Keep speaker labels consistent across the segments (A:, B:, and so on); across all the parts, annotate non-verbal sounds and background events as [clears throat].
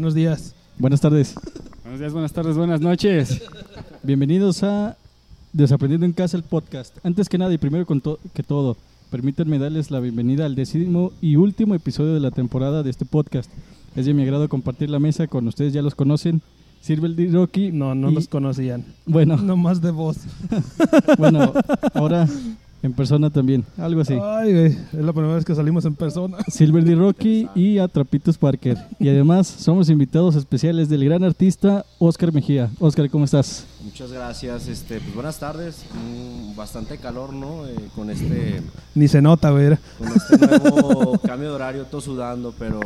A: Buenos días.
B: Buenas tardes.
C: Buenos días, buenas tardes, buenas noches.
B: Bienvenidos a Desaprendiendo en Casa, el podcast. Antes que nada y primero con to- que todo, permítanme darles la bienvenida al décimo y último episodio de la temporada de este podcast. Es de mi agrado compartir la mesa con ustedes, ya los conocen. Sirve el Rocky.
A: No, no
B: y-
A: los conocían.
B: Bueno,
A: No más de voz. [laughs]
B: bueno, ahora en persona también, algo así.
A: Ay, güey. Es la primera vez que salimos en persona. [laughs]
B: Silver D. Rocky y a Trapitos Parker. Y además somos invitados especiales del gran artista Oscar Mejía. Oscar, ¿cómo estás?
D: Muchas gracias, este, pues buenas tardes, Mm, bastante calor, ¿no? Eh, con este,
A: Ni se nota, güey.
D: con este nuevo [laughs] cambio de horario, todo sudando, pero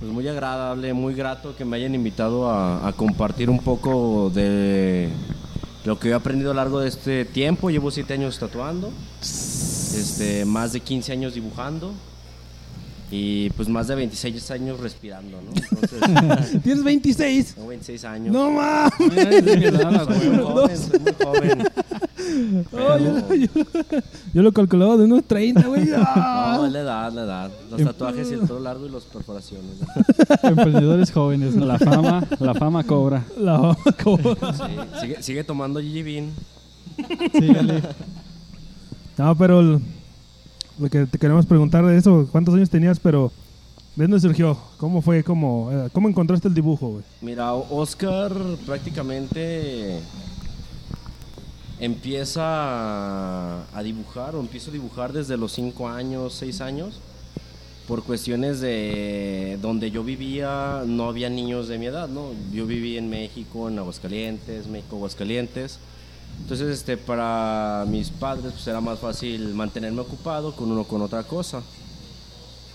D: pues muy agradable, muy grato que me hayan invitado a, a compartir un poco de lo que he aprendido a lo largo de este tiempo. Llevo siete años tatuando, este, más de 15 años dibujando y pues más de 26 años respirando, ¿no? [laughs] Entonces,
A: Tienes 26.
D: tengo 26 años.
A: No mames.
D: Soy muy joven, soy muy joven.
A: Ay, yo, yo- yo lo calculaba de unos 30, güey. [laughs]
D: No,
A: Ah.
D: es la edad, la edad. Los tatuajes y el pelo largo y las perforaciones. ¿no?
B: Emprendedores jóvenes, ¿no?
C: La fama, la fama cobra.
A: La como-
D: Sí, sigue, sigue tomando Gigi Bean.
B: Sígale.
A: No, pero el- que te queremos preguntar de eso, ¿cuántos años tenías? Pero, ¿de dónde surgió? ¿Cómo fue? ¿Cómo, eh, cómo encontraste el dibujo?
D: Mira, Oscar prácticamente empieza a, a dibujar o empiezo a dibujar desde los 5 años, 6 años. Por cuestiones de donde yo vivía, no había niños de mi edad, ¿no? Yo viví en México, en Aguascalientes, México, Aguascalientes. Entonces, este, para mis padres pues, era más fácil mantenerme ocupado con uno con otra cosa.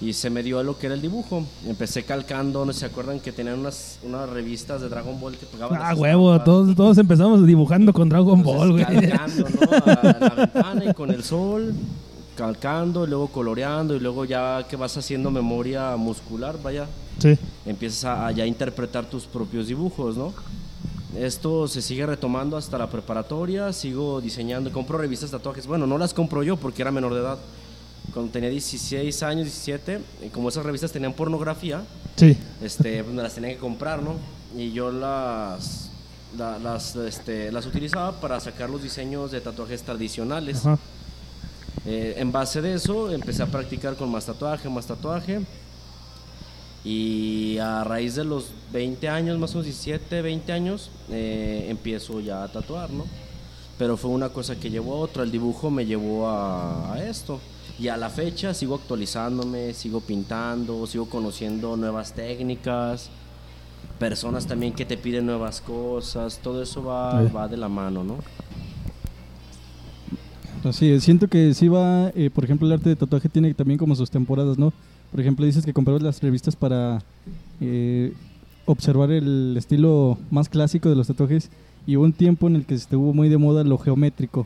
D: Y se me dio lo que era el dibujo. Empecé calcando, no sé si se acuerdan que tenían unas, unas revistas de Dragon Ball que pegaban.
A: Ah, huevo, todos, todos empezamos dibujando con Dragon
D: Entonces,
A: Ball, güey.
D: Calcando, ¿no? A la ventana y con el sol, calcando, y luego coloreando, y luego ya que vas haciendo memoria muscular, vaya,
A: Sí.
D: empiezas a, a ya interpretar tus propios dibujos, ¿no? Esto se sigue retomando hasta la preparatoria, sigo diseñando, compro revistas de tatuajes. Bueno, no las compro yo porque era menor de edad. Cuando tenía 16 años, 17, y como esas revistas tenían pornografía,
A: Sí.
D: este, pues me las tenía que comprar, ¿no? Y yo las, la- las, este, las utilizaba para sacar los diseños de tatuajes tradicionales. Eh, en base de eso empecé a practicar con más tatuaje, más tatuaje. Y a raíz de los 20 años, más o menos 17, 20 años, eh, empiezo ya a tatuar, ¿no? Pero fue una cosa que llevó a otra, el dibujo me llevó a, a esto. Y a la fecha sigo actualizándome, sigo pintando, sigo conociendo nuevas técnicas, personas también que te piden nuevas cosas, todo eso va, va de la mano, ¿no?
B: Así es, siento que sí va, eh, por ejemplo, el arte de tatuaje tiene también como sus temporadas, ¿no? Por ejemplo, dices que comprabas las revistas para eh, observar el estilo más clásico de los tatuajes y hubo un tiempo en el que estuvo muy de moda lo geométrico,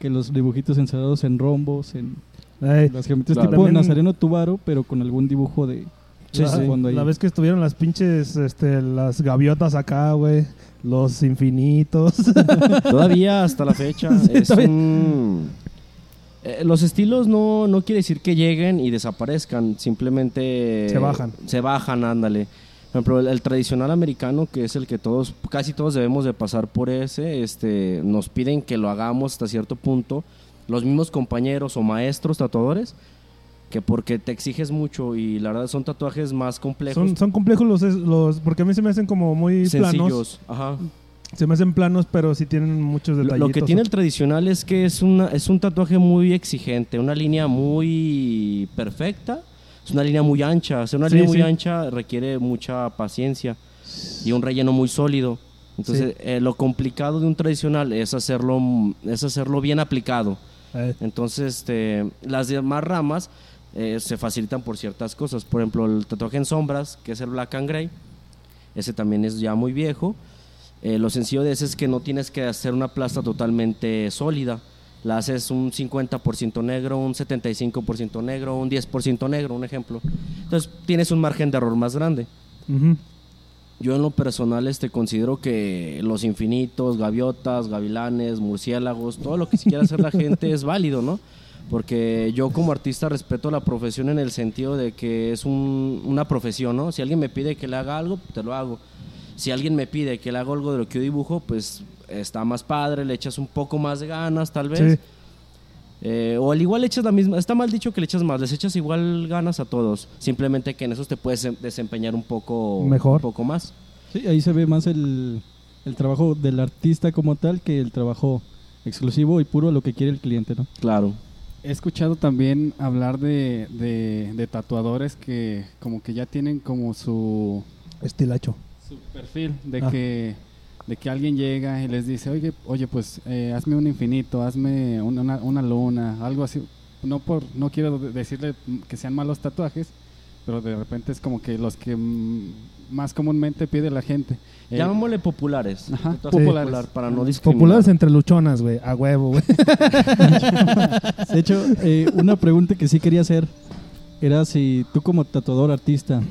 B: que los dibujitos encerrados en rombos, en
A: Ay,
B: las geometrías
C: Claro.
B: tipo
A: También-
B: Nazareno Tubaro, pero con algún dibujo de,
A: Sí,
B: de
A: sí.
B: fondo ahí.
A: La vez que estuvieron las pinches, este, las gaviotas acá, güey. Los infinitos. [laughs]
D: Todavía hasta la fecha.
A: Sí,
D: es
A: todavía.
D: un- eh, los estilos no, no quiere decir que lleguen y desaparezcan, simplemente
A: Se bajan.
D: Se bajan, ándale. Por ejemplo, el, el tradicional americano, que es el que todos, casi todos debemos de pasar por ese, este, nos piden que lo hagamos hasta cierto punto. Los mismos compañeros o maestros tatuadores, que porque te exiges mucho y la verdad son tatuajes más complejos,
A: son, son complejos los, los. Porque a mí se me hacen como muy planos.
D: sencillos. Ajá.
A: Se me hacen planos, pero sí tienen muchos detallitos.
D: Lo que tiene el tradicional es que es, una, es un tatuaje muy exigente, una línea muy perfecta, es una línea muy ancha. Hacer una
A: Sí,
D: línea muy
A: sí.
D: ancha requiere mucha paciencia y un relleno muy sólido. Entonces, eh, lo complicado de un tradicional es hacerlo, es hacerlo bien aplicado.
A: Eh,
D: Entonces, este, las demás ramas eh, se facilitan por ciertas cosas. Por ejemplo, el tatuaje en sombras, que es el black and gray, ese también es ya muy viejo. Eh, lo sencillo de ese es que no tienes que hacer una plasta totalmente sólida. La haces un 50% negro, un 75% negro, un 10% negro, un ejemplo. Entonces tienes un margen de error más grande. Yo en lo personal este, considero que los infinitos, gaviotas, gavilanes, murciélagos, todo lo que quiera hacer la gente es válido, ¿no? Porque yo como artista respeto la profesión en el sentido de que es un- una profesión, ¿no? Si alguien me pide que le haga algo, te lo hago. Si alguien me pide que le haga algo de lo que yo dibujo, pues está más padre, le echas un poco más de ganas, tal vez.
A: Sí.
D: Eh, o al igual le echas la misma, está mal dicho que le echas más, les echas igual ganas a todos. Simplemente que en esos te puedes em- desempeñar un poco,
A: Mejor.
D: un poco más.
B: Sí, ahí se ve más el, el trabajo del artista como tal que el trabajo exclusivo y puro a lo que quiere el cliente, ¿no?
D: Claro.
C: He escuchado también hablar de, de, de tatuadores que como que ya tienen como su,
A: Estilacho.
C: Su perfil de
A: Ah.
C: que de que alguien llega y les dice, oye, oye pues eh, hazme un infinito, hazme una, una, una luna, algo así. No por no quiero de- decirle que sean malos tatuajes, pero de repente es como que los que más comúnmente pide la gente. Eh,
D: Llamémosle populares.
C: Ajá,
D: popular, para no discriminar.
A: Populares entre luchonas, güey. A huevo, güey. [laughs]
B: De hecho, eh, una pregunta que sí quería hacer era si tú como tatuador artista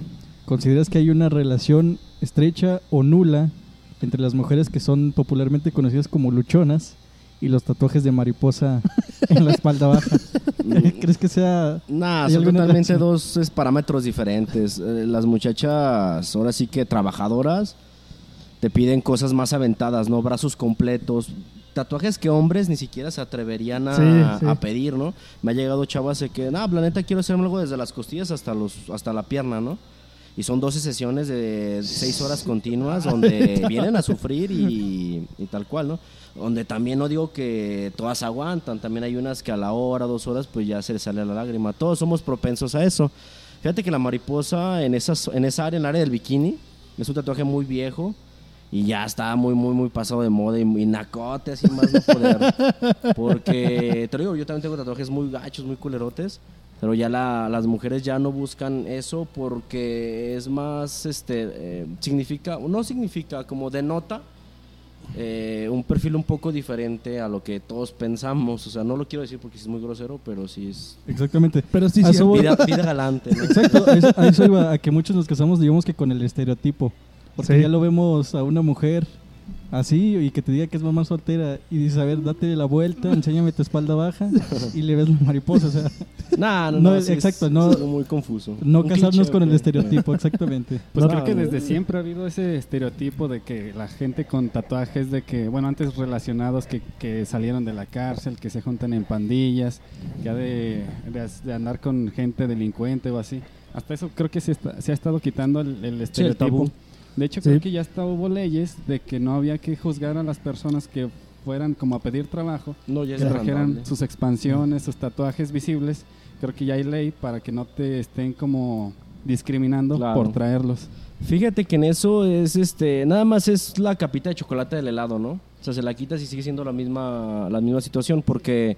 B: consideras que hay una relación estrecha o nula entre las mujeres que son popularmente conocidas como luchonas y los tatuajes de mariposa [laughs] en la espalda baja. ¿Crees que sea
D: Nah,
B: ¿Hay
D: son totalmente
B: relación?
D: dos es, parámetros diferentes. Eh, las muchachas, ahora sí que trabajadoras, te piden cosas más aventadas, ¿no? Brazos completos. Tatuajes que hombres ni siquiera se atreverían a,
A: Sí, sí.
D: a pedir, ¿no? Me ha llegado chavas de que, nah, la neta quiero hacerme algo desde las costillas hasta, los, hasta la pierna, ¿no? Y son 12 sesiones de 6 horas continuas donde [laughs] vienen a sufrir y, y tal cual, ¿no? Donde también no digo que todas aguantan, también hay unas que a la hora, dos horas, pues ya se les sale la lágrima. Todos somos propensos a eso. Fíjate que la mariposa en, esas, en esa área, en el área del bikini, es un tatuaje muy viejo y ya está muy, muy, muy pasado de moda y, y nacote, así más no poder. [laughs] Porque, te lo digo, yo también tengo tatuajes muy gachos, muy culerotes. Pero ya la- las mujeres ya no buscan eso porque es más, este, eh, significa, no significa, como denota eh, un perfil un poco diferente a lo que todos pensamos. O sea, no lo quiero decir porque es muy grosero, pero sí es...
B: exactamente?
A: Pero sí, sí.
B: eso.
D: Vida, vida galante, ¿no?
B: Exacto, a eso, a eso iba, a que muchos nos casamos, digamos que con el estereotipo. Porque
A: Sí.
B: ya lo vemos a una mujer así y que te diga que es mamá soltera y dices, a ver, date la vuelta, enséñame tu espalda baja [laughs] y le ves la mariposa. O sea, [laughs]
D: Nah, no,
B: No,
D: es-
B: exacto,
D: es
B: no-
D: muy confuso.
B: no
D: Un
B: casarnos
D: cliché,
B: con el estereotipo, [laughs] exactamente.
C: Pues
D: No,
C: creo que
D: no.
C: desde siempre ha habido ese estereotipo de que la gente con tatuajes de que, bueno, antes relacionados que, que salieron de la cárcel, que se juntan en pandillas, ya de, de, de andar con gente delincuente o así. Hasta eso creo que se, está- se ha estado quitando el, el estereotipo. De hecho,
A: Sí.
C: creo que ya hasta hubo leyes de que no había que juzgar a las personas que fueran como a pedir trabajo,
D: No, ya
C: que trajeran
D: agradable.
C: sus expansiones, sus tatuajes visibles. Creo que ya hay ley para que no te estén como discriminando
D: Claro.
C: por traerlos.
D: Fíjate que en eso es este, nada más es la capita de chocolate del helado, ¿no? O sea, se la quitas y sigue siendo la misma, la misma situación porque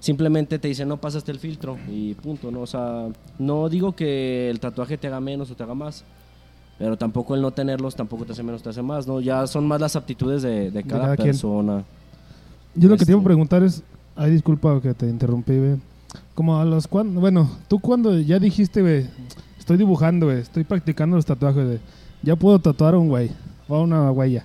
D: simplemente te dicen no pasaste el filtro y punto, ¿no? O sea, no digo que el tatuaje te haga menos o te haga más, pero tampoco el no tenerlos tampoco te hace menos, te hace más, ¿no? Ya son más las aptitudes de, de cada,
A: cada quien.
D: persona.
A: Yo lo que te iba a
D: Este-
A: preguntar es, ay, disculpa que te interrumpí, güey. Como a los cuando, bueno, tú cuando ya dijiste, güey, estoy dibujando, güey, estoy practicando los tatuajes, güey. Ya puedo tatuar a un güey o a una huella.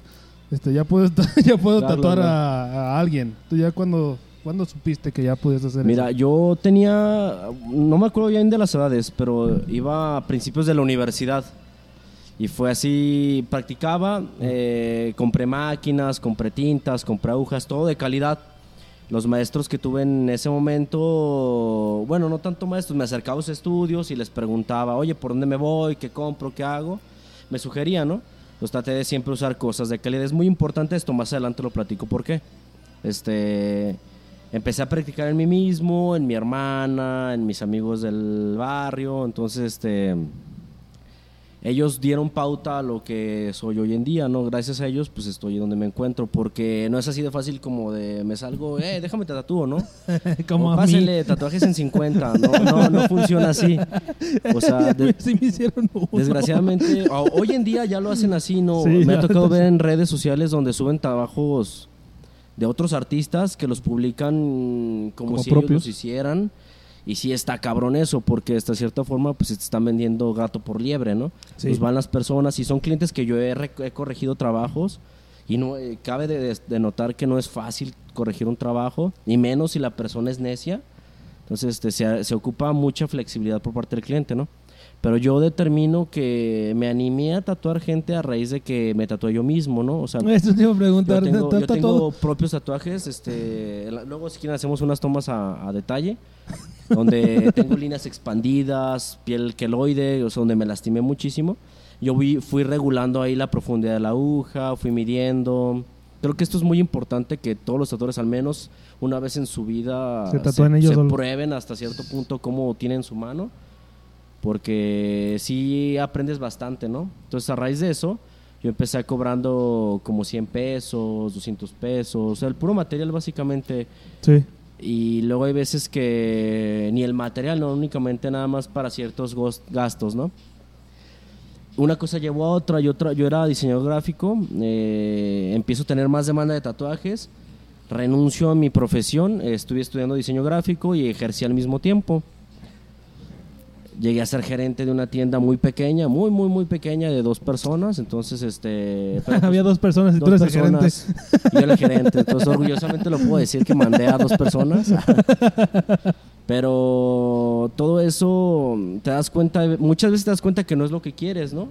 A: Este, ya puedo [laughs] ya puedo
D: Claro,
A: tatuar a, a alguien. Tú ya cuando cuando supiste que ya podías hacer
D: Mira,
A: eso.
D: yo tenía, no me acuerdo bien de las edades, pero iba a principios de la universidad. Y fue así, practicaba, eh, compré máquinas, compré tintas, compré agujas, todo de calidad. Los maestros que tuve en ese momento, bueno, no tanto maestros, me acercaba a los estudios y les preguntaba, oye, ¿por dónde me voy? ¿Qué compro? ¿Qué hago? Me sugería, ¿no? Los traté de siempre usar cosas de calidad. Es muy importante esto, más adelante lo platico por qué. Este, empecé a practicar en mí mismo, en mi hermana, en mis amigos del barrio. Entonces, este, ellos dieron pauta a lo que soy hoy en día, ¿no? Gracias a ellos, pues estoy donde me encuentro, porque no es así de fácil como de me salgo, eh, déjame te tatúo, ¿no? [laughs]
A: Como
D: O
A: a mí.
D: tatuajes en 50, no, no, no funciona así. O sea, [laughs] de-
A: sí me hicieron uno.
D: Desgraciadamente, hoy en día ya lo hacen así, ¿no?
A: Sí,
D: Me ha tocado ver en redes sociales donde suben trabajos de otros artistas que los publican como,
B: Como
D: si ellos
B: propios.
D: los hicieran. Y sí está cabrón eso, porque de cierta forma pues te están vendiendo gato por liebre, ¿no?
A: Sí.
D: Pues van las personas y son clientes que yo he, he corregido trabajos y no eh, cabe de, de- notar que no es fácil corregir un trabajo, y menos si la persona es necia. Entonces este, se, se ocupa mucha flexibilidad por parte del cliente, ¿no? Pero yo determino que me animé a tatuar gente a raíz de que me tatué yo mismo, ¿no? O sea,
A: Esto te iba a
D: yo
A: preguntar.
D: tengo,
A: ¿ta-
D: yo tengo propios tatuajes, este, luego si quieren hacemos unas tomas a, a detalle, donde [laughs] tengo líneas expandidas, piel queloide, o sea, donde me lastimé muchísimo. Yo fui, fui regulando ahí la profundidad de la aguja, fui midiendo. Creo que esto es muy importante que todos los tatuadores al menos una vez en su vida
A: Se tatúen ellos
D: se prueben hasta cierto punto cómo tienen su mano, porque sí aprendes bastante, ¿no? Entonces a raíz de eso yo empecé cobrando como 100 pesos, 200 pesos, o sea, el puro material básicamente.
A: Sí.
D: Y luego hay veces que ni el material, no únicamente nada más para ciertos gastos, ¿no? Una cosa llevó a otra, yo, era diseñador gráfico, eh, empiezo a tener más demanda de tatuajes, renuncio a mi profesión, estuve estudiando diseño gráfico y ejercí al mismo tiempo. Llegué a ser gerente de una tienda muy pequeña, muy, muy, muy pequeña, de dos personas, entonces, este... [laughs] pues,
A: Había dos personas y tú
D: dos
A: eres el gerente.
D: yo era el gerente. Entonces, orgullosamente lo puedo decir que mandé a dos personas. [laughs] Pero todo eso te das cuenta, muchas veces te das cuenta que no es lo que quieres, ¿no?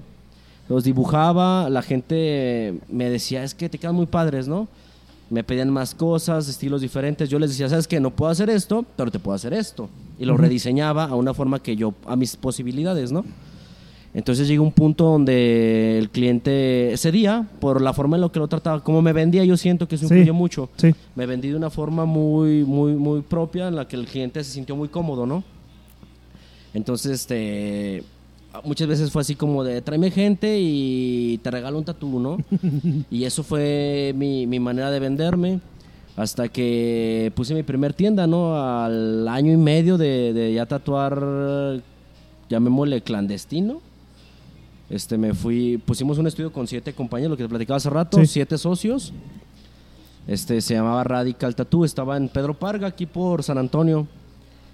D: Los dibujaba, la gente me decía, es que te quedan muy padres, ¿no? Me pedían más cosas, estilos diferentes. Yo les decía, ¿sabes qué? No puedo hacer esto, pero te puedo hacer esto. Y lo rediseñaba a una forma que yo, a mis posibilidades, ¿no? Entonces llegó un punto donde el cliente ese día, por la forma en lo que lo trataba, como me vendía, yo siento que eso
A: Sí.
D: influyó mucho.
A: Sí.
D: Me vendí de una forma muy, muy, muy propia en la que el cliente se sintió muy cómodo, ¿no? Entonces, este, muchas veces fue así como de tráeme gente y te regalo un tatú, ¿no? [laughs] y eso fue mi, mi manera de venderme hasta que puse mi primer tienda, ¿no? Al año y medio de, de ya tatuar, llamémosle clandestino. Este, me fui, pusimos un estudio con siete compañeros, lo que te platicaba hace rato,
A: Sí.
D: siete socios. Este, se llamaba Radical Tattoo, estaba en Pedro Parga, aquí por San Antonio.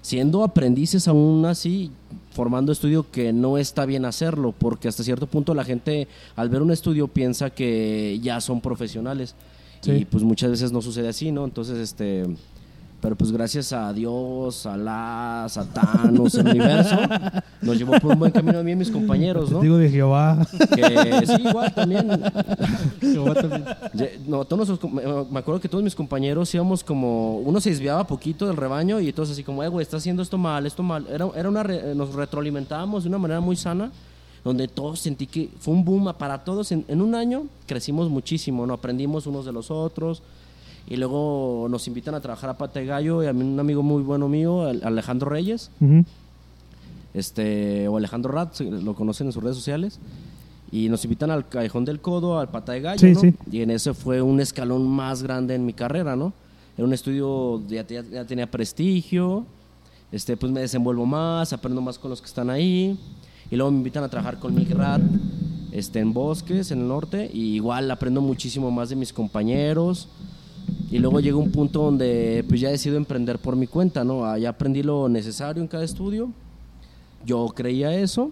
D: Siendo aprendices aún así, formando estudio que no está bien hacerlo, porque hasta cierto punto la gente al ver un estudio piensa que ya son profesionales.
A: Sí.
D: Y pues muchas veces no sucede así, ¿no? Entonces, este... Pero pues gracias a Dios, a la, Satán, el universo, [laughs] nos llevó por un buen camino a mí y mis compañeros, ¿no?
A: Digo de Jehová.
D: Que sí, igual también. [laughs]
B: Jehová también.
D: No, todos nuestros com- me acuerdo que todos mis compañeros íbamos como. Uno se desviaba poquito del rebaño y todos así como, eh, güey, estás haciendo esto mal, esto mal. Era, era una re- nos retroalimentábamos de una manera muy sana, donde todos sentí que fue un boom para todos. En, en un año crecimos muchísimo, ¿no? Aprendimos unos de los otros. Y luego nos invitan a trabajar a Pata de Gallo y a mí un amigo muy bueno mío, Alejandro Reyes
A: Ujú.
D: este, o Alejandro Rat, lo conocen en sus redes sociales. Y nos invitan al Callejón del Codo, al Pata de Gallo,
A: Sí,
D: ¿no?
A: sí.
D: Y en ese fue un escalón más grande en mi carrera, ¿no? Era un estudio, ya, ya- ya tenía prestigio, este, pues me desenvuelvo más, aprendo más con los que están ahí. Y luego me invitan a trabajar con Mick Rat este, en Bosques, en el norte. Y igual aprendo muchísimo más de mis compañeros. Y luego llega un punto donde pues ya decido emprender por mi cuenta, ¿no? Ah, Ya aprendí lo necesario en cada estudio. Yo creía eso.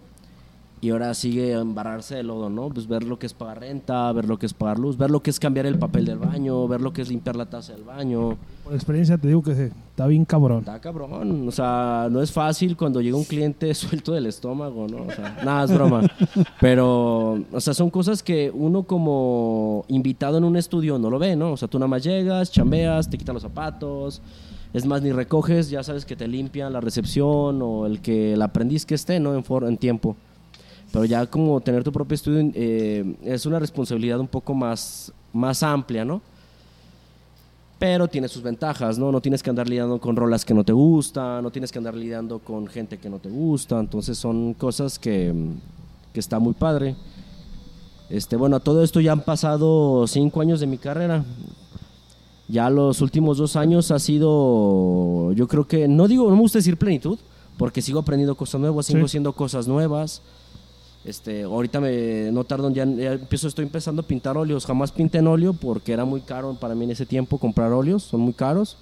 D: Y ahora sigue embarrarse de lodo, ¿no? Pues ver lo que es pagar renta, ver lo que es pagar luz, ver lo que es cambiar el papel del baño, ver lo que es limpiar la taza del baño.
A: Por experiencia te digo que está bien cabrón.
D: Está cabrón. O sea, no es fácil cuando llega un cliente [laughs] suelto del estómago, ¿no? O sea, nada, es broma. Pero, o sea, son cosas que uno como invitado en un estudio no lo ve, ¿no? O sea, tú nada más llegas, chambeas, te quitan los zapatos. Es más, ni recoges, ya sabes que te limpian la recepción o el que el aprendiz que esté, ¿no? En, for- en tiempo. Pero ya como tener tu propio estudio eh, es una responsabilidad un poco más, más amplia, ¿no? Pero tiene sus ventajas, ¿no? No tienes que andar lidiando con rolas que no te gustan, no tienes que andar lidiando con gente que no te gusta, entonces son cosas que, que está muy padre. Este, bueno, todo esto ya han pasado cinco años de mi carrera. Ya los últimos dos años ha sido, yo creo que, no digo, no me gusta decir plenitud, porque sigo aprendiendo cosas nuevas, sigo
A: Sí.
D: haciendo cosas nuevas. Este, ahorita me no tardo, ya, ya empiezo, estoy empezando a pintar óleos. Jamás pinté en óleo porque era muy caro para mí en ese tiempo comprar óleos, son muy caros.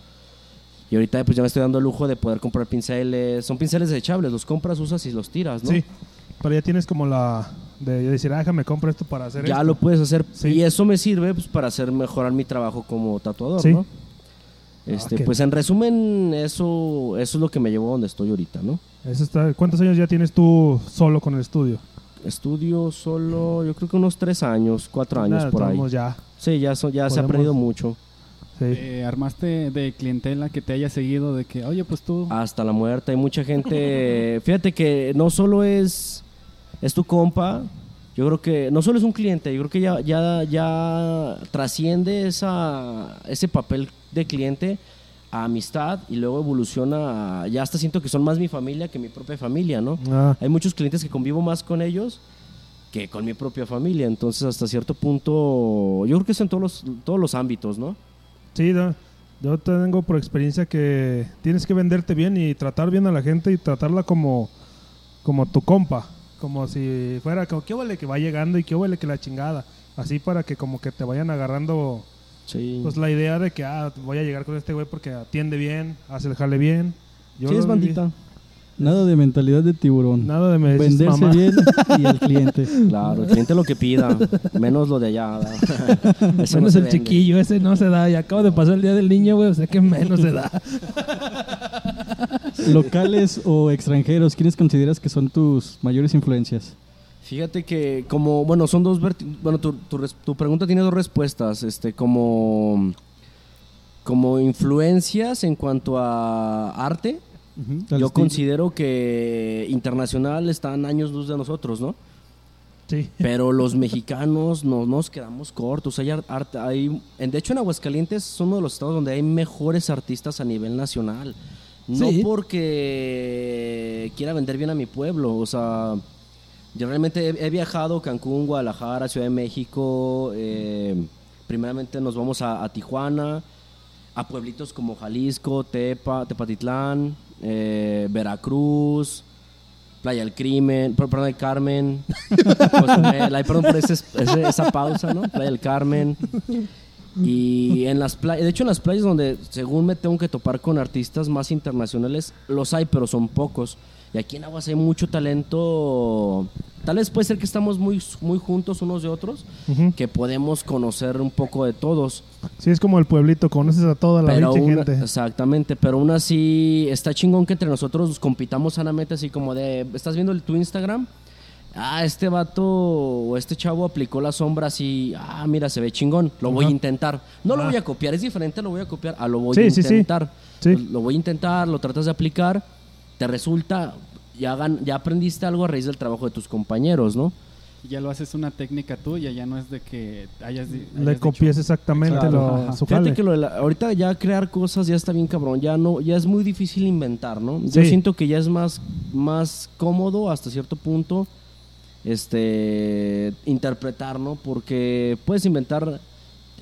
D: Y ahorita pues ya me estoy dando el lujo de poder comprar pinceles, son pinceles desechables, los compras, usas y los tiras, ¿no?
A: Sí. Pero ya tienes como la de decir, ah, déjame compro esto para hacer
D: ya
A: esto.
D: lo puedes hacer
A: Sí.
D: y eso me sirve pues, para hacer mejorar mi trabajo como tatuador,
A: Sí.
D: ¿no? Este,
A: Ah, qué-
D: pues en resumen, eso, eso es lo que me llevó a donde estoy ahorita, ¿no?
A: Eso está, ¿Cuántos años ya tienes tú solo con el estudio?
D: Estudio solo, yo creo que unos tres años, cuatro años por ahí.
A: ya.
D: Sí, ya, so- ya se ha aprendido mucho.
A: Sí.
C: Eh, ¿Armaste de clientela que te haya seguido de que, oye, pues tú...
D: Hasta la muerte. Hay mucha gente. [laughs] Fíjate que no solo es, es tu compa. Yo creo que no solo es un cliente. Yo creo que ya, ya, ya trasciende esa, ese papel de cliente a amistad y luego evoluciona. a- ya hasta siento que son más mi familia que mi propia familia, ¿no?
A: Ah,
D: Hay muchos clientes que convivo más con ellos que con mi propia familia. Entonces, hasta cierto punto, yo creo que es en todos los, todos los ámbitos, ¿no?
A: sí, no, yo tengo por experiencia que tienes que venderte bien y tratar bien a la gente y tratarla como, como tu compa. Como si fuera, como, ¿qué huele que va llegando y qué huele que la chingada? Así para que como que te vayan agarrando
D: Sí.
A: pues la idea de que ah, voy a llegar con este güey porque atiende bien, hace el jale bien. Yo
D: sí, es bandita.
B: Nada de mentalidad de tiburón.
A: Nada de me
B: Venderse
A: mamá.
B: bien y al cliente. [laughs]
D: Claro, el cliente lo que pida, menos lo de allá. [laughs]
A: Menos
D: se
A: el
D: vende.
A: chiquillo, ese no se da. Y acabo de pasar el día del niño, güey. O sea que menos se da. [laughs]
B: Locales o extranjeros, ¿quiénes consideras que son tus mayores influencias?
D: Fíjate que como, bueno, son dos, bueno, tu, tu pregunta tiene dos respuestas, este, como, como influencias en cuanto a arte, yo
B: estilo.
D: considero que internacional están años luz de nosotros, ¿no?
A: Sí.
D: Pero los [laughs] mexicanos no nos quedamos cortos. Hay ar- arte, hay, de hecho, en Aguascalientes son uno de los estados donde hay mejores artistas a nivel nacional. No
A: Sí.
D: porque quiera vender bien a mi pueblo. O sea, yo realmente he, he viajado Cancún, Guadalajara, Ciudad de México. eh, primeramente nos vamos a, a Tijuana, a pueblitos como Jalisco, Tepa, Tepatitlán, eh, Veracruz. Playa del Crimen, per- perdón, del Carmen. [laughs] Cozumel, ay, perdón por ese- ese- esa pausa, ¿no? Playa del Carmen. Y en las playas, de hecho en las playas donde según me tengo que topar con artistas más internacionales, los hay, pero son pocos. Y aquí en Aguas hay mucho talento. Tal vez puede ser que estamos muy, muy juntos unos de otros, que podemos conocer un poco de todos.
A: Sí, es como el pueblito. Conoces a toda la
D: Pero aún-
A: gente.
D: exactamente, pero aún así está chingón que entre nosotros compitamos sanamente así como de, ¿estás viendo el, tu Instagram? Ah, este vato o este chavo aplicó la sombra así, ah, mira, se ve chingón, lo voy a intentar. No lo
A: Ah.
D: voy a copiar, es diferente, lo voy a copiar, a lo voy
A: Sí,
D: a
A: sí.
D: intentar.
A: Sí.
D: Lo voy a intentar, lo tratas de aplicar, te resulta, ya, gan- ya aprendiste algo a raíz del trabajo de tus compañeros, ¿no?
C: Ya lo haces una técnica tuya, ya no es de que hayas,
A: Le copies
C: dicho-
A: exactamente
C: Claro,
A: lo,
C: ajá.
A: su
D: Fíjate
A: jale.
D: que lo de la- ahorita ya crear cosas ya está bien cabrón, ya no, ya es muy difícil inventar, ¿no? Yo siento que ya es más, más cómodo hasta cierto punto este interpretar, ¿no? Porque puedes inventar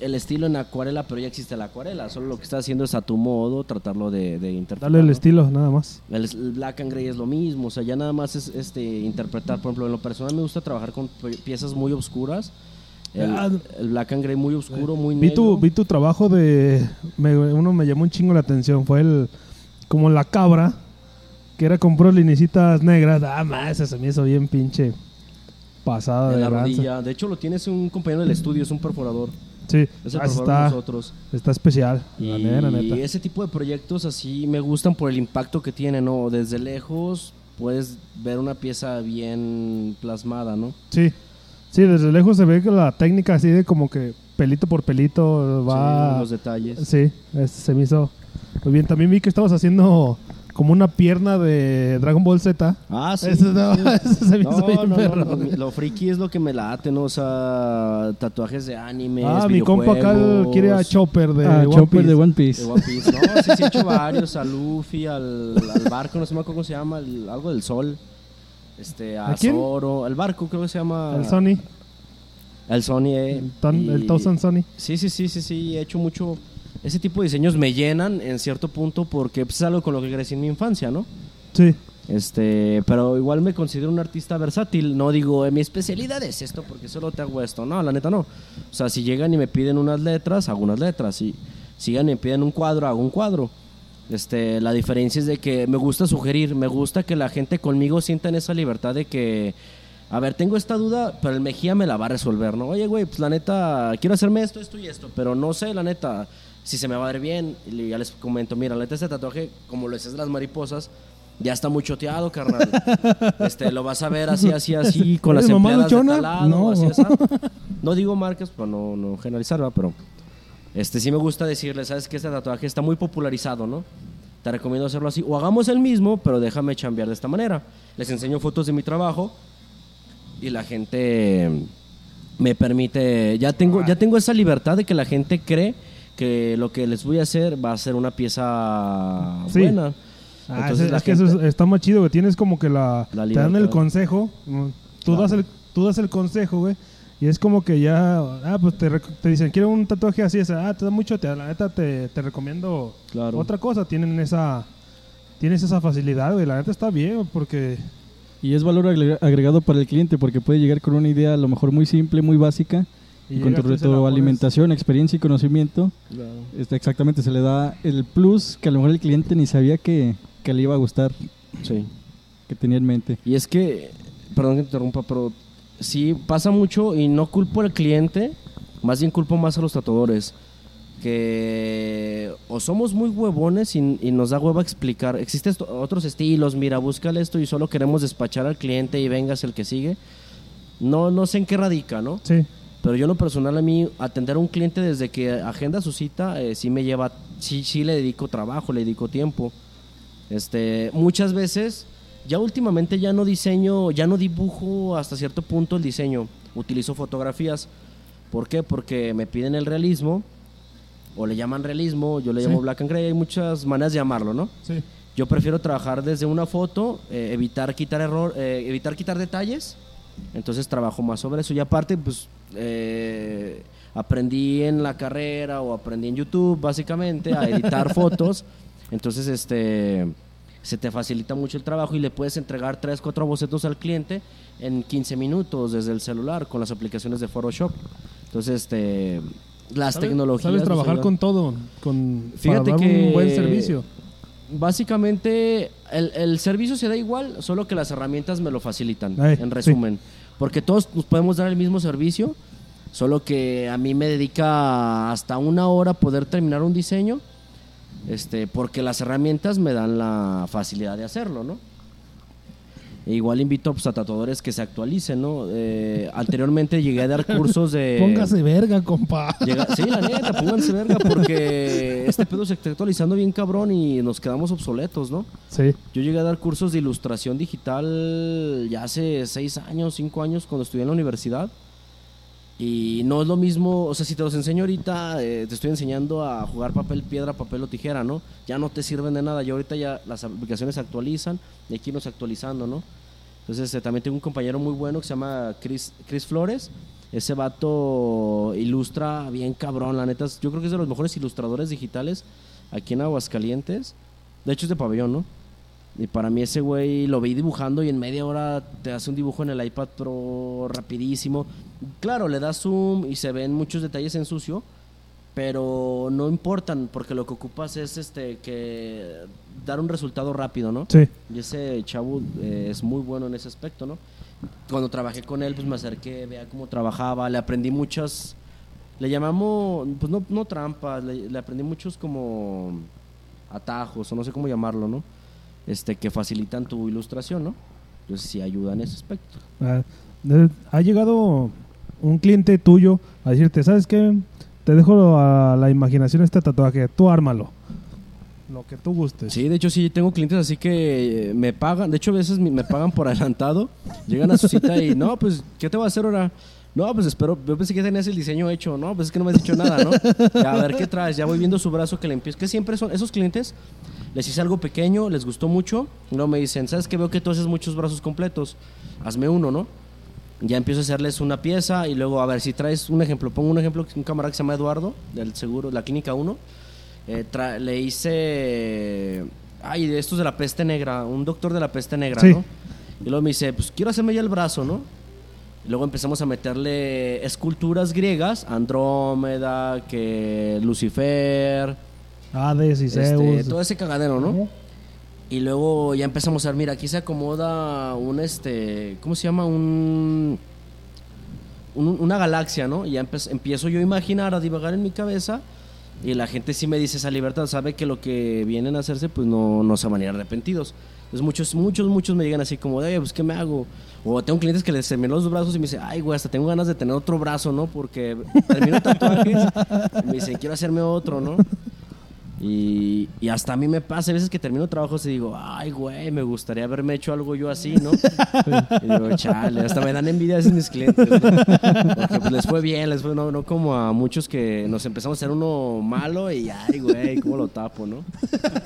D: el estilo en acuarela, pero ya existe la acuarela, solo lo que estás haciendo es a tu modo tratarlo de, de interpretar.
A: Dale el
D: ¿no?
A: estilo, nada más.
D: El, el Black and Gray es lo mismo, o sea, ya nada más es este interpretar. Por ejemplo, en lo personal me gusta trabajar con pi- piezas muy oscuras. El,
A: Ah,
D: el Black and Gray muy oscuro, muy
A: Vi
D: negro.
A: tu, vi tu trabajo de... me- uno me llamó un chingo la atención. Fue el... Como la cabra. Que era con puras linecitas negras. Ah, ese se me hizo bien pinche... Pasada de
D: la rodilla. De hecho, lo tienes un compañero del estudio, es un perforador.
A: Sí,
D: Es el
A: ah, está,
D: nosotros.
A: está especial. La
D: Y
A: neta, la neta.
D: ese tipo de proyectos así me gustan por el impacto que tiene, ¿no? Desde lejos puedes ver una pieza bien plasmada, ¿no?
A: Sí. Sí, desde lejos se ve que la técnica así de como que pelito por pelito va...
D: Sí, los detalles.
A: Sí, es- se me hizo muy bien. También vi que estabas haciendo como una pierna de Dragon Ball Z.
D: Ah, sí.
A: Eso, no,
D: sí. [laughs]
A: eso se me hizo
D: No,
A: bien
D: no,
A: perro.
D: lo, lo friki es lo que me late, ¿no? O sea, tatuajes de anime.
A: Ah, mi compa acá quiere a Chopper de
B: Ah,
A: One
B: Chopper
A: Piece.
B: de One Piece.
D: De One Piece. No, sí, sí he hecho varios. A Luffy, al, al barco, no sé me acuerdo cómo se llama, el- algo del sol. Este, a,
A: ¿A quién?
D: Zoro. El barco creo que se llama.
A: El Sony,
D: El Sony, eh.
A: el, Ton-
D: Y-
A: el Thousand Sony.
D: Sí, sí, sí, sí, sí. He hecho mucho. Ese tipo de diseños me llenan en cierto punto porque pues, es algo con lo que crecí en mi infancia, ¿no?
A: Sí.
D: Este, pero igual me considero un artista versátil. No digo, "Eh, mi especialidad es esto porque solo te hago esto. No, la neta no. O sea, si llegan y me piden unas letras, hago unas letras. Si, si llegan y me piden un cuadro, hago un cuadro. Este, la diferencia es de que me gusta sugerir, me gusta que la gente conmigo sientan esa libertad de que a ver, tengo esta duda, pero el Mejía me la va a resolver, ¿no? Oye, güey, pues la neta, quiero hacerme esto, esto y esto, pero no sé, la neta, si se me va a ver bien. Y ya les comento, mira, la este tatuaje, como lo de las mariposas, ya está muy choteado, carnal. [laughs] este, lo vas a ver así, así, así, con las
A: ¿Eres mamá
D: empleadas de
A: luchona?
D: tal lado,
A: No.
D: así, así. No digo marcas para no, no generalizar, pero este, sí me gusta decirles, sabes que este tatuaje está muy popularizado, ¿no? Te recomiendo hacerlo así. O hagamos el mismo, pero déjame chambear de esta manera. Les enseño fotos de mi trabajo y la gente me permite. Ya tengo, ya tengo esa libertad de que la gente cree que lo que les voy a hacer va a ser una pieza
A: Sí.
D: buena.
A: Ah,
D: Entonces
A: es,
D: la
A: es que eso es- está más chido, güey. Tienes como que la...
D: La
A: te dan el consejo. Tú,
D: Claro.
A: das el, tú das el consejo, güey. Y es como que ya... Ah, pues te, te dicen, quiero un tatuaje así. Es, ah, te da mucho... Te, la neta te, te recomiendo
D: Claro.
A: otra cosa. Tienen esa... Tienes esa facilidad, güey. La neta está bien, porque...
B: Y es valor agre- agregado para el cliente porque puede llegar con una idea a lo mejor muy simple, muy básica.
A: Y
B: Y, con tu alimentación, experiencia y conocimiento, este, exactamente se le da el plus que a lo mejor el cliente ni sabía que, que le iba a gustar,
D: Sí.
B: que tenía en mente.
D: Y es que, perdón que te interrumpa, pero sí pasa mucho y no culpo al cliente, más bien culpo más a los tatuadores. Que o somos muy huevones y, y nos da hueva explicar. Existen otros estilos, mira, búscale esto y solo queremos despachar al cliente y vengas el que sigue. No, no sé en qué radica, ¿no?
A: Sí.
D: Pero yo en lo personal a mí atender a un cliente desde que agenda su cita eh, sí me lleva, sí, sí le dedico trabajo, le dedico tiempo. Este, muchas veces, ya últimamente ya no diseño, ya no dibujo hasta cierto punto el diseño, utilizo fotografías. ¿Por qué? Porque me piden el realismo, o le llaman realismo, yo le
A: Sí.
D: llamo black and gray, hay muchas maneras de llamarlo, ¿no?
A: Sí.
D: Yo prefiero trabajar desde una foto, eh, evitar quitar error, eh, evitar quitar detalles. Entonces trabajo más sobre eso. Y aparte, pues eh, aprendí en la carrera o aprendí en YouTube, básicamente, a editar [laughs] fotos. Entonces, este se te facilita mucho el trabajo y le puedes entregar 3, 4 bocetos al cliente en 15 minutos desde el celular con las aplicaciones de Photoshop. Entonces, este las
A: ¿Sabes-
D: tecnologías.
A: Sabes trabajar con todo. Con,
D: Fíjate
A: para dar
D: que-
A: un buen servicio.
D: Básicamente, el, el servicio se da igual, solo que las herramientas me lo facilitan,
A: Ay,
D: en resumen. Porque todos nos podemos dar el mismo servicio, solo que a mí me dedica hasta una hora poder terminar un diseño, este, porque las herramientas me dan la facilidad de hacerlo, ¿no? E igual invito pues, a tatuadores que se actualicen, ¿no? Eh, anteriormente llegué a dar cursos de... [laughs]
A: Póngase verga, compa.
D: Llega- sí, la neta, pónganse verga porque este pedo se está actualizando bien cabrón y nos quedamos obsoletos, ¿no?
A: Sí.
D: Yo llegué a dar cursos de ilustración digital ya hace seis años, cinco años cuando estudié en la universidad. Y no es lo mismo, o sea, si te los enseño ahorita, eh, te estoy enseñando a jugar papel, piedra, papel o tijera, ¿no? Ya no te sirven de nada. Yo ahorita ya las aplicaciones actualizan y hay que irnos actualizando, ¿no? Entonces eh, también tengo un compañero muy bueno que se llama Chris, Chris Flores. Ese vato ilustra bien cabrón, la neta. Yo creo que es de los mejores ilustradores digitales aquí en Aguascalientes. De hecho es de pabellón, ¿no? Y para mí ese güey lo vi dibujando y en media hora te hace un dibujo en el iPad Pro rapidísimo. Claro, le das zoom y se ven muchos detalles en sucio, pero no importan porque lo que ocupas es este que dar un resultado rápido, ¿no?
A: Sí.
D: Y ese chavo eh, es muy bueno en ese aspecto, ¿no? Cuando trabajé con él, pues me acerqué, veía cómo trabajaba, le aprendí muchas, le llamamos, pues no, no trampas, le, le aprendí muchos como atajos, o no sé cómo llamarlo, ¿no? Este, que facilitan tu ilustración, ¿no? Entonces sí ayuda en ese aspecto.
A: Ah, Ha llegado un cliente tuyo a decirte, ¿sabes qué? Te dejo a la imaginación este tatuaje, tú ármalo. Lo que tú gustes.
D: Sí, de hecho sí tengo clientes así que eh, me pagan, de hecho a veces me me pagan por [laughs] adelantado, llegan a su cita y no, pues ¿qué te voy a hacer ahora? No, pues espero, yo pensé que tenías el diseño hecho, no, pues es que no me has dicho nada, ¿no? [laughs] Ya, a ver qué traes, ya voy viendo su brazo que le empiezo, que siempre son esos clientes, les hice algo pequeño, les gustó mucho, y luego me dicen, ¿sabes qué? Veo que tú haces muchos brazos completos, hazme uno, ¿no? Ya empiezo a hacerles una pieza y luego, a ver, si traes un ejemplo, pongo un ejemplo, un camarada que se llama Eduardo, del seguro, la clínica 1, eh, le hice. Ay, de estos de la peste negra, un doctor de la peste negra,
A: Sí.
D: ¿no? Y luego me dice, pues quiero hacerme ya el brazo, ¿no? Luego empezamos a meterle esculturas griegas, Andrómeda, que Lucifer,
A: Hades y
D: este,
A: Zeus.
D: todo ese cagadero, ¿no? Y luego ya empezamos a ver, mira, aquí se acomoda un este, ¿cómo se llama? Un, un- una galaxia, ¿no? Y ya empiezo yo a imaginar, a divagar en mi cabeza. Y la gente sí me dice esa libertad, sabe que lo que vienen a hacerse, pues no, no se van a ir arrepentidos. Entonces muchos, muchos, muchos me llegan así como, oye, pues ¿qué me hago? O tengo clientes que les terminan los brazos y me dicen, ay, güey, hasta tengo ganas de tener otro brazo, ¿no? Porque termino tatuajes [laughs] y me dicen, quiero hacerme otro, ¿no? Y, y hasta a mí me pasa, a veces que termino trabajos y digo, ay, güey, me gustaría haberme hecho algo yo así, ¿no? [laughs] Y digo, chale, hasta me dan envidia a veces mis clientes, ¿no? Porque pues les fue bien, les fue, no, no como a muchos que nos empezamos a hacer uno malo y, ay, güey, ¿cómo lo tapo, no?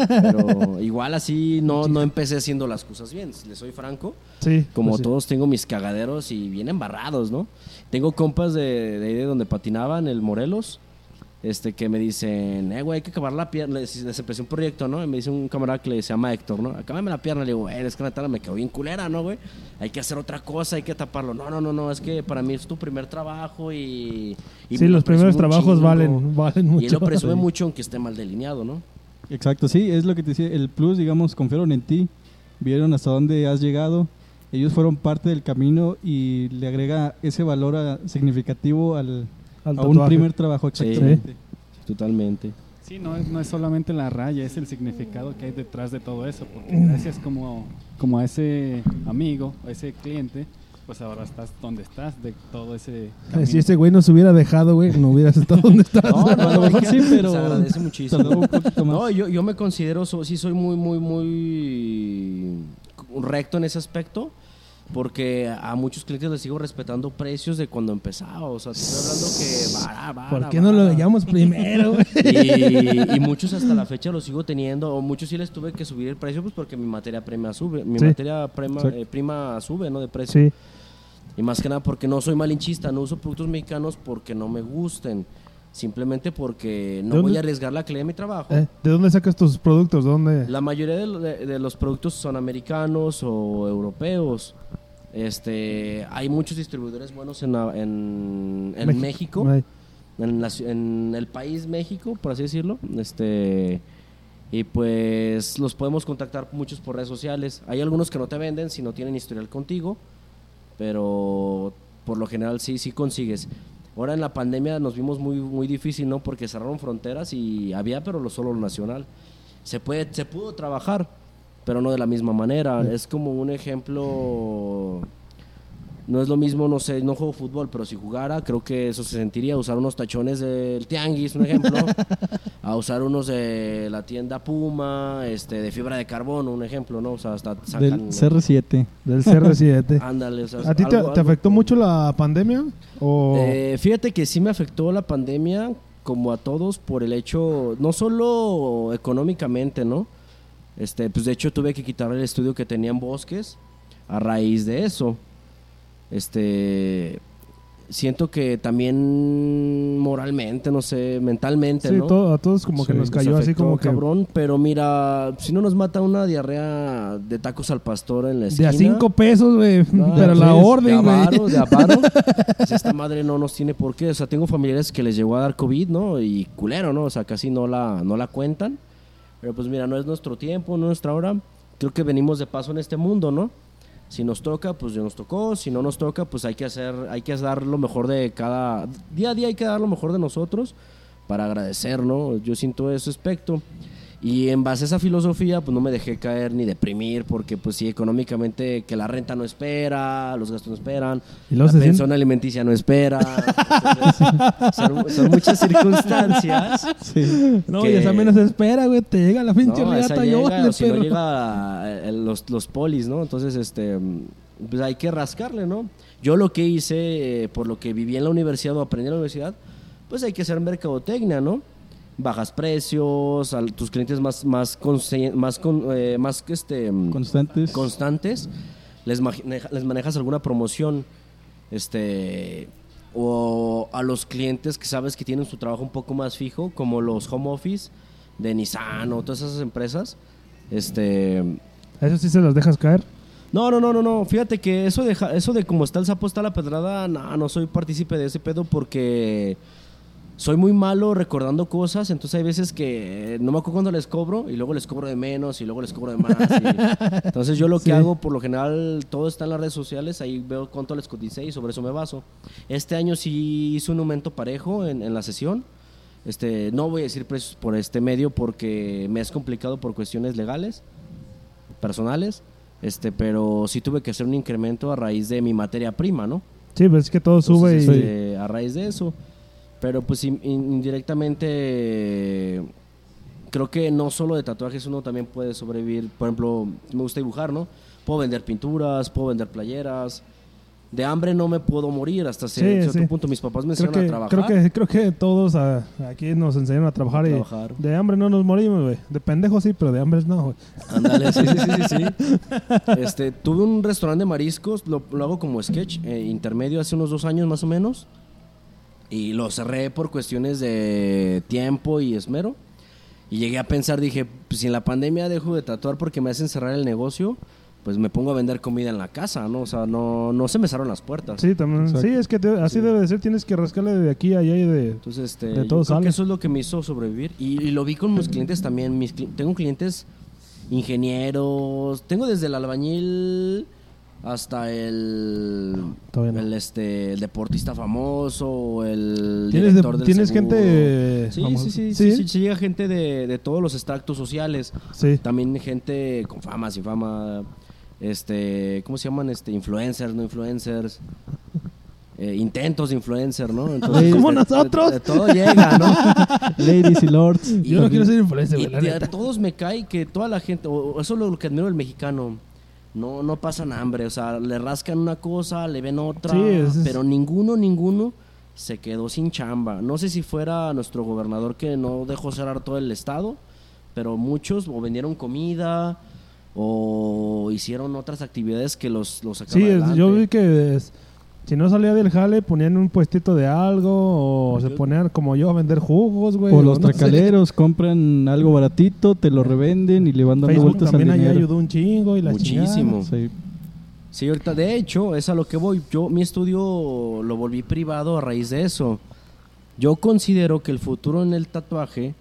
D: Pero igual así no, no empecé haciendo las cosas bien, si les soy franco.
A: Sí.
D: Como
A: pues sí.
D: todos tengo mis cagaderos y bien embarrados, ¿no? Tengo compas de, de ahí de donde patinaban, el Morelos, este, que me dicen, eh, güey, hay que acabar la pierna. Les, les empecé un proyecto, ¿no? Y me dice un camarada que le se llama Héctor, ¿no? Acábame la pierna. Le digo, eh, es que neta me quedó bien culera, ¿no, güey? Hay que hacer otra cosa, hay que taparlo. No, no, no, no, es que para mí es tu primer trabajo y... y
A: Sí, los primeros trabajos
D: chingo.
A: valen, valen mucho.
D: Y él lo presume
A: Sí. [laughs]
D: mucho aunque esté mal delineado, ¿no?
B: Exacto, sí, es lo que te decía. El plus, digamos, confiaron en ti, vieron hasta dónde has llegado. Ellos fueron parte del camino y le agrega ese valor a- significativo Al a un primer trabajo.
D: Sí.
B: Exactamente.
D: Totalmente.
C: Sí, no es, no es solamente la raya, es el significado que hay detrás de todo eso, porque gracias como, como a ese amigo, a ese cliente, pues ahora estás donde estás, de todo ese
A: Eh,
C: camino.
A: Si ese güey nos hubiera dejado, güey, no hubieras estado donde [laughs] estás.
D: No, no,
B: A lo mejor sí, pero-
D: Se agradece muchísimo.
B: Tardó un poquito más.
D: No, yo, yo me considero, so- sí soy muy, muy, muy recto en ese aspecto, porque a muchos clientes les sigo respetando precios de cuando empezaba. O sea, estoy hablando que vara, vara,
A: ¿Por qué no lo veíamos primero? [laughs]
D: Y, y muchos hasta la fecha los sigo teniendo, o muchos sí les tuve que subir el precio, pues porque mi materia prima sube, mi
A: Sí.
D: materia prima, eh, prima sube, ¿no? De precio.
A: Sí.
D: Y más que nada porque no soy malinchista, no uso productos mexicanos porque no me gusten. Simplemente porque no
A: ¿De
D: voy a arriesgar la calidad de mi trabajo.
A: Eh, ¿De dónde sacas tus productos? ¿Dónde?
D: La mayoría de, lo- de- de los productos son americanos o europeos. Este, hay muchos distribuidores buenos en, en, en México, en, la en el país México, por así decirlo. Este, y pues los podemos contactar muchos por redes sociales. Hay algunos que no te venden si no tienen historial contigo, pero por lo general sí, sí consigues. Ahora en la pandemia nos vimos muy, muy difícil, ¿no? Porque cerraron fronteras y había, pero lo solo lo nacional. Se, puede, se pudo trabajar, pero no de la misma manera. Es como un ejemplo... No es lo mismo, no sé, no juego fútbol, pero si jugara, creo que eso se sentiría. Usar unos tachones del Tianguis, un ejemplo. [laughs] a usar unos de la tienda Puma, este, de fibra de carbono, un ejemplo, ¿no? O sea, hasta
B: Del
D: sacan...
B: CR7.
A: del [laughs] CR7.
D: Ándale, o sea,
A: ¿A ti te,
D: algo-
A: te
D: algo
A: afectó mucho la pandemia? ¿O
D: Eh, fíjate que sí me afectó la pandemia, como a todos, por el hecho, no solo económicamente, ¿no? Este, pues de hecho tuve que quitar el estudio que tenía en Bosques a raíz de eso. Este, siento que también moralmente, no sé, mentalmente,
A: sí,
D: ¿no?
A: todo- a todos como que
B: Sí,
A: nos
D: Nos
A: cayó así como que
D: cabrón, pero mira, si no nos mata una diarrea de tacos al pastor en la
A: de
D: esquina.
A: a cinco pesos, güey. [laughs]
D: No,
A: pero la
D: pues,
A: orden,
D: de
A: güey.
D: avaro, de avaro. [laughs] Pues esta madre no nos tiene por qué. O sea, tengo familiares que les llegó a dar COVID, ¿no? Y culero, ¿no? O sea, casi no la, no la cuentan. Pero pues mira, no es nuestro tiempo, no es nuestra hora. Creo que venimos de paso en este mundo, ¿no? Si nos toca, pues ya nos tocó. Si no nos toca, pues hay que hacer, hay que dar lo mejor de cada... Día a día hay que dar lo mejor de nosotros para agradecer, ¿no? Yo siento ese aspecto. Y en base a esa filosofía, pues no me dejé caer ni deprimir, porque pues sí, económicamente que la renta no espera, los gastos no esperan, la pensión alimenticia no espera. [laughs] entonces, son, son muchas circunstancias.
B: Sí.
A: No,
D: que-
A: y esa menos espera, güey. Te llega la pinche
D: No,
A: riata yo,
D: llega,
A: vale,
D: o si no llega eh, los, los polis, ¿no? Entonces, este, pues hay que rascarle, ¿no? Yo lo que hice, eh, por lo que viví en la universidad o aprendí en la universidad, pues hay que hacer mercadotecnia, ¿no? Bajas precios, a tus clientes más, más, más, con- eh, más este,
B: Constantes.
D: constantes, les, maneja- les manejas alguna promoción, este, o a los clientes que sabes que tienen su trabajo un poco más fijo, como los home office de Nissan o todas esas empresas, este,
A: Eso sí se las dejas caer.
D: no, no, no, no, no. Fíjate que eso de, eso de como está el sapo, está la pedrada, no, no soy partícipe de ese pedo porque soy muy malo recordando cosas, entonces hay veces que no me acuerdo cuando les cobro y luego les cobro de menos y luego les cobro de más. y- [laughs] entonces yo lo que
A: Sí.
D: hago, por lo general, todo está en las redes sociales, ahí veo cuánto les coticé y sobre eso me baso. Este año sí hice un aumento parejo en, en la sesión. Este, no voy a decir precios por este medio porque me es complicado por cuestiones legales, personales, este, pero sí tuve que hacer un incremento a raíz de mi materia prima, ¿no?
A: Sí, pues es que todo sube
D: Entonces,
A: y...
D: este, a raíz de eso. Pero pues in- in- indirectamente creo que no solo de tatuajes uno también puede sobrevivir. Por ejemplo, me gusta dibujar, ¿no? Puedo vender pinturas, puedo vender playeras. De hambre no me puedo morir hasta cierto
A: sí.
D: punto. Mis papás me
A: Creo
D: enseñaron
A: que,
D: a
A: creo,
D: trabajar.
A: que, creo que todos ah, aquí nos enseñaron a trabajar,
D: A
A: y de hambre no nos morimos, güey. De pendejos sí, pero de hambre no, güey.
D: Ándale, sí, sí, sí, sí, sí. [laughs] Este, tuve un restaurante de mariscos, lo, lo hago como sketch, eh, intermedio hace unos dos años más o menos. Y lo cerré por cuestiones de tiempo y esmero. Y llegué a pensar, dije, pues, si en la pandemia dejo de tatuar porque me hacen cerrar el negocio, pues me pongo a vender comida en la casa, ¿no? O sea, no, no se me cerraron las puertas.
A: Sí, también.
B: Exacto.
A: Sí, es que te- así debe de ser. Tienes que rascarle de aquí a allá y de...
D: Entonces, este,
A: De
D: yo
A: todo
D: creo que eso es lo que me hizo sobrevivir. Y, y lo vi con mis clientes también. Mis, tengo clientes ingenieros. Tengo desde el albañil hasta el,
A: no.
D: el, este, el deportista famoso, el
A: ¿Tienes, de-
D: director del
A: tienes
D: seguro.
A: gente...
D: Sí,
A: famosa?
D: sí, sí,
A: ¿Sí?
D: sí, sí, sí, llega gente de, de todos los extractos sociales.
A: Sí.
D: También gente con fama, sin fama. Este, ¿cómo se llaman? Este, influencers, no influencers. Eh, intentos de influencer, ¿no? Entonces,
A: Como
D: de- de-
A: nosotros.
D: de todo llega, ¿no? [laughs]
B: Ladies y lords.
A: Yo no quiero ser influencer,
D: Y de a todos me cae que toda la gente, o eso es lo que admiro del mexicano, no, no pasan hambre, o sea, le rascan una cosa, le ven otra,
A: Sí, es- es-
D: pero ninguno, ninguno se quedó sin chamba. No sé si fuera nuestro gobernador que no dejó cerrar todo el estado, pero muchos o vendieron comida o hicieron otras actividades que los, los
A: Sí, es- yo vi que es- si no salía del jale ponían un puestito de algo o se ponían como yo a vender jugos, güey.
B: O los
A: no sé.
B: tracaleros compran algo baratito, te lo revenden y le van dando
A: Facebook
B: vueltas al
A: también ahí
B: dinero.
A: ayudó un chingo y la
D: Muchísimo.
B: Sí.
D: Sí, ahorita, de hecho, es a lo que voy. Yo mi estudio lo volví privado a raíz de eso. Yo considero que el futuro en el tatuaje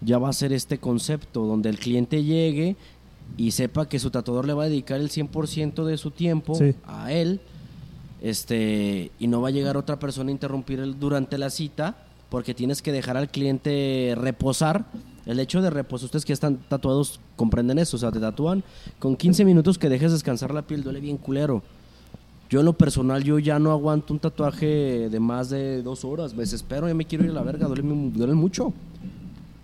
D: ya va a ser este concepto, donde el cliente llegue y sepa que su tatuador le va a dedicar el 100% de su tiempo
A: Sí.
D: a él, este, y no va a llegar otra persona a interrumpir durante la cita, porque tienes que dejar al cliente reposar. El hecho de reposar, ustedes que están tatuados comprenden eso, o sea, te tatúan con 15 minutos que dejes descansar la piel, duele bien culero. Yo en lo personal, yo ya no aguanto un tatuaje de más de dos horas, me desespero, ya me quiero ir a la verga, duele, mu- duele mucho.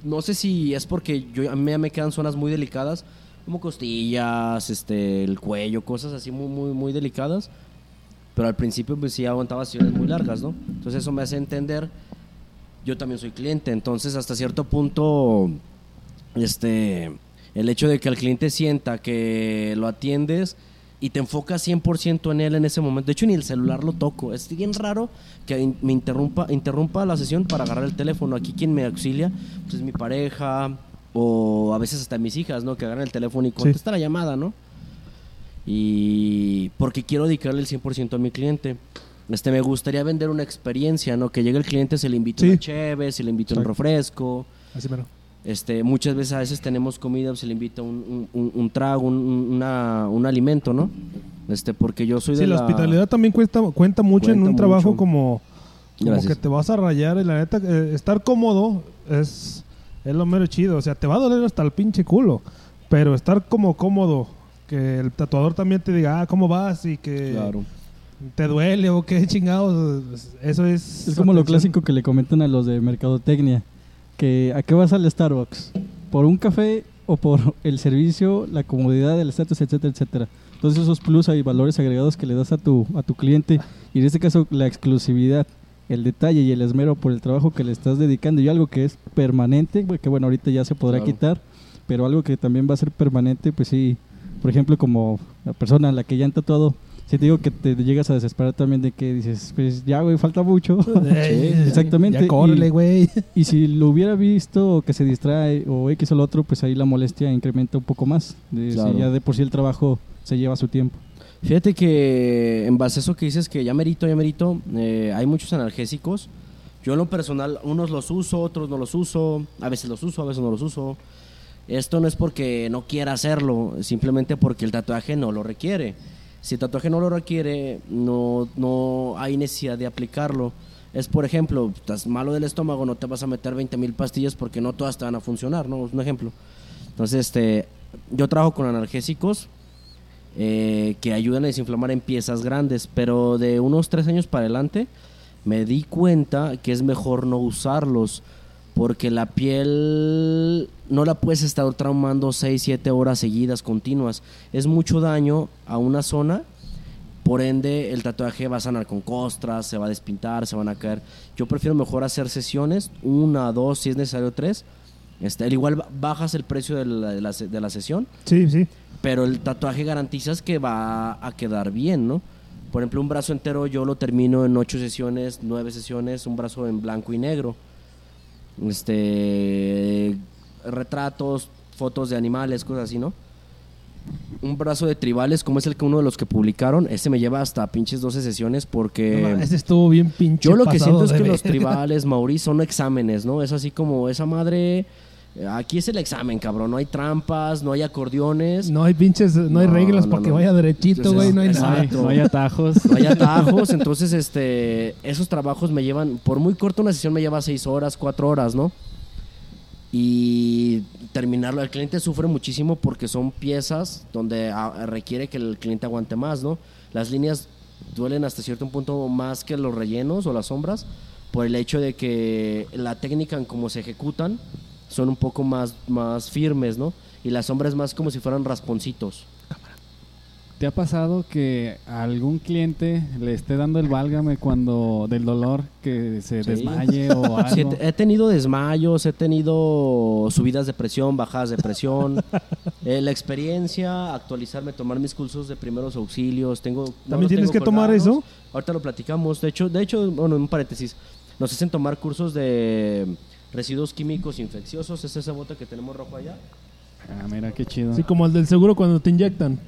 D: No sé si es porque yo, a mí me quedan zonas muy delicadas, como costillas, este, el cuello, cosas así muy, muy, muy delicadas. Pero al principio pues sí aguantaba sesiones muy largas, ¿no? Entonces eso me hace entender, yo también soy cliente, entonces hasta cierto punto, este, el hecho de que el cliente sienta que lo atiendes y te enfocas 100% en él en ese momento, de hecho ni el celular lo toco, es bien raro que me interrumpa, interrumpa la sesión para agarrar el teléfono, aquí quien me auxilia pues es mi pareja o a veces hasta mis hijas, ¿no? Que agarran el teléfono y contesta la llamada, ¿no? Y porque quiero dedicarle el 100% a mi cliente. Este, me gustaría vender una experiencia, ¿no? Que llegue el cliente, se le invita
A: Sí.
D: una cheve, se le invita un refresco.
A: Así mero.
D: Este, muchas veces a veces tenemos comida, se le invita un, un- un- un trago, un, un- una- un alimento, ¿no? Este, porque yo soy
A: Sí,
D: de
A: la
D: la
A: hospitalidad también cuesta, cuenta mucho en
D: Cuenta
A: un trabajo como, como
D: Gracias.
A: que te vas a rayar y la neta, eh, estar cómodo es, es lo mero chido. O sea, te va a doler hasta el pinche culo, pero estar como cómodo, que el tatuador también te diga, ah, ¿cómo vas? Y que
D: Claro.
A: te duele o qué chingados, eso es...
B: Es como lo clásico que le comentan a los de mercadotecnia, que ¿a qué vas al Starbucks? ¿Por un café o por el servicio, la comodidad, el estatus, etcétera, etcétera? Entonces esos plus y valores agregados que le das a tu, a tu cliente, y en este caso la exclusividad, el detalle y el esmero por el trabajo que le estás dedicando y algo que es permanente, que bueno, ahorita ya se podrá
D: Claro.
B: quitar, pero algo que también va a ser permanente, pues sí, por ejemplo, como la persona a la que ya han tatuado, si te digo que te llegas a desesperar también de que dices, pues ya, güey, falta mucho. [laughs] Sí, [laughs] exactamente,
A: Ya córrele,
B: y-
A: güey.
B: Y si lo hubiera visto o que se distrae o X o lo otro, pues ahí la molestia incrementa un poco más. De, si
D: Claro.
B: ya de por sí el trabajo se lleva su tiempo.
D: Fíjate que en base a eso que dices que ya merito, ya merito, eh, hay muchos analgésicos. Yo en lo personal, unos los uso, otros no los uso, a veces los uso, a veces no los uso. Esto no es porque no quiera hacerlo, simplemente porque el tatuaje no lo requiere. Si el tatuaje no lo requiere, no, no hay necesidad de aplicarlo. Es, por ejemplo, estás malo del estómago, no te vas a meter 20 mil pastillas porque no todas te van a funcionar, ¿no? Es un ejemplo. Entonces, este, yo trabajo con analgésicos eh, que ayudan a desinflamar en piezas grandes, pero de unos tres años para adelante me di cuenta que es mejor no usarlos porque la piel no la puedes estar traumando 6, 7 horas seguidas, continuas. Es mucho daño a una zona, por ende el tatuaje va a sanar con costras, se va a despintar, se van a caer. Yo prefiero mejor hacer sesiones, una, dos, si es necesario tres. Este, al igual bajas el precio de la, de la, de la sesión,
A: Sí, sí.
D: pero el tatuaje garantizas que va a quedar bien, ¿no? Por ejemplo, un brazo entero yo lo termino en ocho sesiones, nueve sesiones, un brazo en blanco y negro. Este retratos, fotos de animales, cosas así, ¿no? Un brazo de tribales, como es el que uno de los que publicaron, ese me lleva hasta pinches 12 sesiones porque
A: No, ese estuvo bien pinche.
D: yo lo que siento es que los tribales, Maurice, son exámenes, ¿no? Es así como esa madre. eh, Aquí es el examen, cabrón. No hay trampas, no hay acordeones.
A: No hay pinches, no, hay reglas
D: no,
A: para que
D: no.
A: vaya derechito, güey. No hay
D: exacto.
A: nada.
C: No hay, no hay atajos.
D: No hay atajos, entonces este, esos trabajos me llevan, por muy corto una sesión me lleva seis horas, cuatro horas, ¿no? Y terminarlo, el cliente sufre muchísimo porque son piezas donde ah, requiere que el cliente aguante más, ¿no? Las líneas duelen hasta cierto punto más que los rellenos o las sombras por el hecho de que la técnica en cómo se ejecutan son un poco más, más firmes, ¿no? Y la sombra es más como si fueran rasponcitos.
C: ¿Te ha pasado que a algún cliente le esté dando el válgame cuando del dolor que se
D: Sí.
C: desmaye o [laughs] algo?
D: Sí, he, tenido desmayos, he tenido subidas de presión, bajadas de presión. [laughs] Eh, la experiencia, actualizarme, tomar mis cursos de primeros auxilios. Tengo,
A: ¿También tienes
D: tengo
A: que tomar eso?
D: Ahorita lo platicamos. De hecho, de hecho, bueno, un paréntesis. Nos hacen tomar cursos de residuos químicos infecciosos. Es ese bote que tenemos rojo allá.
C: Ah, mira, qué chido.
A: Sí, como el del seguro cuando te inyectan.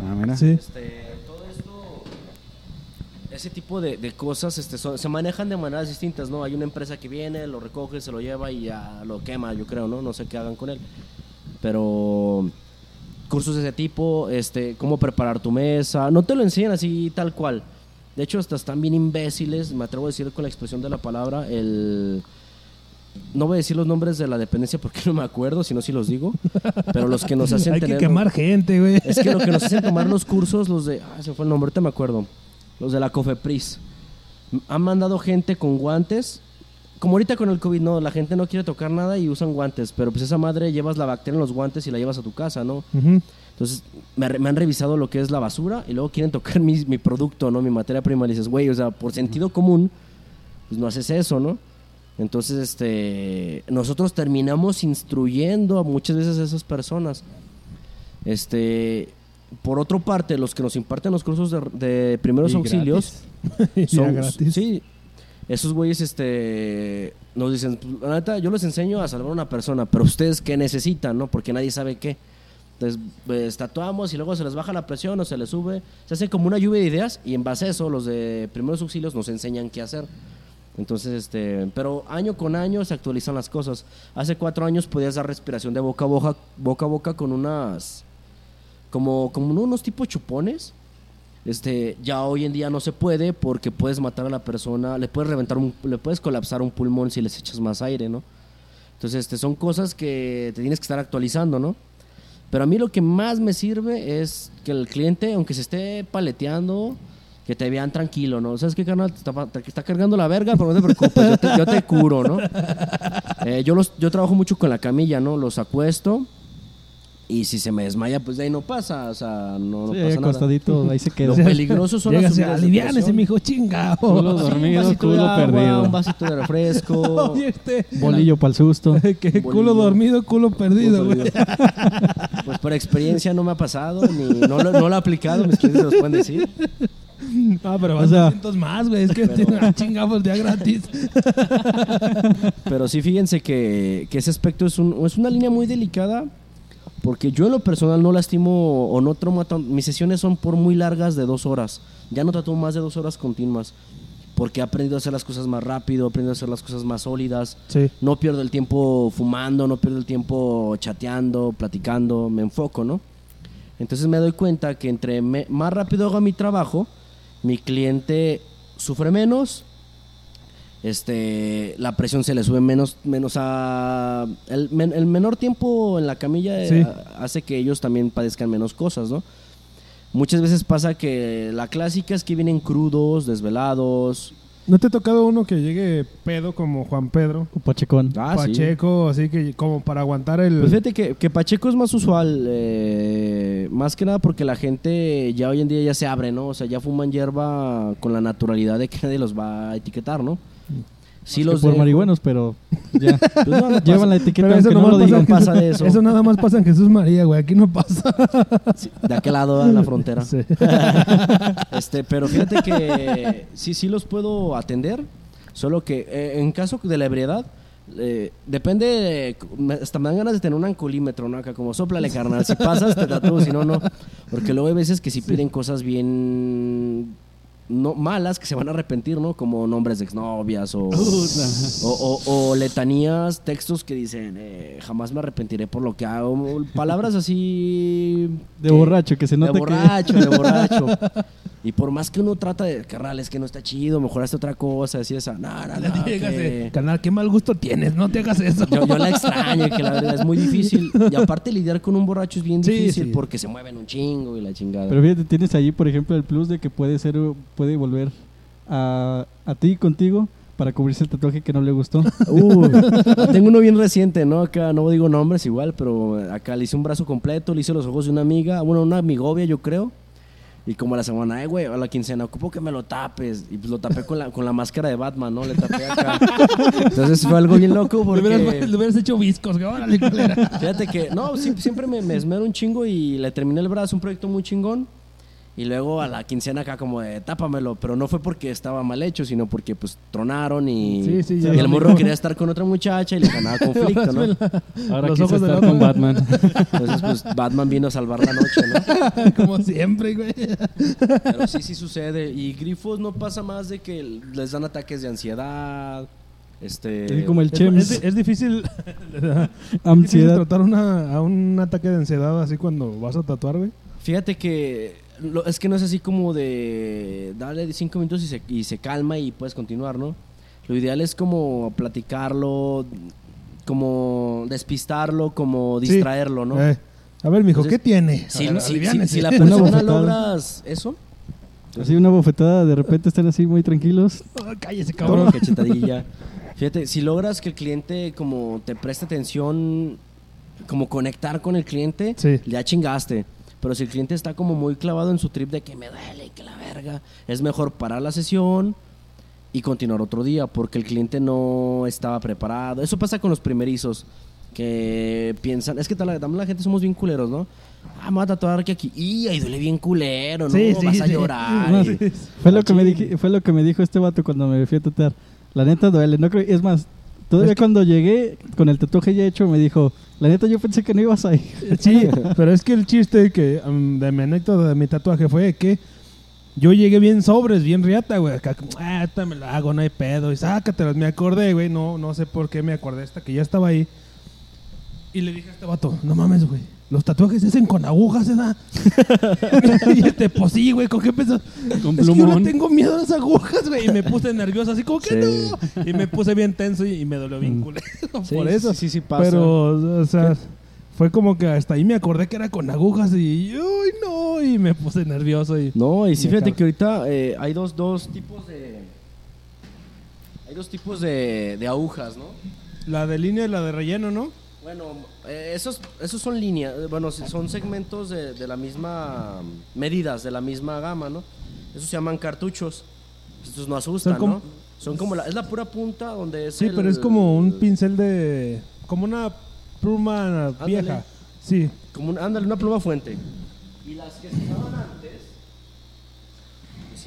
C: Ah, mira.
A: Sí.
D: Este, todo esto, ese tipo de, de cosas este, se manejan de maneras distintas, ¿no? Hay una empresa que viene, lo recoge, se lo lleva y ya lo quema, yo creo, ¿no? No sé qué hagan con él. Pero cursos de ese tipo, este, cómo preparar tu mesa, no te lo enseñan así tal cual. De hecho, hasta están bien imbéciles, me atrevo a decir con la expresión de la palabra, el... No voy a decir los nombres de la dependencia porque [laughs] no me acuerdo, si no, si los digo. Pero los que nos hacen
A: Hay que
D: tener-
A: quemar gente, güey.
D: es que lo que nos hacen [laughs] tomar los cursos, los de. Ah, se fue el nombre, ahorita me acuerdo. Los de la Cofepris. Han mandado gente con guantes. Como ahorita con el COVID, no, la gente no quiere tocar nada y usan guantes. Pero pues esa madre llevas la bacteria en los guantes y la llevas a tu casa, ¿no? Entonces me han revisado lo que es la basura y luego quieren tocar mi, mi producto, ¿no? Mi materia prima. Y dices, güey, o sea, por sentido común, pues no haces eso, ¿no? Entonces, este, nosotros terminamos instruyendo a muchas veces a esas personas. Este, por otra parte, los que nos imparten los cursos de, de primeros
C: Y
D: auxilios,
C: gratis. [laughs]
D: Son,
A: gratis.
D: sí, esos güeyes, este, nos dicen, "Pues, la neta, yo les enseño a salvar a una persona, pero ustedes qué necesitan, ¿no? Porque nadie sabe qué. Entonces, pues, tatuamos y luego se les baja la presión o se les sube. Se hace como una lluvia de ideas y en base a eso, los de primeros auxilios nos enseñan qué hacer. Entonces, este, pero año con año se actualizan las cosas. Hace cuatro años podías dar respiración de boca a boca, boca a boca con unas, como, como unos tipos chupones. Este, ya hoy en día no se puede porque puedes matar a la persona, le puedes reventar un, le puedes colapsar un pulmón si les echas más aire, ¿no? Entonces, este, son cosas que te tienes que estar actualizando, ¿no? Pero a mí lo que más me sirve es que el cliente, aunque se esté paleteando, que te vean tranquilo, ¿no? ¿Sabes qué, carnal? Te está, te está cargando la verga, pero no te preocupes, yo te, yo te curo, ¿no? [laughs] Eh, yo, los, yo trabajo mucho con la camilla, ¿no? Los acuesto y si se me desmaya, pues de ahí no pasa, o sea, no, no
B: Sí,
D: pasa nada.
B: ahí se quedó.
D: Lo [laughs] peligroso son las subidas presión.
A: mijo, chingado.
C: Culo
D: Sí,
C: dormido, culo
D: agua,
C: perdido.
D: Un vasito de refresco. [laughs]
A: Oye, este.
B: Bolillo para el susto.
D: Bolillo.
A: culo dormido, culo perdido, güey.
D: Pues por experiencia no me ha pasado, ni no lo, no lo he aplicado, mis clientes se los pueden decir.
A: Ah, pero
B: O
A: vas
B: sea-
A: a más, güey. Es que chingada día gratis. [laughs]
D: Pero sí, fíjense que, que ese aspecto es, un- es una línea muy delicada, porque yo en lo personal no lastimo o no tan- Mis sesiones son por muy largas de dos horas. Ya no trato más de dos horas continuas. porque he aprendido a hacer las cosas más rápido, he aprendido a hacer las cosas más sólidas.
A: Sí.
D: No pierdo el tiempo fumando, no pierdo el tiempo chateando, platicando, me enfoco, ¿no? Entonces me doy cuenta que entre me- más rápido hago mi trabajo, mi cliente sufre menos, este, la presión se le sube menos, menos a... El, men- el menor tiempo en la camilla eh,
A: Sí.
D: a- hace que ellos también padezcan menos cosas, ¿no? Muchas veces pasa que la clásica es que vienen crudos, desvelados.
A: ¿No te ha tocado uno que llegue pedo como Juan Pedro?
B: O Pachecón.
D: Ah, sí.
A: Pacheco, así que como para aguantar el...
D: Pues fíjate que, que Pacheco es más usual, eh, más que nada porque la gente ya hoy en día ya se abre, ¿no? O sea, ya fuman hierba con la naturalidad de que nadie los va a etiquetar, ¿no? Sí
B: Que
D: los
B: por
D: dejo.
B: marihuanos, pero ya. [laughs]
D: Pues no, no pasa.
B: Llevan la etiqueta
A: Pero eso
B: no lo
A: pasa
B: digan.
D: pasa de eso.
A: Eso nada más pasa en Jesús María, güey. Aquí no pasa. [laughs]
D: Sí, de aquel lado, en la frontera.
A: Sí. [laughs]
D: Este, pero fíjate que sí, sí los puedo atender, solo que eh, en caso de la ebriedad, eh, depende, de- hasta me dan ganas de tener un ancolímetro, ¿no? Acá como soplale, carnal, si pasas te tatúo, si no, no. Porque luego hay veces que sí piden cosas bien no malas que se van a arrepentir, ¿no? Como nombres de exnovias o, o, o- o letanías, textos que dicen, eh, jamás me arrepentiré por lo que hago. Palabras así...
B: De
D: que-
B: borracho, que se nota
D: de
B: que-
D: borracho, de borracho. [laughs] Y por más que uno trata de, carnal, es que no está chido, mejoraste otra cosa, así esa. No, no, [laughs] no, que-
A: de, Canal, qué mal gusto tienes. No te hagas eso.
D: yo, yo la extraño, que la verdad es muy difícil. [laughs] Y aparte lidiar con un borracho es bien
A: Sí,
D: difícil
A: sí.
D: porque se mueven un chingo y la chingada.
B: Pero fíjate, tienes ahí, por ejemplo, el plus de que puede ser, puede volver a, a ti contigo para cubrirse el tatuaje que no le gustó. [laughs]
D: Uy, tengo uno bien reciente, ¿no? Acá no digo nombres igual, pero acá le hice un brazo completo, le hice los ojos de una amiga, bueno, una amigovia yo creo. Y como a la semana, eh, güey, a la quincena, ocupo que me lo tapes. Y pues lo tapé con la, con la máscara de Batman, ¿no? Le tapé acá. Entonces fue algo bien loco
A: Le
D: porque...
A: hubieras, [laughs] le hubieras hecho viscos, culera.
D: Fíjate que, no, siempre me, me esmero un chingo y le terminé el brazo, un proyecto muy chingón. Y luego a la quincena acá como de tápamelo, pero no fue porque estaba mal hecho, sino porque pues tronaron y,
A: Sí, sí,
D: y
A: ya
D: el morro quería estar con otra muchacha y le ganaba [laughs] conflicto, ¿no?
C: Ahora
A: Los del
C: estar con Batman.
D: Entonces pues Batman vino a salvar la noche, ¿no? [laughs]
A: Como siempre, güey.
D: Pero sí, sí sucede. Y grifos no pasa más de que les dan ataques de ansiedad, este...
B: Como el Chems,
A: es- es difícil, [laughs] es difícil
B: ansiedad.
A: tratar una, a un ataque de ansiedad así cuando vas a tatuar, güey.
D: Fíjate que lo- es que no es así como de darle cinco minutos y se, y se calma y puedes continuar, ¿no? Lo ideal es como platicarlo, como despistarlo, como distraerlo, ¿no?
A: Eh, a ver, mijo,
D: Entonces,
A: ¿qué tiene?
D: Si,
A: ver,
D: si- si- si la [laughs] persona logras eso,
B: Así una bofetada, de repente están así muy tranquilos.
A: Oh, cállese,
D: cabrón,
A: cabrón.
D: cachetadilla. Fíjate, si logras que el cliente como te preste atención, como conectar con el cliente,
A: Sí.
D: ya chingaste. Pero si el cliente está como muy clavado en su trip de que me duele y que la verga, es mejor parar la sesión y continuar otro día porque el cliente no estaba preparado. Eso pasa con los primerizos que piensan, es que también la gente somos bien culeros, ¿no? Ah, me voy a tatuar que aquí. Y ahí duele bien culero, ¿no?
A: Sí, sí,
D: Vas a
A: sí.
D: llorar.
B: No,
D: y-
B: sí. Fue lo, que me dije, fue lo que me dijo este vato cuando me fui a tatuar. La neta duele, no creo, es más, todavía
A: Es que-
B: cuando llegué con el tatuaje ya hecho me dijo, la neta yo pensé que no ibas a ir. [laughs]
A: Sí, pero es que el chiste que um, de mi anécdota de mi tatuaje fue que yo llegué bien sobres, bien riata, güey. Acá, como, ah, esta me la hago, no hay pedo. Y sácatelas, me acordé, güey. No, no sé por qué me acordé hasta que ya estaba ahí. Y le dije a este vato, no mames, güey. Los tatuajes se hacen con agujas, ¿verdad? [laughs] y este, pues sí, güey, ¿con qué pensas?
C: Con
A: Es que yo le tengo miedo a las agujas, güey. Y me puse nervioso, así como que
D: Sí.
A: no. Y me puse bien tenso y, y me dolió bien
B: Mm.
A: culero [laughs]
D: Sí,
A: por eso.
D: Sí, sí, pasa.
A: Pero, o sea, fue como que hasta ahí me acordé que era con agujas y, uy, no, y me puse nervioso y...
D: No, y sí, fíjate que ahorita eh, hay dos, dos tipos de. Hay dos tipos de, de agujas, ¿no?
A: La de línea y la de relleno, ¿no?
D: Bueno, eh, esos, esos son líneas, eh, bueno, son segmentos de, de la misma. medidas, de la misma gama, ¿no? Esos se llaman cartuchos. Estos no asustan,
A: Son como-
D: ¿no? Son como la. Es la pura punta donde es.
A: Sí,
D: el-
A: pero es como un pincel de... Como una pluma
D: Ándale.
A: vieja. Sí.
D: Como un, ándale, una pluma fuente. Y las que se usaban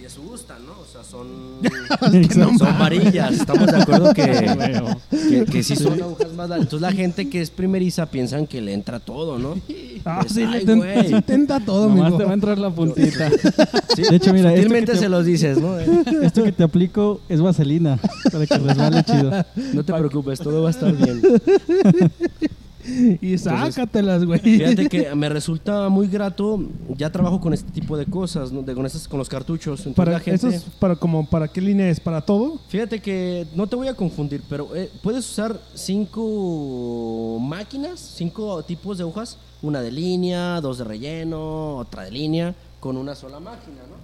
D: sí asustan, ¿no? O sea, son, [laughs] son varillas. Estamos de acuerdo que, [laughs] que, que sí son agujas más largas. Entonces la gente que es primeriza piensan que le entra todo, ¿no?
A: Ah,
D: Pues,
A: sí,
D: ay,
A: le
D: güey.
A: sí tenta todo,
C: Nomás
A: amigo.
C: te va a entrar la puntita. [laughs]
D: Sí,
B: De hecho, mira, esto
D: sutilmente
B: te-
D: se los dices, ¿no?
B: Esto que te aplico es vaselina para que resbale chido.
D: No te preocupes, todo va a estar bien. [laughs]
A: Y sácatelas, güey.
D: Fíjate que [laughs] me resulta muy grato. Ya trabajo con este tipo de cosas, ¿no? de, con, estas, con los cartuchos. Entonces
A: Para,
D: la gente,
A: eso es para, como, ¿Para qué línea es? ¿Para todo?
D: Fíjate que no te voy a confundir, pero eh, puedes usar cinco máquinas, cinco tipos de hojas. Una de línea, dos de relleno, otra de línea, con una sola máquina, ¿no?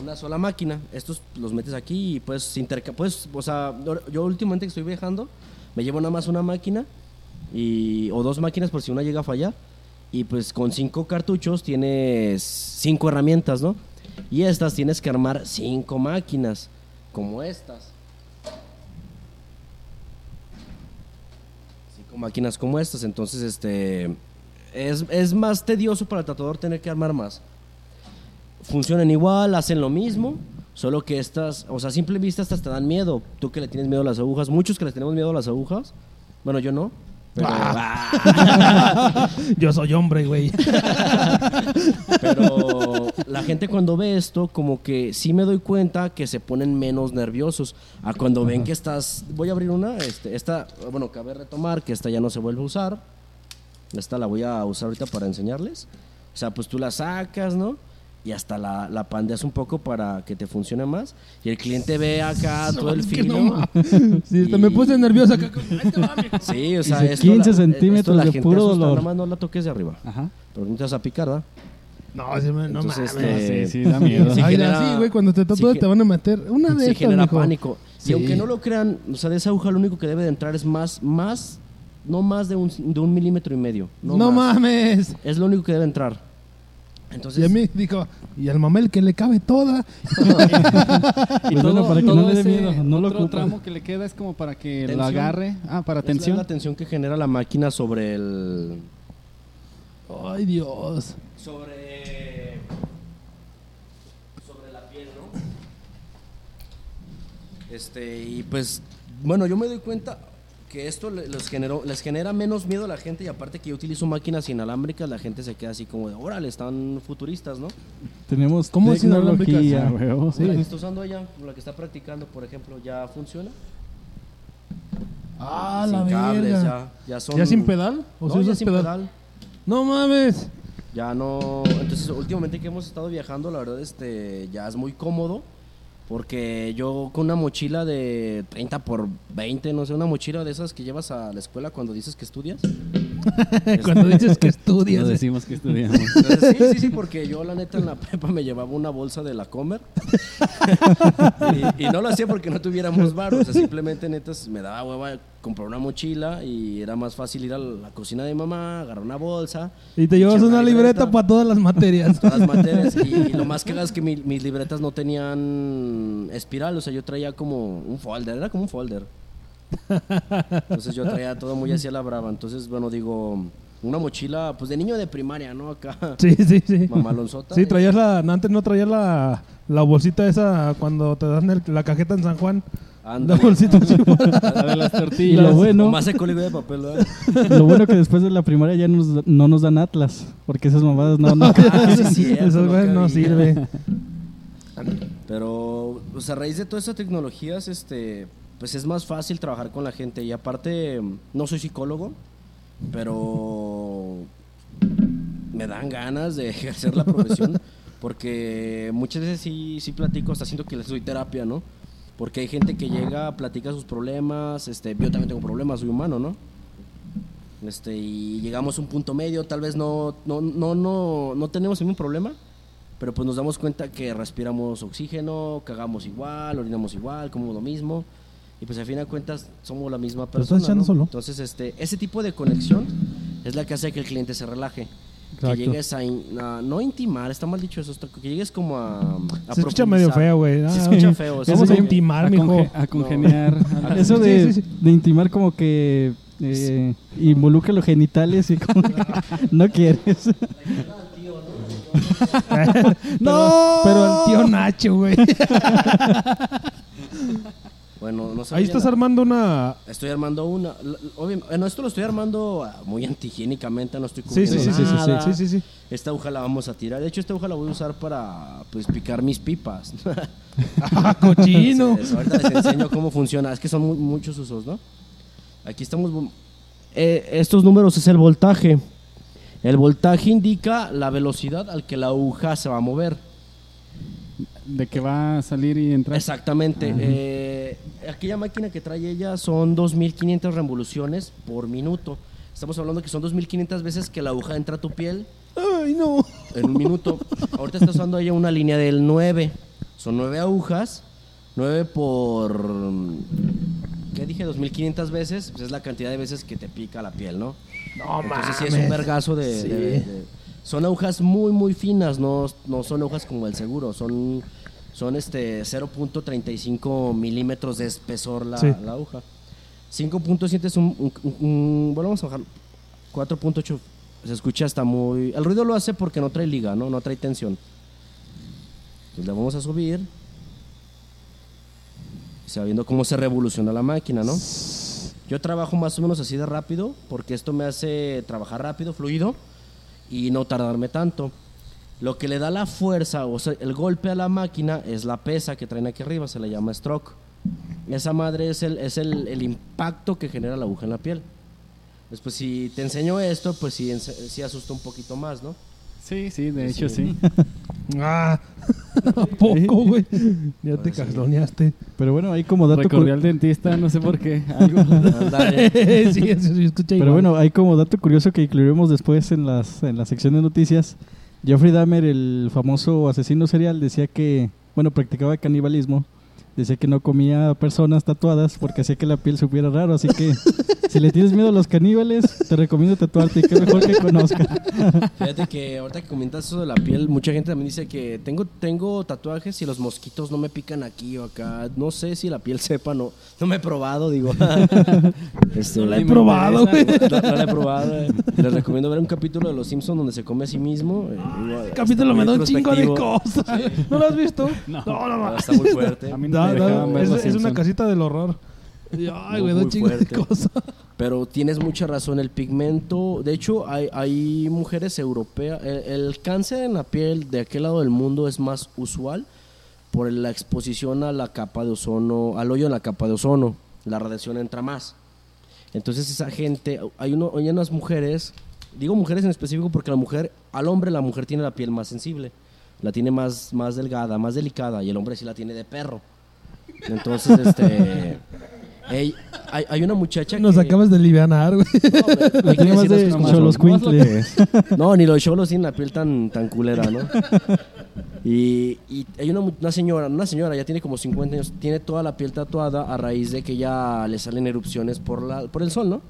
D: Una sola máquina. Estos los metes aquí y puedes interca puedes, o sea, yo últimamente que estoy viajando, me llevo nada más una máquina y, o dos máquinas por si una llega a fallar. Y pues con cinco cartuchos tienes cinco herramientas, ¿no? Y estas tienes que armar cinco máquinas, como estas. Cinco máquinas como estas. Entonces, este. Es, es más tedioso para el tatuador tener que armar más. Funcionan igual, hacen lo mismo. Solo que estas, o sea, a simple vista estas te dan miedo. Tú que le tienes miedo a las agujas, muchos que les tenemos miedo a las agujas. Bueno, yo no. Pero, [laughs]
A: Yo soy hombre, güey. [laughs]
D: Pero la gente cuando ve esto, como que sí me doy cuenta que se ponen menos nerviosos. A cuando ven que estás. Voy a abrir una. Este, esta, bueno, cabe retomar que esta ya no se vuelve a usar. Esta la voy a usar ahorita para enseñarles. O sea, pues tú la sacas, ¿no? Y hasta la, la pandeas un poco para que te funcione más. Y el cliente ve acá [laughs] todo el filo.
A: no. [laughs] Sí, hasta me puse nervioso acá. [laughs]
D: Sí, o sea, esto
B: 15
D: la-
B: centímetros
D: esto la
B: de
D: gente
B: puro
D: asusta,
B: dolor.
D: Nada más no la toques de arriba.
C: Ajá.
D: Pero no te vas a picar, ¿verdad?
A: No, sí, me- no
D: Entonces,
A: mames.
D: este,
C: Sí, sí, da miedo.
D: Sí
A: Ay,
D: genera-
A: sí, güey, cuando te
D: sí ge-
A: te van a meter una de
D: sí
A: estas,
D: genera
A: mijo.
D: pánico.
A: Sí.
D: Y aunque no lo crean, o sea, de esa aguja lo único que debe de entrar es más, más, no más de un, de un milímetro y medio. No,
A: No, mames.
D: Es lo único que debe entrar. Entonces,
A: Y a mí dijo, y al mamel que le cabe toda. [laughs]
C: Y
B: Pues bueno, para que no le dé
C: ese
B: miedo, no lo
C: otro tramo que le queda es como para que
D: Tensión.
C: lo agarre. Ah, para
D: es la-
C: tensión.
D: la tensión que genera la máquina sobre el...
A: Ay, Dios.
D: Sobre... Sobre la piel, ¿no? Este, y pues, bueno, yo me doy cuenta que esto le- les, generó, les genera menos miedo a la gente y aparte que yo utilizo máquinas inalámbricas, la gente se queda así como de, órale, están futuristas, ¿no?
B: Tenemos
A: ¿Cómo es?
C: Ah, huevo.
D: La que está usando ella, la que está practicando, por ejemplo, ¿ya funciona?
A: Ah,
D: sin
A: la
D: cables,
A: verga.
D: ya, ya son...
A: ¿Ya sin pedal? ¿O
D: No,
A: si
D: ya sin
A: pedal?
D: pedal.
A: No mames.
D: Ya no. Entonces, últimamente que hemos estado viajando, la verdad, este, ya es muy cómodo. Porque yo con una mochila de 30 por 20, no sé, una mochila de esas que llevas a la escuela cuando dices que estudias. [laughs]
A: Cuando dices que
C: No
A: estudias.
C: decimos que estudiamos. [laughs]
D: Entonces, sí, sí, sí, porque yo la neta en la prepa me llevaba una bolsa de la Comer. [laughs] y, y no lo hacía porque no tuviéramos bar, o sea, simplemente neta me daba hueva comprar una mochila y era más fácil ir a la cocina de mi mamá, agarrar una bolsa.
A: Y te llevas una libreta para todas las materias.
D: todas las materias y, y lo más que es que mi- mis libretas no tenían espiral, o sea, yo traía como un folder, era como un folder. Entonces yo traía todo muy así a la brava. Entonces, bueno, digo, una mochila, pues de niño de primaria, ¿no? Acá, [laughs]
A: Sí, sí, sí.
D: mamalonzota.
A: Sí, traías la. Antes no traías la, la bolsita esa cuando te dan el- la cajeta en San Juan. La
D: Ándale.
A: bolsita.
C: La [laughs] de las tortillas.
B: lo bueno,
D: más de papel, ¿verdad? [laughs]
B: lo bueno que después de la primaria ya nos, no nos dan Atlas, porque esas mamadas no, no.
D: Ah, sí, es cierto,
A: Eso
D: no
A: no sirve.
D: Pero, pues a raíz de todas estas tecnologías, este, pues es más fácil trabajar con la gente. Y aparte, no soy psicólogo, pero me dan ganas de [laughs] ejercer la profesión. Porque muchas veces sí, sí platico, hasta siento que les doy terapia, ¿no? Porque hay gente que llega, platica sus problemas, este, yo también tengo problemas, soy humano, ¿no? Este, y llegamos a un punto medio, tal vez no, no, no, no, no tenemos mismo problema, pero pues nos damos cuenta que respiramos oxígeno, cagamos igual, orinamos igual, comemos lo mismo. Y pues al fin de cuentas somos la misma
A: Pero estás
D: persona.
A: echando
D: ¿no?
A: solo.
D: Entonces, este, ese tipo de conexión es la que hace que el cliente se relaje.
B: Exacto.
D: Que llegues a, in- a- no intimar, está mal dicho eso, que llegues como a, a
A: Se escucha medio feo, güey.
D: Se
A: Ah,
D: escucha
A: oye,
D: feo. se
A: Vamos a
D: escucha-
A: intimar,
C: a,
A: mijo.
C: conge- a congeniar. [laughs]
B: Eso
A: Sí,
B: de,
A: sí, sí.
B: de intimar como que eh, involucra los genitales y como que no quieres. [laughs]
A: no. Pero el tío Nacho, güey. [laughs]
D: Bueno, no.
A: Ahí estás armando una.
D: Estoy armando una. Bueno, esto lo estoy armando ah, muy antihigiénicamente, no estoy cubriendo
A: sí, sí, sí, sí,
D: nada.
A: sí, sí, sí.
D: Esta aguja la vamos a tirar. De hecho, esta aguja la voy a usar para pues picar mis pipas. [laughs]
A: Ah, cochino. [laughs]
D: Sí, ahorita les enseño cómo funciona. Es que son mu- muchos usos, ¿no? Aquí estamos. eh, estos números es el voltaje. El voltaje indica la velocidad al que la aguja se va a mover.
C: De que va a salir y entrar.
D: Exactamente. Eh, aquella máquina que trae ella son 2.500 revoluciones por minuto. Estamos hablando que son 2.500 veces que la aguja entra a tu piel
A: Ay, no.
D: en un minuto. Ahorita está usando ella una línea del 9. Son 9 agujas. 9 por... ¿Qué dije? 2.500 veces. Pues es la cantidad de veces que te pica la piel, ¿no?
A: No,
D: Entonces sí es un vergazo de...
A: Sí.
D: de- de- son agujas muy, muy finas. No, no son agujas como el seguro. Son, son este 0.35 milímetros de espesor la,
A: Sí.
D: la aguja. 5.7 es un, un- un- un- Bueno, vamos a bajar. 4.8 se escucha hasta muy... El ruido lo hace porque no trae liga, ¿no? No trae tensión. Entonces le vamos a subir. Se va viendo cómo se revoluciona la máquina, ¿no? Yo trabajo más o menos así de rápido porque esto me hace trabajar rápido, fluido y no tardarme tanto. Lo que le da la fuerza, o sea, el golpe a la máquina es la pesa que traen aquí arriba, se le llama stroke. Esa madre es el, es el, el impacto que genera la aguja en la piel. Después, si te enseño esto, pues sí, sí asusta un poquito más, ¿no?
C: Sí, sí, de hecho sí. [laughs]
A: Ah, [laughs] ¿a poco, güey? Ya te casloneaste.
B: Pero bueno, ahí como dato
C: Recorrí
B: cu-
C: al dentista, no sé por qué. [laughs] Algo.
A: Sí, eso sí, escucha igual.
B: Pero bueno, hay como dato curioso que incluiremos después en, las, en la sección de noticias. Jeffrey Dahmer, el famoso asesino serial, decía que, bueno, practicaba canibalismo. Decía que no comía personas tatuadas porque hacía que la piel supiera raro. Así que [laughs] si le tienes miedo a los caníbales, te recomiendo tatuarte. Qué mejor que conozca.
D: Fíjate que ahorita que comentas eso de la piel, mucha gente también dice que tengo, tengo tatuajes y los mosquitos no me pican aquí o acá. No sé si la piel sepa, no, no me he probado, digo. [laughs] Este,
A: No la he probado, güey.
D: No, no la he probado. eh. Les recomiendo ver un capítulo de Los Simpsons donde se come a sí mismo. eh, igual,
A: capítulo me da un chingo de cosas. ¿No lo has visto?
C: No.
A: no, no,
D: Ah,
A: no.
D: Está muy fuerte.
C: A mí no
A: Da-
C: me
A: da-
C: dejaban ver
A: es, es una casita del horror. [laughs] Ay, güey, chingo de [laughs] cosas.
D: Pero tienes mucha razón, el pigmento, de hecho hay, hay mujeres europeas, el, el cáncer en la piel de aquel lado del mundo es más usual por la exposición a la capa de ozono, al hoyo en la capa de ozono, la radiación entra más. Entonces esa gente, hay, uno, hay unas mujeres, digo mujeres en específico porque la mujer, al hombre la mujer tiene la piel más sensible, la tiene más, más delgada, más delicada y el hombre sí la tiene de perro. Entonces, este... ey, hay, hay una muchacha
A: Nos
D: que...
A: acabas de livianar, güey.
D: No,
B: de. Xoloscuincle.
D: No, ni los cholos tienen la piel tan, tan culera, ¿no? Y, y hay una, una señora, una señora, ya tiene como 50 años, tiene toda la piel tatuada a raíz de que ya le salen erupciones por, la, por el sol, ¿no?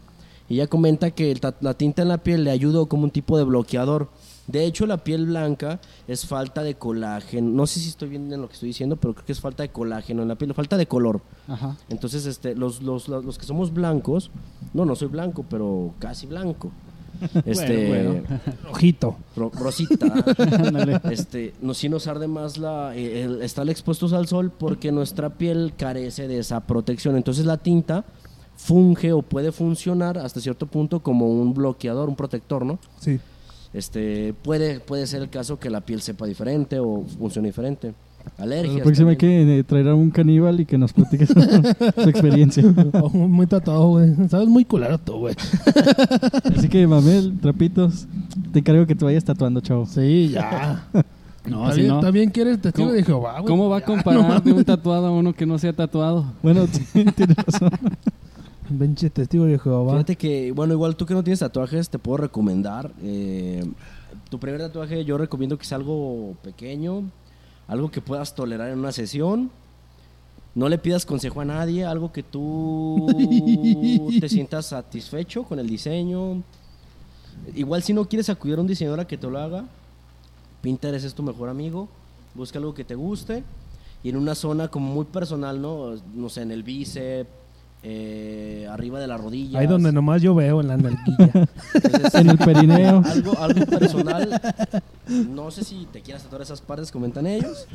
D: Y ella comenta que el la tinta en la piel le ayudó como un tipo de bloqueador. De hecho, la piel blanca es falta de colágeno. No sé si estoy bien en lo que estoy diciendo, pero creo que es falta de colágeno en la piel, falta de color.
C: Ajá.
D: Entonces, este, los, los, los, los que somos blancos, no, no soy blanco, pero casi blanco. [laughs] Este,
C: Bueno, [laughs]
D: ro- rosita. [laughs] Este, no, sí nos arde más la, eh, el estar expuestos al sol porque nuestra piel carece de esa protección. Entonces la tinta funge o puede funcionar hasta cierto punto como un bloqueador, un protector, ¿no?
A: Sí.
D: Este, puede, puede ser el caso que la piel sepa diferente o funcione diferente. Alergias.
B: La próxima hay
D: también.
B: que eh, traer a un caníbal y que nos platique su, [laughs] su experiencia.
A: Oh, muy tatuado, güey. Sabes muy culero tú, güey. [laughs]
B: Así que, Mamel, trapitos, te encargo que te vayas tatuando, chavo.
A: Sí, ya. [laughs]
C: No,
A: ¿Está
C: si
A: bien,
C: no.
A: está bien que eres testigo
C: ¿Cómo-
A: de Jehová, güey.
C: ¿Cómo va a comparar
A: no
C: de un tatuado a uno que no sea tatuado?
B: Bueno, tienes razón.
A: Pinche testigo de Jehová.
D: Fíjate que, bueno, igual tú que no tienes tatuajes, te puedo recomendar. eh, tu primer tatuaje yo recomiendo que sea algo pequeño, algo que puedas tolerar en una sesión. No le pidas consejo a nadie, algo que tú [laughs] te sientas satisfecho con el diseño. Igual si no quieres acudir a un diseñador a que te lo haga, Pinterest es tu mejor amigo, busca algo que te guste y en una zona como muy personal, ¿no? No sé, en el bíceps, eh, arriba de la rodilla.
A: Ahí donde nomás yo veo, en la nalguilla. [laughs]
B: En el perineo.
D: Algo, algo personal. No sé si te quieras tatuar esas partes, comentan ellos.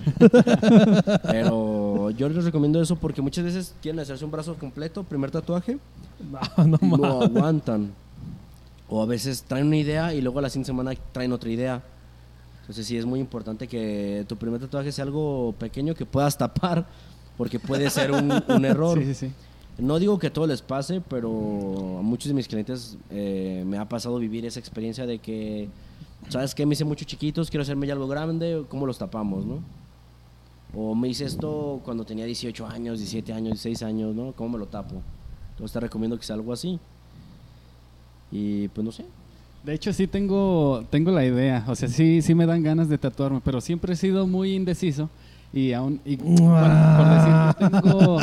D: Pero yo les recomiendo eso porque muchas veces quieren hacerse un brazo completo, primer tatuaje, [laughs]
A: no, no
D: y no aguantan. O a veces traen una idea y luego a la siguiente semana traen otra idea. Entonces sí es muy importante que tu primer tatuaje sea algo pequeño que puedas tapar porque puede ser un, un error. [laughs]
C: Sí, sí, sí.
D: No digo que todo les pase, pero a muchos de mis clientes eh, me ha pasado vivir esa experiencia de que, ¿sabes qué? Me hice mucho chiquitos, quiero hacerme ya algo grande, ¿cómo los tapamos, no? O me hice esto cuando tenía 18 años, 17 años, 16 años, ¿no? ¿Cómo me lo tapo? Entonces te recomiendo que sea algo así. Y pues no sé.
C: De hecho, sí tengo, tengo la idea. O sea, sí, sí me dan ganas de tatuarme, pero siempre he sido muy indeciso. Y aún, y, bueno, por decir, tengo,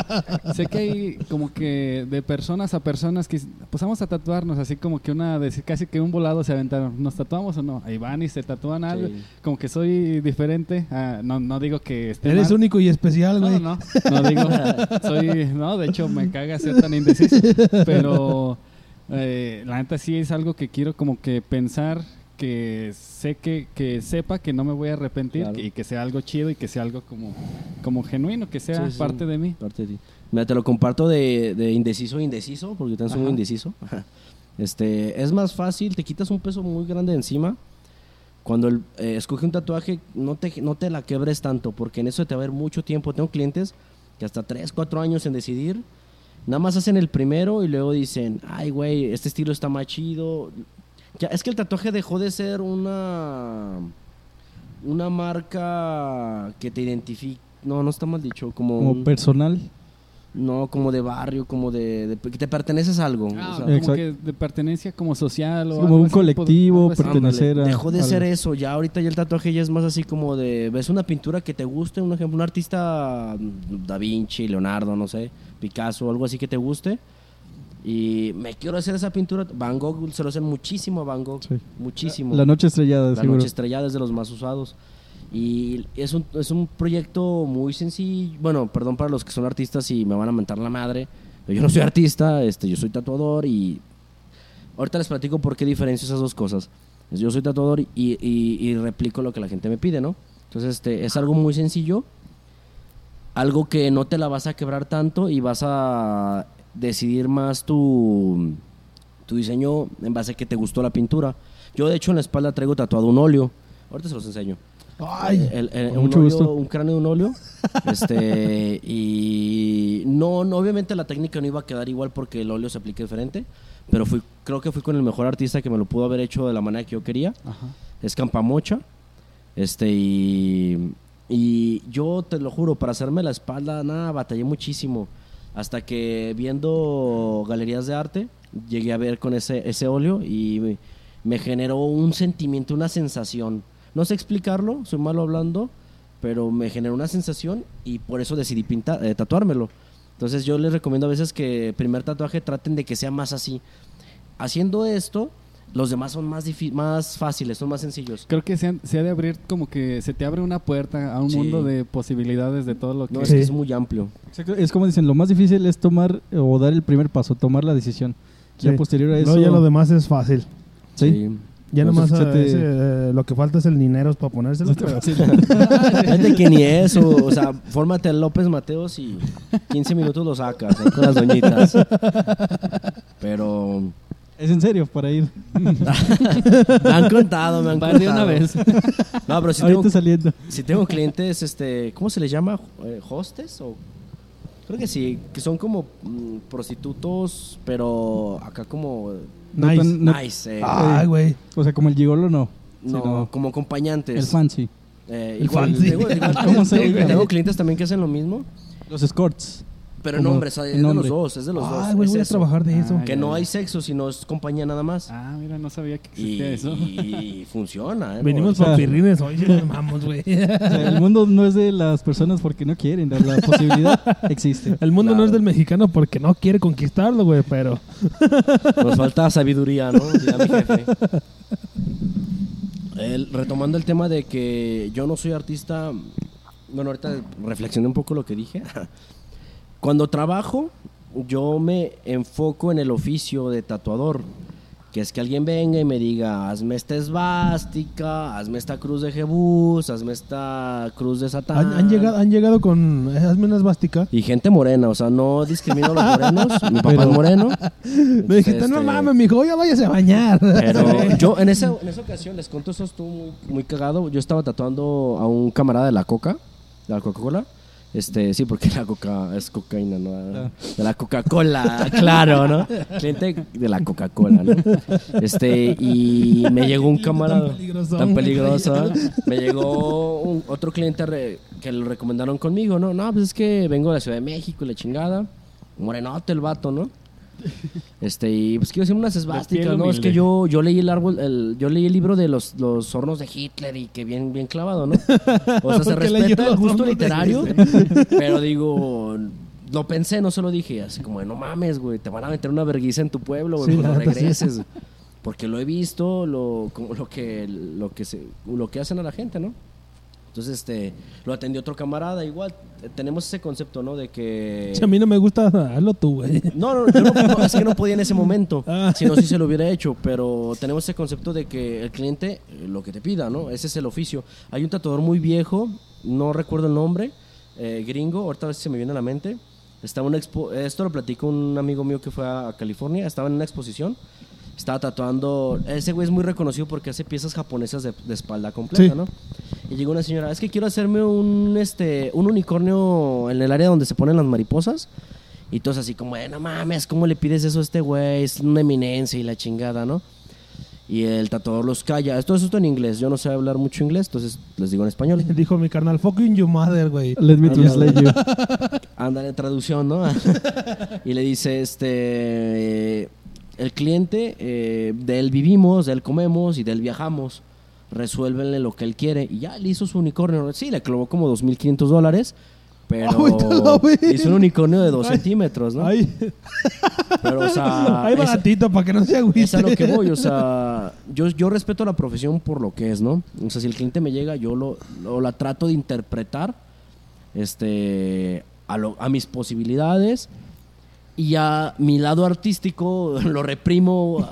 C: sé que hay como que de personas a personas que, pues vamos a tatuarnos, así como que una, casi que un volado se aventaron, ¿nos tatuamos o no? Ahí van y se tatúan algo,
D: Sí.
C: como que soy diferente, ah, no, no digo que esté
A: Eres
C: mal.
A: único y especial,
C: No,
A: güey.
C: no, no, no digo, soy, no, de hecho me caga ser tan indeciso, pero eh, la neta sí es algo que quiero como que pensar, que sé que, que sepa que no me voy a arrepentir
D: Claro.
C: y que sea algo chido y que sea algo como, como genuino, que sea
D: Sí, sí.
C: parte de mí.
D: Parte de ti. Mira, te lo comparto de, de indeciso a indeciso, porque yo también soy muy
C: Ajá.
D: indeciso. [laughs] Este, es más fácil, te quitas un peso muy grande de encima. Cuando el, eh, escoge un tatuaje, no te, no te la quebres tanto, porque en eso te va a ver mucho tiempo. Tengo clientes que hasta 3, 4 años en decidir, nada más hacen el primero y luego dicen, ay, güey, este estilo está más chido. Ya, es que el tatuaje dejó de ser una, una marca que te identifica. No, no está mal dicho, como,
B: Como
D: un-
B: personal.
D: no, como de barrio, como de, de- que te perteneces a algo.
C: Ah,
D: o sea,
C: como
B: Exacto.
C: que de pertenencia como social o
B: como
C: algo
B: un
C: así,
B: colectivo,
C: algo
B: pertenecer a.
D: Dejó de
B: algo.
D: ser eso, ya ahorita ya el tatuaje ya es más así como de, ves una pintura que te guste, un ejemplo, un artista, mm, Da Vinci, Leonardo, no sé, Picasso, algo así que te guste, y me quiero hacer esa pintura, Van Gogh se lo hacen muchísimo a Van Gogh,
B: Sí.
D: muchísimo.
B: La noche estrellada,
D: La
B: seguro.
D: Noche Estrellada es de los más usados. Y es un, es un proyecto muy sencillo. Bueno, perdón para los que son artistas y me van a mentar la madre. Yo no soy artista, este, yo soy tatuador y... Ahorita les platico por qué diferencio esas dos cosas. Yo soy tatuador y, y- y replico lo que la gente me pide, ¿no? Entonces, este, es algo muy sencillo. Algo que no te la vas a quebrar tanto y vas a decidir más tu, tu diseño en base a que te gustó la pintura. Yo, de hecho, en la espalda traigo tatuado un óleo. Ahorita se los enseño.
A: Ay,
D: El- el-
B: Con
D: un,
B: mucho
D: óleo,
B: gusto.
D: un cráneo de un óleo. [laughs] Este, y no, no, obviamente la técnica no iba a quedar igual porque el óleo se aplica diferente. Pero fui, creo que fui con el mejor artista que me lo pudo haber hecho de la manera que yo quería.
C: Ajá.
D: Es Campamocha. Este, y, y yo te lo juro, para hacerme la espalda, nada, batallé muchísimo. Hasta que viendo galerías de arte, llegué a ver con ese, ese óleo y me, generó un sentimiento, una sensación. No sé explicarlo, soy malo hablando, pero me generó una sensación y por eso decidí pintar, eh, tatuármelo. Entonces yo les recomiendo a veces que primer tatuaje traten de que sea más así. Haciendo esto, los demás son más, más fáciles, son más sencillos.
C: Creo que se, han- se ha de abrir como que se te abre una puerta a un
D: Sí.
C: mundo de posibilidades de todo lo que...
D: No, es
A: Sí.
D: que es muy amplio.
B: Exacto, Es como dicen, lo más difícil es tomar o dar el primer paso, tomar la decisión. Ya
A: Sí.
B: posterior a eso.
A: No, ya lo demás es fácil.
B: Sí.
A: Ya
B: Entonces,
A: nomás
B: se
A: eh,
B: te-
A: ese, eh, lo que falta es el dinero para ponérselo.
D: Fíjate [laughs] que ni eso, o sea, fórmate a López Mateos y 15 minutos lo sacas ahí con las doñitas. Pero
B: Es en serio, para ir. [laughs]
D: me han contado, me han
C: Va de
D: contado.
C: una vez.
D: No, pero si tengo,
B: saliendo.
D: si tengo clientes, este, ¿cómo se les llama? Eh, ¿Hostes? O, creo que sí, que son como mm, prostitutos, pero acá como
B: No
A: Nice.
B: tan- no-
D: nice, eh,
A: Ay, güey.
B: o sea, como el gigolo no.
D: no,
B: sino
D: como acompañantes.
B: el fancy.
D: Eh,
A: El
D: igual,
A: fancy.
D: tengo- igual- [laughs]
B: ¿Cómo se
D: tengo-
B: diga?
D: Tengo clientes también que hacen lo mismo,
B: Los escorts.
D: Pero en
B: Como
D: hombres, es
B: en
D: de
B: hombre.
D: los dos, es de los dos.
A: Ay, güey,
D: es
A: voy a
D: eso.
A: trabajar de eso.
C: Ay.
D: Que no hay sexo, sino es compañía nada más.
C: Ah, mira, no sabía que
D: Y,
C: existía eso.
D: y [laughs] funciona, ¿eh?
A: Venimos
B: sea-
A: por pirrines hoy, nos vamos, güey.
B: O sea, [laughs] el mundo no es de las personas porque no quieren, la, la posibilidad existe. [laughs]
A: El mundo no
D: Claro.
A: es del mexicano porque no quiere conquistarlo, güey, pero...
D: Nos falta sabiduría, ¿no? Dirá mi jefe. El- retomando el tema de que yo no soy artista, bueno, ahorita reflexioné un poco lo que dije. Cuando trabajo, yo me enfoco en el oficio de tatuador. Que es que alguien venga y me diga, hazme esta esvástica, hazme esta cruz de Jebús, hazme esta cruz de Satán.
A: ¿Han, han llegado, han llegado con. Hazme una esvástica.
D: Y gente morena, o sea, no discrimino a los morenos. Mi papá
B: Pero-
D: es moreno. [laughs]
A: Me dijiste, no
D: Este,
A: mames, mijo, ya váyase a bañar.
D: Pero [laughs] yo en esa, en esa ocasión, les cuento, eso estuvo muy, muy cagado. Yo estaba tatuando a un camarada de la Coca, de la Coca-Cola. Este, sí, porque la coca es cocaína, ¿no? De la Coca-Cola, [laughs] claro, ¿no? [laughs] Cliente de la Coca-Cola, ¿no? Este, y me llegó un camarada
A: Tan peligroso.
D: tan peligroso. Me llegó un- otro cliente re- que lo recomendaron conmigo, ¿no? No, pues es que vengo de la Ciudad de México la chingada. Morenote el vato, ¿no? [laughs] Este, y pues quiero hacer unas esvásticas, ¿no? Es que yo, yo leí el árbol, el, yo leí el libro de los, los hornos de Hitler y que bien, bien clavado, ¿no? [laughs] O sea, se respeta el gusto literario, [laughs] pero digo, lo pensé, no se lo dije, así como de, no mames, güey, te van a meter una vergüenza en tu pueblo, güey,
A: Sí,
D: cuando
A: sí.
D: regreses. Porque lo he visto, lo, como lo que, lo que se, lo que hacen a la gente, ¿no? Entonces, este, lo atendió otro camarada, igual, tenemos ese concepto, ¿no? De que...
A: Si a mí no me gusta, [laughs] hazlo tú, güey.
D: No, no, yo no, es que no podía en ese momento. [laughs]
A: Ah.
D: Si no, sí se lo hubiera hecho. Pero tenemos ese concepto de que el cliente lo que te pida, ¿no? Ese es el oficio. Hay un tatuador muy viejo, no recuerdo el nombre, eh, gringo, ahorita a ver si se me viene a la mente. Estaba una expo esto lo platicó un amigo mío que fue a California, estaba en una exposición. Estaba tatuando. Ese güey es muy reconocido porque hace piezas japonesas de, de espalda completa,
A: Sí.
D: ¿no? Y llegó una señora, es que quiero hacerme un, este, un unicornio en el área donde se ponen las mariposas. Y todos así como, "Eh, no mames, ¿cómo le pides eso a este güey? Es una eminencia y la chingada, ¿no? Y el tatuador los calla. Esto es esto en inglés. Yo no sé hablar mucho inglés, entonces les digo en español. [laughs]
A: Dijo mi carnal, fucking you mother, güey.
B: Let me translate you. [laughs]
D: Anda en traducción, ¿no? [laughs] y le dice, este, el cliente, eh, de él vivimos, de él comemos y de él viajamos. Resuélvenle lo que él quiere. Y ya le hizo su unicornio. Sí, le clavó como 2.500 dólares. Pero [laughs] hizo un unicornio de 2
A: Ay.
D: centímetros, ¿no?
A: Ay,
D: Pero, o sea, [laughs]
A: ay
D: esa-
A: baratito, para que no se agüite.
D: es a lo que voy, o sea, yo, yo respeto la profesión por lo que es, ¿no? O sea, si el cliente me llega, yo lo, lo- la trato de interpretar este, a, lo- a mis posibilidades y a mi lado artístico lo reprimo.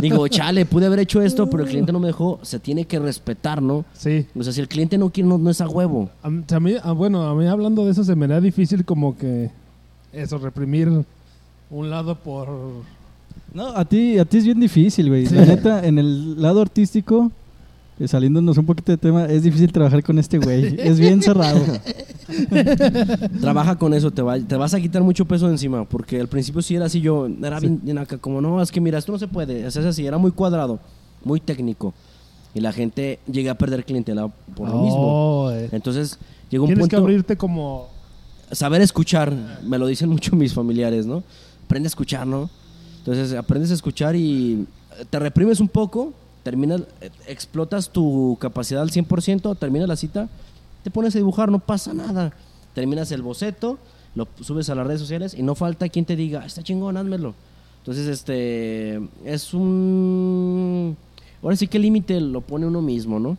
D: digo, chale, pude haber hecho esto, pero el cliente no me dejó. Se tiene que respetar, ¿no?
A: Sí.
D: O sea, si el cliente no quiere, no, no es a huevo.
A: A, mí- a mí, ah, bueno, a mí hablando de eso se me da difícil como que eso, reprimir un lado por...
B: No, a ti, a ti es bien difícil, güey. La neta, en el lado artístico, saliéndonos un poquito de tema, es difícil trabajar con este güey. Es bien cerrado. [laughs]
D: Trabaja con eso, te, va- te vas a quitar mucho peso de encima, porque al principio sí era así yo, era bien, bien acá, como no, es que mira, esto no se puede, es así, era muy cuadrado, muy técnico, y la gente llega a perder clientela por lo mismo.
A: Eh.
D: Entonces llegó un
A: Tienes que
D: punto,
A: abrirte como...
D: saber escuchar, me lo dicen mucho mis familiares, ¿no? Aprende a escuchar, ¿no? Entonces aprendes a escuchar y eh, te reprimes un poco, terminas, eh, explotas tu capacidad al 100%, terminas la cita, te pones a dibujar, no pasa nada. Terminas el boceto, lo subes a las redes sociales y no falta quien te diga, está chingón, házmelo. Entonces, este, es un... Ahora sí que el límite lo pone uno mismo, ¿no?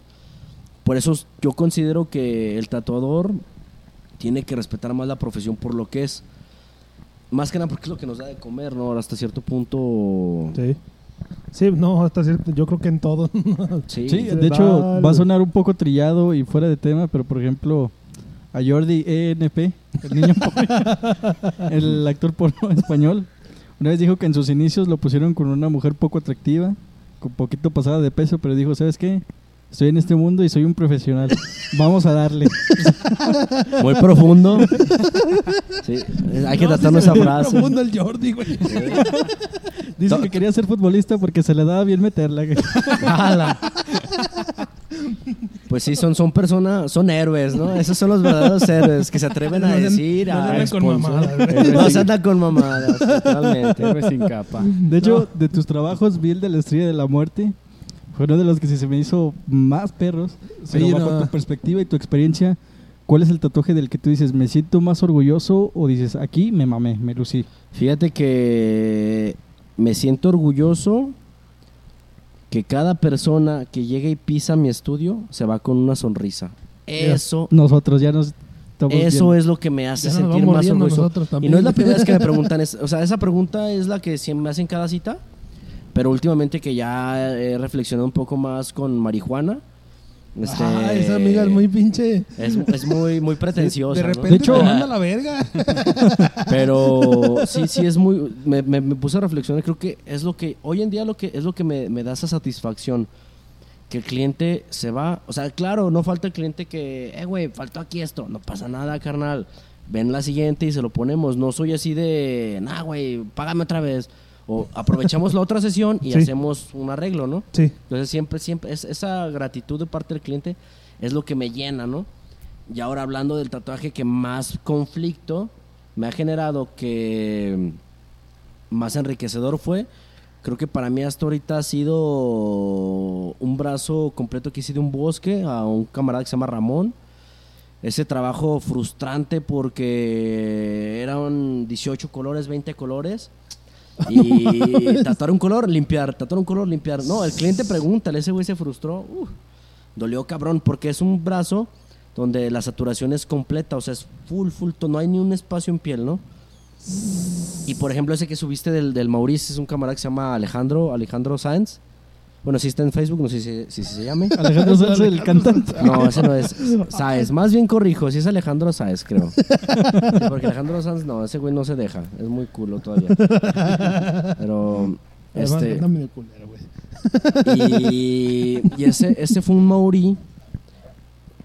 D: Por eso yo considero que el tatuador tiene que respetar más la profesión por lo que es. Más que nada porque es lo que nos da de comer, ¿no? Hasta cierto punto...
A: Sí. Sí, no, hasta cierto, yo creo que en todo. [laughs]
D: Sí.
B: De hecho, va a sonar un poco trillado y fuera de tema, pero por ejemplo, a Jordi ENP, el niño [laughs] porno, el actor porno [laughs] español, una vez dijo que en sus inicios lo pusieron con una mujer poco atractiva, con poquito pasada de peso, pero dijo, ¿sabes qué? Estoy en este mundo y soy un profesional. Vamos a darle. [laughs]
D: Muy profundo. Sí, hay que
A: No, sí
D: esa
A: ve
D: frase.
A: profundo el Jordi, güey.
B: Dice
D: No.
B: que quería ser futbolista porque se le daba bien meterla.
D: Ala. Pues sí, son, son personas, son héroes, ¿no? Esos son los verdaderos héroes que se atreven a decir,
A: no se
D: a
A: andan con mamadas, güey.
D: No se andan con mamadas, totalmente.
C: Héroe sin capa.
B: De hecho, de tus trabajos, vi el de la estrella de la muerte. Fue uno de los que se me hizo más perros.
A: Sí,
B: pero bajo
A: no.
B: tu perspectiva y tu experiencia, ¿cuál es el tatuaje del que tú dices, me siento más orgulloso? O dices, aquí me mamé, me lucí.
D: Fíjate que me siento orgulloso que cada persona que llega y pisa mi estudio se va con una sonrisa. Eso,
B: Nosotros ya nos... Estamos
D: Eso
B: bien.
D: es lo que me hace sentir más orgulloso. Y no es la primera vez que me [laughs] preguntan, es- o sea, esa pregunta es la que siempre me hacen cada cita, pero últimamente que ya he reflexionado un poco más con marihuana. este,
A: Ah, esa amiga es muy pinche.
D: es, es muy, muy pretenciosa.
A: De
D: ¿no?
A: repente
B: De hecho-
A: te manda a la verga. [laughs]
D: Pero sí, sí es muy. Me, me- me puse a reflexionar. Creo que es lo que. Hoy en día lo que es lo que me, me da esa satisfacción. Que el cliente se va. O sea, claro, no falta el cliente que. Eh, güey, faltó aquí esto. No pasa nada, carnal. Ven la siguiente y se lo ponemos. No soy así de. Nah, güey, págame otra vez. O aprovechamos la otra sesión y
A: Sí.
D: hacemos un arreglo, ¿no?
A: Sí.
D: Entonces siempre, siempre, es, esa gratitud de parte del cliente es lo que me llena, ¿no? Y ahora hablando del tatuaje que más conflicto me ha generado, que más enriquecedor fue, creo que para mí hasta ahorita ha sido un brazo completo que hice de un bosque a un camarada que se llama Ramón. Ese trabajo frustrante porque eran 18 colores, 20 colores. [laughs] Y tatuar un color, limpiar, tatuar un color, limpiar. No, el cliente pregunta, ese güey se frustró. Uf, dolió cabrón, porque es un brazo donde la saturación es completa, o sea, es full, full, no hay ni un espacio en piel, ¿no? Y por ejemplo, ese que subiste del, del es un camarada que se llama Alejandro, Alejandro Sáenz. Bueno, si está en Facebook, no sé si, si se llame. [laughs]
B: Alejandro Sanz, el cantante.
D: No, ese no es [laughs] Sáez. Más bien corrijo, si es Alejandro Sáez, creo. [laughs] Sí, porque Alejandro Sáez, no, ese güey no se deja. Es muy culo todavía. Pero, este.
A: medio culero, güey.
D: Y, y ese, ese fue un Maori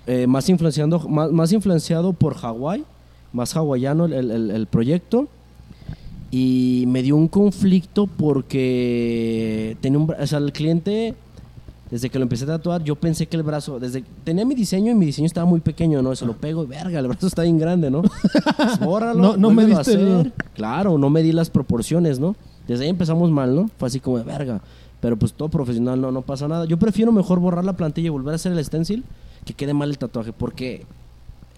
D: eh, más, influenciando, más, más influenciado por Hawái, más hawaiano el, el- el proyecto. Y me dio un conflicto porque tenía un, o sea, el cliente, desde que lo empecé a tatuar, yo pensé que el brazo, desde tenía mi diseño y mi diseño estaba muy pequeño, ¿no? Se lo pego y verga, el brazo está bien grande, ¿no? Pues, [laughs] bórralo,
A: No-
D: a
A: mediste el-.
D: Claro, no medí las proporciones, ¿no? Desde ahí empezamos mal, ¿no? Fue así como de verga. Pero pues todo profesional, no, no pasa nada. Yo prefiero mejor borrar la plantilla y volver a hacer el stencil que quede mal el tatuaje, porque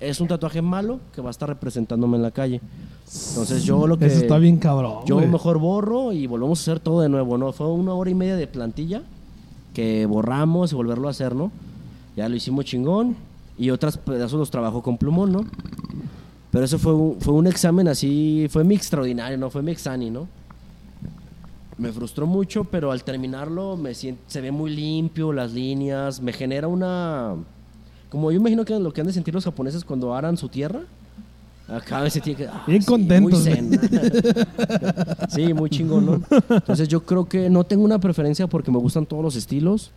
D: es un tatuaje malo que va a estar representándome en la calle. Entonces yo lo que...
A: Eso está bien cabrón.
D: Yo
A: güey.
D: mejor borro y volvemos a hacer todo de nuevo, ¿no? Fue una hora y media de plantilla que borramos y volverlo a hacer, ¿no? Ya lo hicimos chingón y otras pedazos los trabajo con plumón, ¿no? Pero eso fue un, fue un examen así, fue mi extraordinario, ¿no? Fue mi exani, ¿no? Me frustró mucho, pero al terminarlo me sien- se ve muy limpio, las líneas, me genera una... Como yo imagino que lo que han de sentir los japoneses cuando aran su tierra. Acá me sentí que... ah,
A: Bien
D: sí,
A: contentos,
D: Muy zen. [laughs] sí, muy chingón, ¿no? Entonces yo creo que no tengo una preferencia porque me gustan todos los estilos.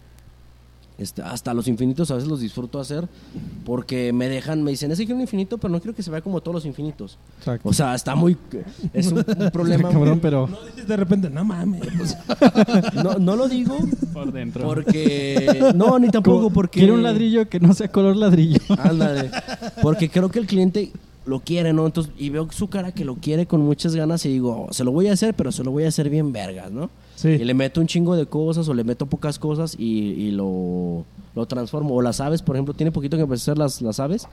D: Este, hasta los infinitos a veces los disfruto hacer porque me dejan, me dicen, ese quiero un infinito, pero no quiero que se vea como todos los infinitos.
B: Exacto.
D: O sea, está muy... Es un, un problema... [laughs]
B: Cabrón, pero
A: No dices de repente, no mames. [laughs]
D: No, no lo digo
C: Por dentro.
D: porque... No, ni tampoco
B: como-
D: porque...
B: quiere un ladrillo que no sea color ladrillo. [laughs]
D: Ándale. Porque creo que el cliente lo quiere, ¿no? Entonces, y veo su cara que lo quiere con muchas ganas y digo, "Oh, se lo voy a hacer, pero se lo voy a hacer bien vergas, ¿no?
A: Sí.
D: Y le meto un chingo de cosas o le meto pocas cosas y, y lo, lo transformo. O las aves, por ejemplo, tiene poquito que empecé a hacer las, las aves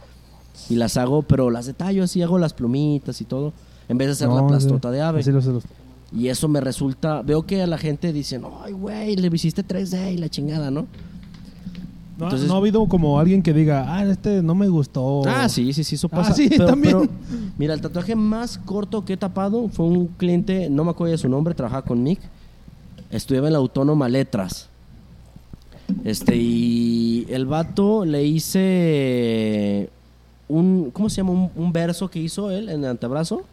D: y las hago, pero las detallo así, hago las plumitas y todo, en vez de hacer la
A: No,
D: plastota
A: sí.
D: de ave.
A: Así lo sé, los-
D: Y eso me resulta, veo que a la gente dicen, ay, güey, le hiciste 3D y la chingada, ¿no?
A: No,
D: Entonces-
A: no ha habido como alguien que diga, ah, este no me gustó.
D: Ah, sí, sí, sí, eso
A: Ah,
D: pasa.
A: sí,
D: pero,
A: también.
D: pero, mira, el tatuaje más corto que he tapado fue un cliente, no me acuerdo de su nombre, trabajaba con Mick. Estudiaba en la Autónoma Letras. Este, y el vato le hice un, ¿cómo se llama? Un, un verso que hizo él en el antebrazo.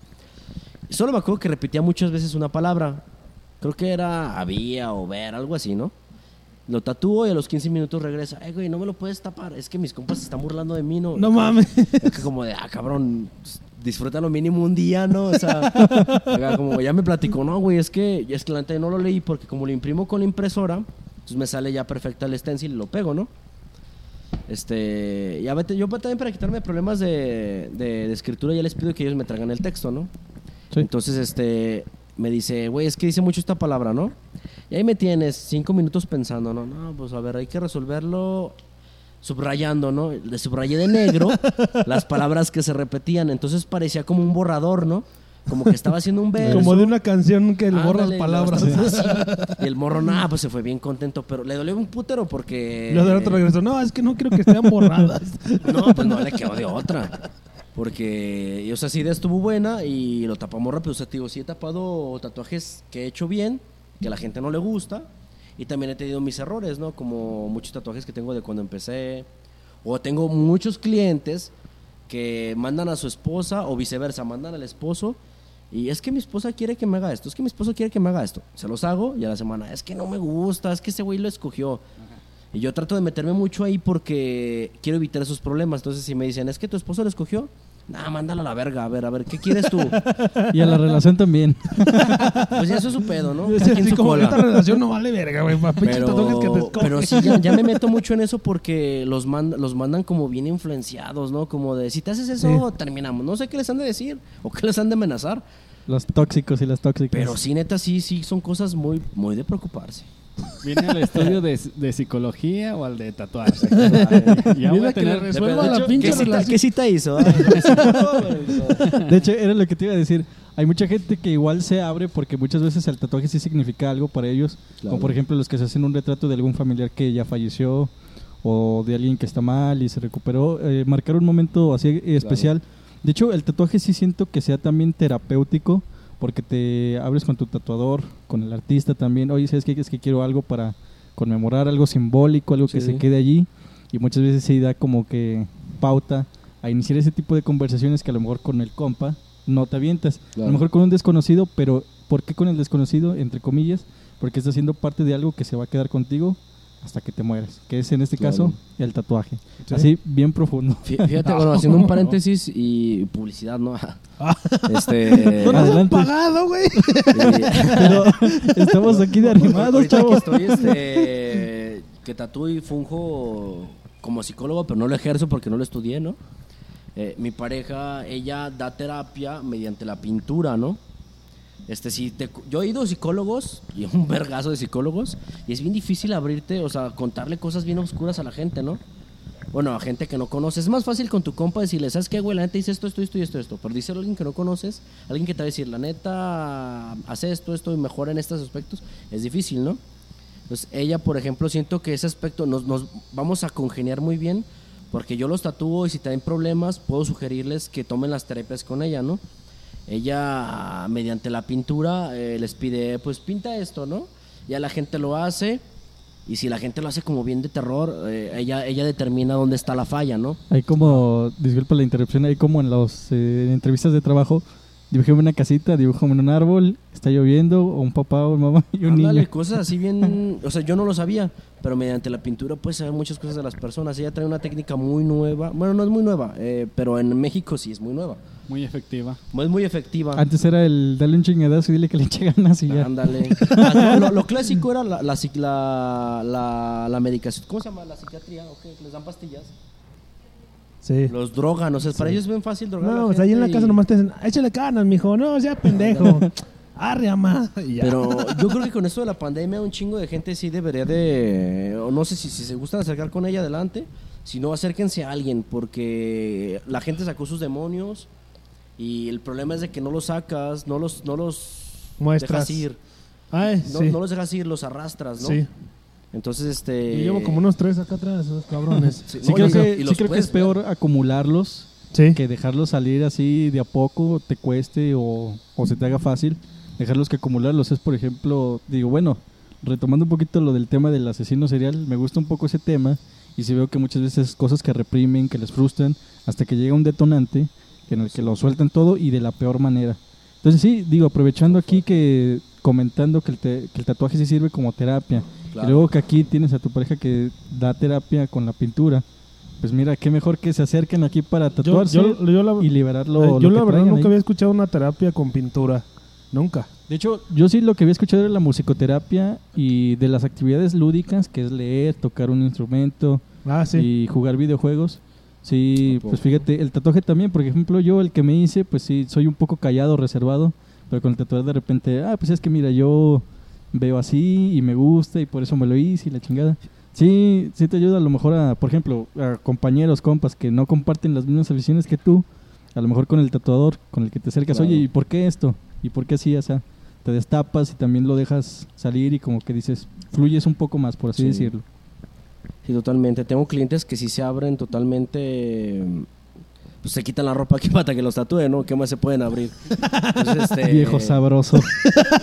D: Y solo me acuerdo que repetía muchas veces una palabra. Creo que era había o ver, algo así, ¿no? Lo tatúo y a los 15 minutos regresa. Eh, güey, no me lo puedes tapar. Es que mis compas se están burlando de mí, ¿no?
A: No mames.
D: Es que como de, ah, cabrón, disfruta lo mínimo un día, ¿no? O sea, [laughs] como ya me platicó, no, güey, es que, es que la neta no lo leí porque como lo imprimo con la impresora, entonces me sale ya perfecta el stencil y lo pego, ¿no? Este, ya vete, yo también para quitarme problemas de, de, de escritura ya les pido que ellos me traigan el texto, ¿no?
B: Sí.
D: Entonces, este, me dice, güey, es que dice mucho esta palabra, ¿no? Y ahí me tienes cinco minutos pensando, ¿no? No, pues a ver, hay que resolverlo subrayando, ¿no? Le subrayé de negro [laughs] las palabras que se repetían, entonces parecía como un borrador, ¿no? Como que estaba haciendo un verso.
A: Como de una canción que le borras
D: Ándale,
A: palabras.
D: estaba así. [laughs] Y el morro, nada, pues se fue bien contento, pero le dolió un putero porque...
A: Y luego del otro regreso, no, es que no quiero que estén borradas. [laughs]
D: No, pues no le quedó de otra. Porque, o sea, esa idea estuvo buena y lo tapamos rápido. O sea, te digo, sí he tapado tatuajes que he hecho bien, que a la gente no le gusta. Y también he tenido mis errores, ¿no? Como muchos tatuajes que tengo de cuando empecé. O tengo muchos clientes que mandan a su esposa o viceversa, mandan al esposo. Y es que mi esposa quiere que me haga esto, es que mi esposo quiere que me haga esto. Se los hago y a la semana, es que no me gusta, es que ese güey lo escogió. Y yo trato de meterme mucho ahí porque quiero evitar esos problemas. Entonces, si me dicen, es que tu esposo lo escogió, nah, mándalo a la verga. A ver, a ver, ¿qué quieres tú? [laughs]
B: Y a la relación también. [laughs]
D: pues ya eso es su pedo, ¿no? Su
A: como
D: cola.
A: esta relación no vale verga, güey. que te
D: Pero, pero sí, ya, ya me meto mucho en eso porque los, mand- los mandan como bien influenciados, ¿no? Como de, si te haces eso, terminamos. No sé qué les han de decir o qué les han de amenazar.
B: Los tóxicos y las tóxicas.
D: Pero sí, neta, sí, sí, son cosas muy, muy de preocuparse.
C: ¿Viene al estudio de, de psicología o al de tatuaje? ya voy a
A: que
C: tener...
A: resuelva
C: de
A: la
C: hecho,
A: pinche
D: ¿Qué cita. [laughs] ¿Qué cita hizo?
B: De hecho, era lo que te iba a decir. Hay mucha gente que igual se abre porque muchas veces el tatuaje sí significa algo para ellos.
D: Claro.
B: Como por ejemplo los que se hacen un retrato de algún familiar que ya falleció o de alguien que está mal y se recuperó. eh, marcar un momento así especial. De hecho, el tatuaje sí siento que sea también terapéutico porque te abres con tu tatuador, con el artista también. Oye, ¿sabes qué? Es que quiero algo para conmemorar, algo sisimbólico, algo que
D: Sí.
B: se quede allí. Y muchas veces se da como que pauta a iniciar ese tipo de conversaciones que a lo mejor con el compa no te avientas. A
D: Claro.
B: lo mejor con un desconocido, pero ¿por qué con el desconocido? Entre comillas, porque está siendo parte de algo que se va a quedar contigo hasta que te mueras, que es en este
D: Claro.
B: caso el tatuaje.
A: Sí.
B: Así, bien profundo.
D: Fí- Fíjate, bueno, [laughs] haciendo un paréntesis y publicidad, ¿no? [laughs] este.
A: No nos han
B: Adelante.
A: pagado, güey. [laughs]
B: Pero estamos aquí de arrimados, chavos.
D: estoy, este, que tatúo y funjo como psicólogo, pero no lo ejerzo porque no lo estudié, ¿no? Eh, mi pareja, ella da terapia mediante la pintura, ¿no? Este, si yo he ido a psicólogos, y [laughs] un vergazo de psicólogos, y es bien difícil abrirte, o sea, contarle cosas bien oscuras a la gente, ¿no? Bueno, a gente que no conoces. Es más fácil con tu compa decirle, ¿sabes qué, güey? La neta dice esto, esto, esto y esto, esto. Pero díselo a alguien que no conoces, alguien que te va a decir, la neta, hace esto, esto y mejora en estos aspectos. Es difícil, ¿no? Entonces, ella, por ejemplo, siento que ese aspecto nos, nos vamos a congeniar muy bien, porque yo los tatúo y si tienen problemas, puedo sugerirles que tomen las terapias con ella, ¿no? Ella, mediante la pintura, eh, les pide, pues pinta esto, ¿no? Ya la gente lo hace, y si la gente lo hace como bien de terror, eh, ella, ella determina dónde está la falla, ¿no?
B: Hay como, disculpa la interrupción, hay como en las entrevistas de trabajo, dibujame una casita, dibujame un árbol, está lloviendo, o un papá o una mamá y un
D: Ándale,
B: niño.
D: cosas así bien, [laughs] o sea, yo no lo sabía, pero mediante la pintura puedes saber muchas cosas de las personas. Ella trae una técnica muy nueva, bueno, no es muy nueva, eh, pero en México sí es muy nueva.
C: Muy efectiva.
D: Es muy efectiva.
B: Antes era el dale un chingadazo y dile que le eche ganas y ya.
D: Ándale. [laughs] Ah, no, lo, lo clásico era la, la, psic- la, la- la medicación. ¿Cómo se llama? La psiquiatría, ¿o qué? Les dan pastillas.
A: Sí.
D: Los drogan, o sea, para ellos es bien fácil drogar. a
A: No, pues ahí en la casa
D: y-
A: nomás te dicen, échale canas, mijo. No, sea pendejo. Arre, ama. [laughs] Ya.
D: Pero yo creo que con esto de la pandemia un chingo de gente sí debería de, o no sé si, si se gustan acercar con ella adelante, si no acérquense a alguien porque la gente sacó sus demonios y el problema es de que no los sacas, no los, no los
A: Muestras.
D: dejas ir,
A: Ay,
D: no,
A: sí.
D: no los dejas ir, los arrastras, ¿no?
A: Sí.
D: Entonces este.
A: Y llevo como unos tres acá atrás, esos cabrones.
D: Sí,
B: Sí
D: no,
B: creo,
D: y-
B: que,
D: y
B: sí creo que es peor acumularlos
A: Sí.
B: que dejarlos salir así de a poco, te cueste o, o se te haga fácil. Dejarlos que acumularlos es, por ejemplo, digo, bueno, retomando un poquito lo del tema del asesino serial, me gusta un poco ese tema y sí veo que muchas veces cosas que reprimen, que les frustran, hasta que llega un detonante en el que lo sueltan todo y de la peor manera. Entonces sí, digo, aprovechando aquí que comentando que el, te- que el tatuaje sí sirve como terapia,
D: Claro.
B: y luego que aquí tienes a tu pareja que da terapia con la pintura, pues mira, qué mejor que se acerquen aquí para
A: Yo,
B: tatuarse
A: yo, yo la,
B: y liberarlo.
A: eh, yo la verdad nunca
B: ahí.
A: había escuchado una terapia con pintura. Nunca.
B: De hecho, yo sí lo que había escuchado era la musicoterapia y de las actividades lúdicas, que es leer, tocar un instrumento
A: Ah, sí.
B: y jugar videojuegos. Sí, pues fíjate, el tatuaje también, por ejemplo, yo el que me hice, pues sí, soy un poco callado, reservado, pero con el tatuaje de repente, ah, pues es que mira, yo veo así y me gusta y por eso me lo hice y la chingada. Sí, sí te ayuda a lo mejor a, por ejemplo, a compañeros, compas que no comparten las mismas aficiones que tú, a lo mejor con el tatuador, con el que te acercas,
D: Claro.
B: oye, ¿y por qué esto? ¿Y por qué así? O sea, te destapas y también lo dejas salir y como que dices, fluyes un poco más, por así
D: Sí.
B: decirlo.
D: Sí, totalmente. Tengo clientes que sí se abren totalmente. pues se quitan la ropa aquí [laughs] para que los tatúen, ¿no? ¿Qué más se pueden abrir? Entonces, [laughs] este,
B: Viejo sabroso.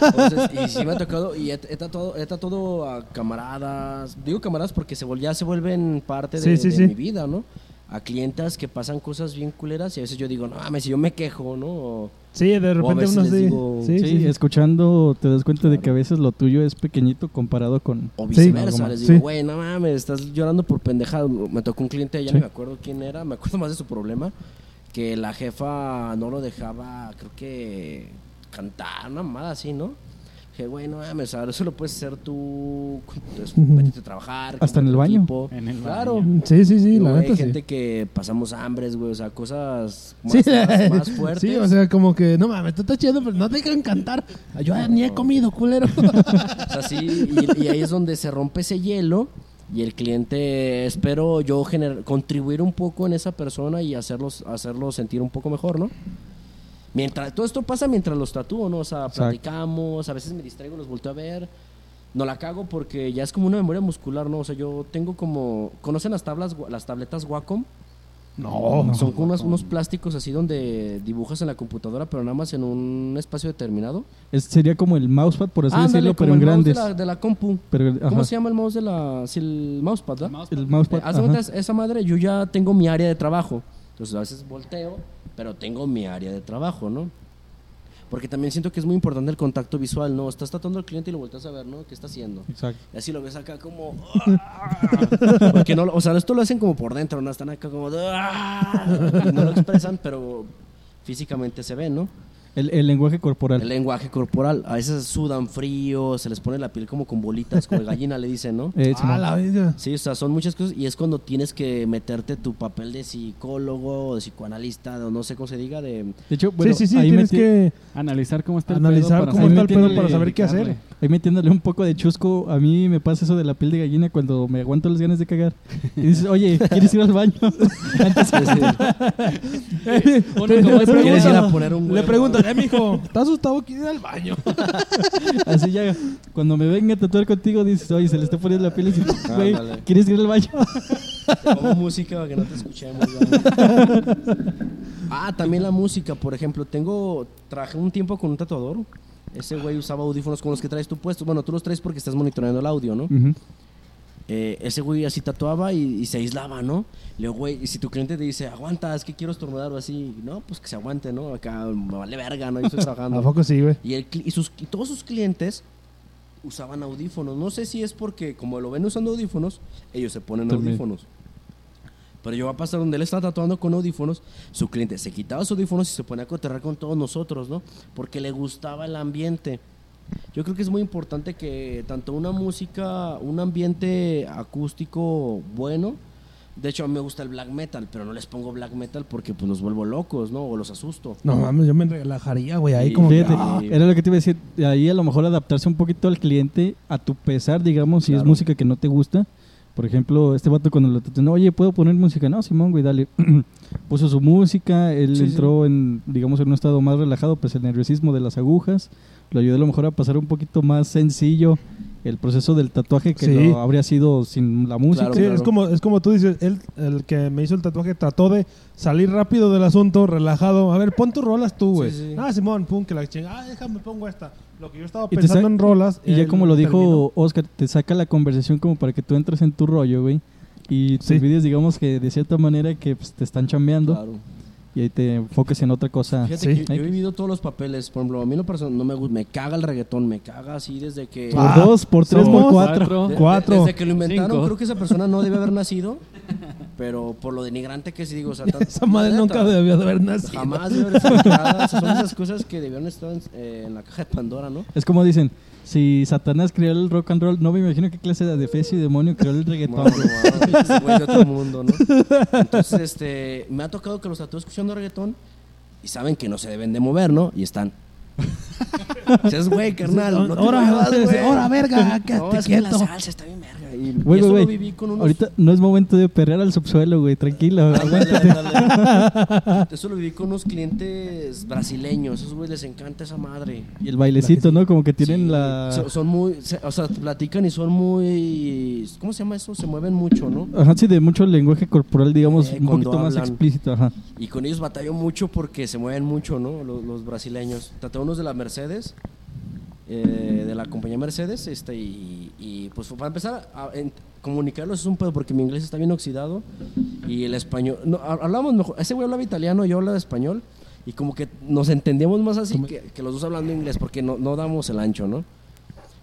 D: entonces, y sí me ha tocado, y he, he tatuado, he tatuado a camaradas, digo camaradas porque se ya se vuelven parte de,
A: Sí, sí,
D: de
A: sí.
D: mi vida, ¿no? A clientas que pasan cosas bien culeras y a veces yo digo, no mames, si yo me quejo, ¿no? O-
A: Sí, de repente uno sí.
D: digo-
A: sí,
B: Sí,
A: sí, sí.
B: escuchando te das cuenta de que a veces lo tuyo es pequeñito comparado con...
D: O
A: Sí.
D: viceversa, les digo,
A: Sí.
D: güey, no mames, estás llorando por pendejada. Me tocó un cliente, ya
B: Sí.
D: no me acuerdo quién era, me acuerdo más de su problema, que la jefa no lo dejaba, creo que cantar, una mamada así, ¿no? Dije, güey, no mames, ahora eso lo puedes hacer tú,
A: Ujú.
D: vete a trabajar.
B: Hasta en el baño.
D: equipo.
C: En el
D: Claro.
C: baño.
A: Sí, sí, sí,
D: Digo,
A: la
D: güey,
A: neta
D: hay
A: sí.
D: gente que pasamos hambres, güey, o sea, cosas más,
A: Sí,
D: más, más [laughs] fuertes.
A: sí, o sea, como que, no mames, tú estás chido, pero no te dejan cantar. Yo ni he comido, culero. [laughs]
D: O sea, sí, y, y ahí es donde se rompe ese hielo y el cliente, espero yo gener- contribuir un poco en esa persona y hacerlos, hacerlo sentir un poco mejor, ¿no? Mientras, todo esto pasa mientras los tatúo, ¿no? O sea,
B: Exacto.
D: platicamos, a veces me distraigo, los volteo a ver. No la cago porque ya es como una memoria muscular, ¿no? O sea, yo tengo como... ¿Conocen las tablas, las tabletas Wacom?
A: No,
D: Son como unos, unos plásticos así donde dibujas en la computadora, pero nada más en un espacio determinado.
B: Es, sería como el mousepad, por así
D: Ándale,
B: decirlo, pero en
D: el mouse
B: grandes.
D: De la, de la compu.
B: Pero,
D: ¿Cómo se llama el mouse de la. Si el mousepad, ¿verdad?
B: El mousepad.
D: Eh, haz de
B: ajá.
D: cuenta, esa madre, yo ya tengo mi área de trabajo. Entonces a veces volteo, pero tengo mi área de trabajo, ¿no? Porque también siento que es muy importante el contacto visual, ¿no? Estás tratando al cliente y lo volteas a ver, ¿no? ¿Qué está haciendo?
B: Exacto.
D: Y así lo ves acá como. Porque no, o sea, esto lo hacen como por dentro, ¿no? Están acá como. y no lo expresan, pero físicamente se ve, ¿no?
B: El, el lenguaje corporal.
D: El lenguaje corporal. A veces sudan frío, se les pone la piel como con bolitas, como [laughs] gallina le dicen, ¿no?
B: Eh,
A: Ah, la verga.
D: Sí, o sea, son muchas cosas y es cuando tienes que meterte tu papel de psicólogo, de psicoanalista, o no sé cómo se diga, de...
B: De hecho, bueno,
A: sí, sí, sí,
B: ahí,
A: tienes que...
C: Analizar cómo está el
A: Analizar
C: pedo para
A: cómo
B: está el pedo
A: para saber qué hacer.
B: Ahí metiéndole un poco de chusco, a mí me pasa eso de la piel de gallina cuando me aguanto las ganas de cagar. Y dices, oye, ¿quieres ir al baño? [laughs] Antes
C: como es
D: ¿Quieres ir a poner un
A: Le
D: huevo?
A: preguntan, eh, mijo, [laughs] ¿estás asustado? ¿Quieres ir al baño? [laughs]
B: Así ya, cuando me venga a tatuar contigo, dices, oye, se le está poniendo la piel y dices, güey,
D: Ándale.
B: ¿quieres ir al baño?
D: Pongo música para que no te escuchemos. ah, también la música, por ejemplo, tengo... Trabajé un tiempo con un tatuador. Ese güey usaba audífonos con los que traes tú puestos. Bueno, tú los traes porque estás monitoreando el audio, ¿no? Eh, ese güey así tatuaba y, y se aislaba, ¿no? Le digo, güey, y si tu cliente te dice, aguanta, es que quiero estornudar o así, no, pues que se aguante, ¿no? Acá me vale verga, ¿no? Yo estoy [laughs]
A: ¿A
D: trabajando.
A: poco sí, güey?
D: Y, el, cli- y, sus, y todos sus clientes usaban audífonos. No sé si es porque, como lo ven usando audífonos, ellos se ponen
B: También.
D: audífonos. Pero yo va a pasar donde él está tatuando con audífonos, su cliente se quitaba sus audífonos y se ponía a coterrar con todos nosotros, ¿no? Porque le gustaba el ambiente. Yo creo que es muy importante que tanto una música, un ambiente acústico bueno, de hecho a mí me gusta el black metal, pero no les pongo black metal porque pues los vuelvo locos, ¿no? O los asusto.
A: No mames, yo me relajaría, güey, ahí
D: Sí,
A: como...
B: Fíjate,
A: ah,
B: era lo que te iba a decir. Ahí a lo mejor adaptarse un poquito al cliente a tu pesar, digamos, si es
D: Claro.
B: música que no te gusta. Por ejemplo, este vato cuando lo no, oye, ¿puedo poner música? No, Simón, güey, dale. [clears throat] Puso su música, él
D: Sí, sí.
B: entró en, digamos, en un estado más relajado, pues el nerviosismo de las agujas. Lo ayudó a lo mejor a pasar un poquito más sencillo el proceso del tatuaje que
A: Sí.
B: lo habría sido sin la música.
D: Claro,
A: Sí,
D: claro.
A: es como, es como tú dices, él, el que me hizo el tatuaje trató de salir rápido del asunto, relajado. A ver, pon tus rolas tú, güey.
D: Sí, sí.
A: Ah, Simón, pum, que la chinga. Ah, déjame pongo esta. Lo que yo estaba pensando
B: sa-
A: en rolas.
B: Y ya como lo dijo
A: terminó.
B: Oscar, te saca la conversación como para que tú entres en tu rollo, güey. Y te olvides, digamos, que de cierta manera que pues, te están chambeando
D: Claro.
B: Y ahí te enfoques en otra cosa.
D: Fíjate
A: Sí.
D: que yo he vivido todos los papeles. Por ejemplo, a mí lo personal no me gusta, me caga el reggaetón, me caga así desde que.
B: Por
A: Ah,
B: dos, por tres, por cuatro.
D: de- de-
A: cuatro.
D: desde que lo inventaron,
C: Cinco.
D: creo que esa persona no debe haber nacido. [laughs] Pero por lo denigrante que sí digo, o sea, tan- [laughs]
A: Esa madre
D: neta,
A: nunca debió de haber nacido.
D: Jamás debe haber sido creada. O sea, son esas cosas que debieron estar en, eh, en la caja de Pandora, ¿no?
B: Es como dicen, si Satanás creó el rock and roll, no me imagino qué clase de defecio y demonio creó el reggaetón.
D: Ese güey de otro mundo, ¿no? Entonces, este, me ha tocado que los tatúes escuchando reggaetón y saben que no se deben de mover, ¿no? Y están. Dices, güey, carnal, no te
A: Ahora,
D: muevas, güey.
A: ahora, verga,
D: No,
A: quédate
D: es que la
A: quieto.
D: salsa está bien verga. Y, y
B: Güey,
D: eso
B: güey,
D: lo viví con unos...
B: Ahorita no es momento de perrear al subsuelo, güey. Tranquilo.
D: Ándale, ándale. [laughs] Eso lo viví con unos clientes brasileños. Esos güey les encanta esa madre.
B: Y el bailecito, ¿no? Como que tienen
D: Sí,
B: la...
D: so- Son muy. o sea, platican y son muy. ¿Cómo se llama eso? Se mueven mucho, ¿no?
B: Ajá, sí, de mucho lenguaje corporal, digamos,
D: Eh,
B: un poquito más
D: hablan.
B: explícito, ajá.
D: Y con ellos batallo mucho porque se mueven mucho, ¿no? Los, los brasileños. Traté unos de la Mercedes, eh, de la compañía Mercedes, este, y, y, pues para empezar a en- comunicarlos es un pedo porque mi inglés está bien oxidado y el español. No, ha- hablamos mejor. Ese güey hablaba italiano, yo hablaba español. Y como que nos entendíamos más así que, que los dos hablando inglés porque no, no damos el ancho, ¿no?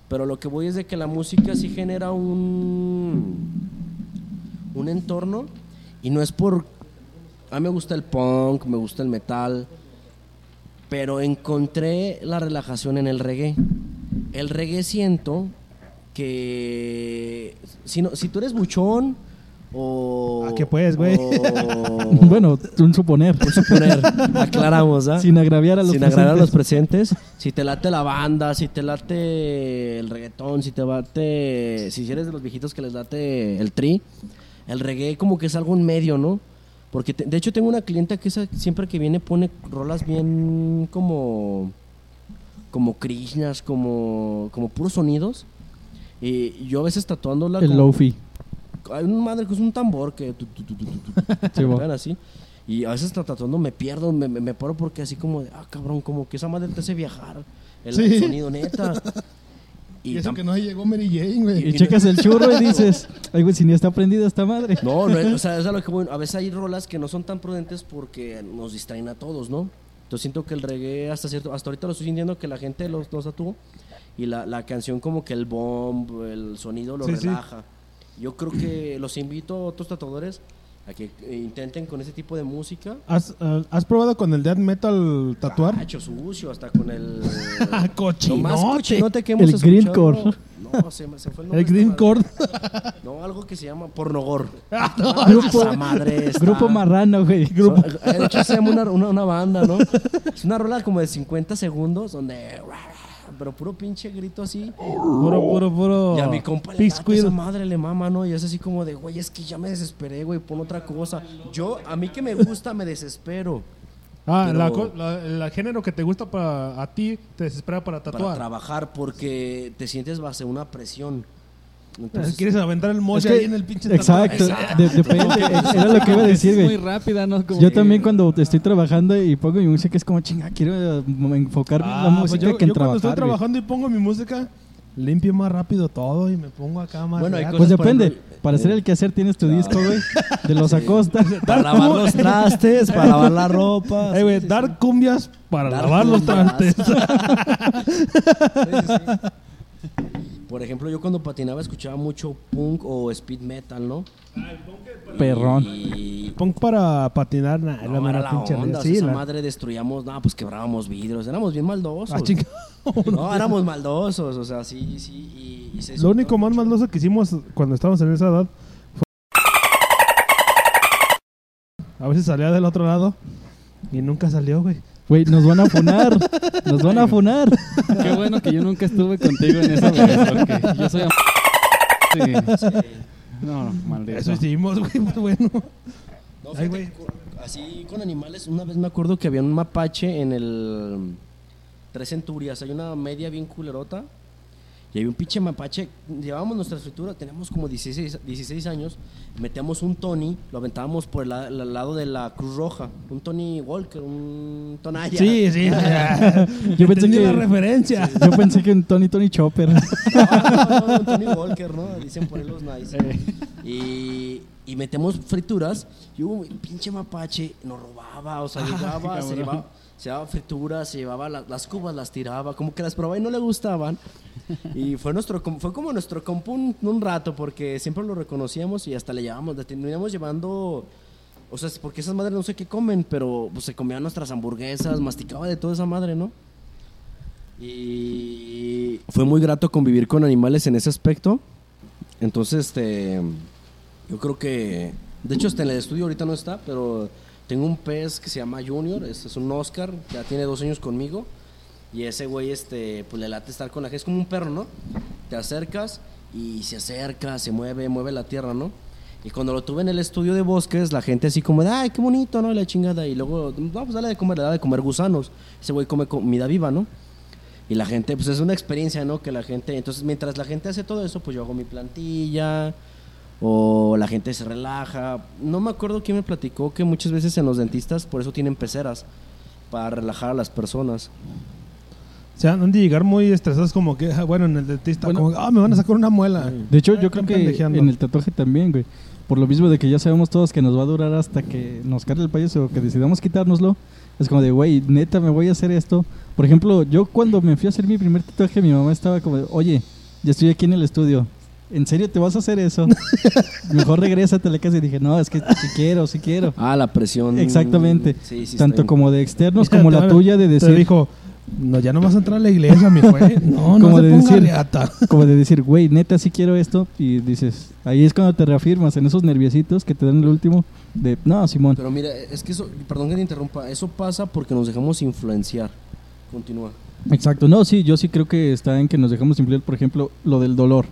D: Pero lo que voy es de que la música sí genera un, un entorno y no es por... A mí me gusta el punk, me gusta el metal, pero encontré la relajación en el reggae. El reggae siento que si, no, si tú eres buchón o...
A: ¿A qué pues, güey?
D: o- [laughs]
B: Bueno, un suponer.
D: por suponer, aclaramos, ¿ah?
B: Sin agraviar a los
D: Sin agravar a los
B: presentes.
D: presentes. Si te late la banda, si te late el reggaetón, si te late. Si eres de los viejitos que les late el tri, el reggae como que es algo en medio, ¿no? Porque te- de hecho tengo una clienta que esa- siempre que viene pone rolas bien como. Como krishnas, como. como puros sonidos. Y yo a veces tatuándola.
B: El lofi.
D: Hay una madre que es un tambor que. tu, tu, [laughs]
B: Sí,
D: así. Y a veces tratando me pierdo, me, me, me paro porque así como de, ah, cabrón, como que esa madre te hace viajar. El
A: Sí.
D: sonido, neta. [laughs]
A: Y eso que no llegó Mary Jane, güey.
B: Y checas el churro y [laughs] dices, ay, güey, si ni está prendida esta madre.
D: No, no, es- o sea, es a lo que voy. A veces hay rolas que no son tan prudentes porque nos distraen a todos, ¿no? Entonces siento que el reggae hasta cierto, hasta ahorita lo estoy sintiendo que la gente los, los tatuó y la, la canción como que el bomb, el sonido lo
A: Sí, sí.
D: relaja. Yo creo que los invito a otros tatuadores a que intenten con ese tipo de música.
A: ¿Has, ah, ¿Has probado con el death metal tatuar?
D: Gacho, sucio, hasta con el... [laughs]
A: Ah,
D: Lo más
A: cochinote.
D: cochinote que hemos
B: El
D: escuchado. No, se, me- se fue el [laughs] nombre.
A: El green cord.
D: No, algo que se llama pornogor. [laughs]
B: Grupo-
D: Esa madre está-
B: Grupo marrano, güey.
D: Son- eh, de hecho, se llama una, una, una banda, ¿no? Es una rola como de 50 segundos donde... Pero puro pinche grito así.
A: Puro, puro, puro.
D: Y a mi compa le late esa madre le mama, ¿no? Y es así como de, güey, es que ya me desesperé, güey, pon otra cosa. Yo, a mí que me gusta, me desespero.
A: Ah,
D: Pero-
A: la la- el género que te gusta para a ti te desespera para
D: Para
A: tatuar.
D: trabajar porque te sientes bajo una presión.
A: Eh,
D: Entonces,
A: ¿Quieres aventar el
B: Es
A: moche
B: que-
A: ahí en el pinche
B: Exacto, de- depende. Era lo que iba a decir,
C: Es muy
B: güey.
C: rápida, ¿no? Como
B: Yo
C: que-
B: también cuando estoy trabajando y pongo mi música es como chinga, quiero eh, enfocar
A: Ah,
B: la
A: pues
B: música
A: yo,
B: que en
A: yo cuando estoy
B: güey.
A: trabajando y pongo mi música, limpio más rápido todo y me pongo acá más.
D: Bueno, hay
A: reacio.
B: Pues depende.
D: ejemplo,
B: Para hacer
D: eh,
B: el quehacer tienes tu disco, güey, de los [laughs] Acosta. [laughs]
D: para lavar los trastes, para lavar la ropa. [laughs]
A: Eh, güey,
D: sí, sí,
A: dar cumbias para
D: Dar
A: lavar los trastes.
D: sí, sí. Por ejemplo, yo cuando patinaba escuchaba mucho punk o speed metal, ¿no?
B: Perrón.
D: Y
A: Punk para patinar, nah,
D: no,
A: la
D: era la
A: pinche
D: onda,
A: Sí,
D: esa
A: la-
D: madre destruíamos, no, pues quebrábamos vidrios, éramos bien maldosos.
A: Ah, chinga. [laughs]
D: No, éramos maldosos, o sea, sí, sí. Y, y se
A: Lo único más
D: mucho.
A: maldoso que hicimos cuando estábamos en esa edad fue... A veces salía del otro lado y nunca salió, güey.
B: Güey, nos van a funar. [laughs] Nos van a funar.
C: Qué bueno que yo nunca estuve contigo en esa vez, porque yo soy... am- Sí. No, no, maldito.
A: Eso hicimos, güey, muy bueno.
D: No,
A: Ay, güey.
D: así con animales, una vez me acuerdo que había un mapache en el Tres Centurias, hay una media bien culerota. Y había un pinche mapache, llevábamos nuestra escritura, teníamos como 16, 16 años, metíamos un Tony, lo aventábamos por el, la- el lado de la Cruz Roja, un Tony Walker, un Tonaya.
A: Sí, sí. [laughs]
B: Yo pensé que-
A: la referencia.
B: Yo pensé que un Tony Tony Chopper. [laughs]
D: No, no, no, un Tony Walker, ¿no? Dicen por ahí los nice.
A: Eh.
D: Y, y metemos frituras y un pinche mapache nos robaba, o sea, llegaba, se llevaba, se llevaba frituras, se llevaba la- las cubas, las tiraba, como que las probaba y no le gustaban. Y fue nuestro fue como nuestro compu un, rato porque siempre lo reconocíamos y hasta le llevábamos, le llevando o sea, porque esas madres no sé qué comen, pero pues, se comían nuestras hamburguesas, masticaba de toda esa madre, ¿no? Y fue muy grato convivir con animales en ese aspecto. Entonces, este, yo creo que, de hecho, hasta en el estudio ahorita no está, pero tengo un pez que se llama Junior, este es un Oscar, ya tiene dos años conmigo. Y ese güey, este, pues le late estar con la gente, es como un perro, ¿no? Te acercas y se acerca, se mueve, mueve la tierra, ¿no? Y cuando lo tuve en el estudio de bosques, la gente así como de, ay, qué bonito, ¿no? Y la chingada. Y luego, vamos, dale de comer, le de comer gusanos. Ese güey come comida viva, ¿no? Y la gente, pues es una experiencia, ¿no? Que la gente, entonces mientras la gente hace todo eso, pues yo hago mi plantilla, o la gente se relaja. No me acuerdo quién me platicó que muchas veces en los dentistas por eso tienen peceras, para relajar a las personas.
A: O sea, han de llegar muy estresados como que, ah, bueno, en el dentista,
B: Bueno.
A: como, ah, me van a sacar una muela.
B: De hecho,
A: Ay,
B: yo creo que en el tatuaje también, güey. Por lo mismo de que ya sabemos todos que nos va a durar hasta que nos cargue el payaso o que decidamos quitárnoslo. Es como de, güey, neta, me voy a hacer esto. Por ejemplo, yo cuando me fui a hacer mi primer tatuaje, mi mamá estaba como de, oye, ya estoy aquí en el estudio. ¿En serio te vas a hacer eso? [laughs] Mejor regrésate a la casa y dije, no, es que si quiero, si quiero.
D: Ah, la presión.
B: Exactamente.
D: Sí, sí,
B: Tanto como de externos
A: Mira,
B: como
A: te
B: la tuya de
A: Te
B: decir,
A: dijo, no, ya no vas a entrar a la iglesia, mi güey. [laughs] No, no
B: Como
A: se
B: de
A: ponga
B: decir-
A: riata. [laughs]
B: como de decir, güey, neta, sí quiero esto. Y dices, ahí es cuando te reafirmas en esos nerviositos que te dan el último de, no, Simón.
D: Pero mira, es que eso, perdón que te interrumpa, eso pasa porque nos dejamos influenciar. Continúa.
B: Exacto, no, sí, yo sí creo que está en que nos dejamos influir, por ejemplo, lo del dolor.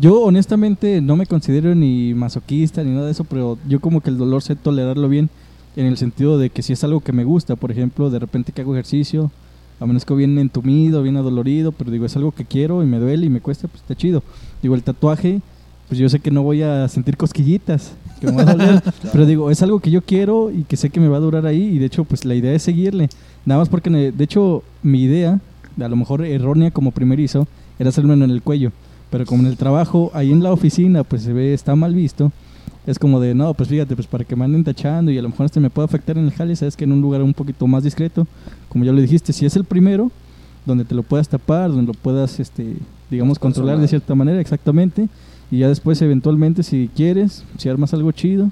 B: Yo honestamente no me considero ni masoquista ni nada de eso, pero yo como que el dolor sé tolerarlo bien en el sentido de que si es algo que me gusta, por ejemplo, de repente que hago ejercicio, amanezco bien entumido, bien adolorido, pero digo, es algo que quiero y me duele y me cuesta, pues está chido. Digo, el tatuaje, pues yo sé que no voy a sentir cosquillitas, que me va a doler, [laughs] pero digo, es algo que yo quiero y que sé que me va a durar ahí y de hecho, pues la idea es seguirle. Nada más porque, de hecho, mi idea, a lo mejor errónea como primerizo, era hacerlo en el cuello. Pero como en el trabajo, ahí en la oficina, pues se ve, está mal visto. Es como de, no, pues fíjate, pues para que me anden tachando y a lo mejor este me puede afectar en el jale, sabes que en un lugar un poquito más discreto, como ya lo dijiste, si es el primero, donde te lo puedas tapar, donde lo puedas, este, digamos, controlar de cierta manera, exactamente. Y ya después, eventualmente, si quieres, si armas algo chido,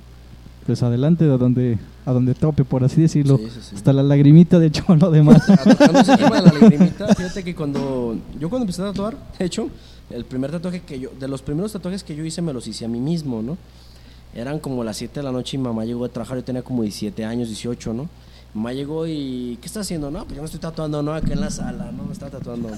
B: pues adelante a donde, a donde tope, por así decirlo.
D: Sí, sí, sí.
B: Hasta la lagrimita, de hecho, [laughs] [laughs]
D: tocando ese tema de la lagrimita, fíjate que cuando yo cuando empecé a tatuar, de hecho, el primer tatuaje que yo, de los primeros tatuajes que yo hice me los hice a mí mismo, ¿no? Eran como las 7 de la noche y mamá llegó a trabajar, yo tenía como 17 años, 18, ¿no? Mamá llegó y, ¿qué está haciendo? No, pues yo me estoy tatuando, no, acá en la sala, no, me está tatuando.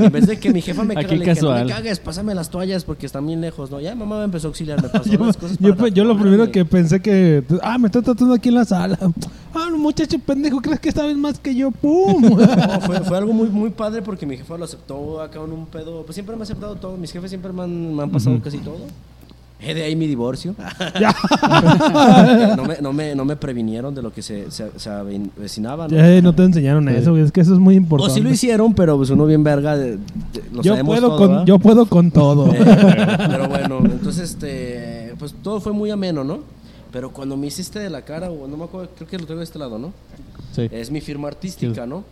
D: en vez de que mi jefa me [laughs] cague, no me cagues, pásame las toallas porque están bien lejos, ¿no? Ya mamá me empezó a auxiliar, me pasó [laughs]
A: Yo,
D: las cosas
A: yo,
D: para
A: pe- yo lo primero que pensé que, ah, me está tratando aquí en la sala. [laughs] Ah, muchacho pendejo, ¿crees que sabes más que yo? ¡Pum!
D: No, fue, fue algo muy, muy padre porque mi jefa lo aceptó acá en un pedo. Pues siempre me ha aceptado todo. Mis jefes siempre me han, me han pasado casi todo. Eh, de ahí mi divorcio. [laughs] [laughs] no, me, no, me, no me previnieron de lo que se, se, se avecinaba. ¿no?
A: Eh, no te enseñaron eso, es que eso es muy
D: O
A: importante.
D: sí lo hicieron, pero pues uno bien verga. de- de- lo
A: yo, puedo
D: todo,
A: con, yo puedo con todo.
D: Eh, pero bueno, entonces, este, pues todo fue muy ameno, ¿no? Pero cuando me hiciste de la cara, o no me acuerdo, creo que lo tengo de este lado, ¿no?
B: Sí.
D: Es mi firma artística, ¿no?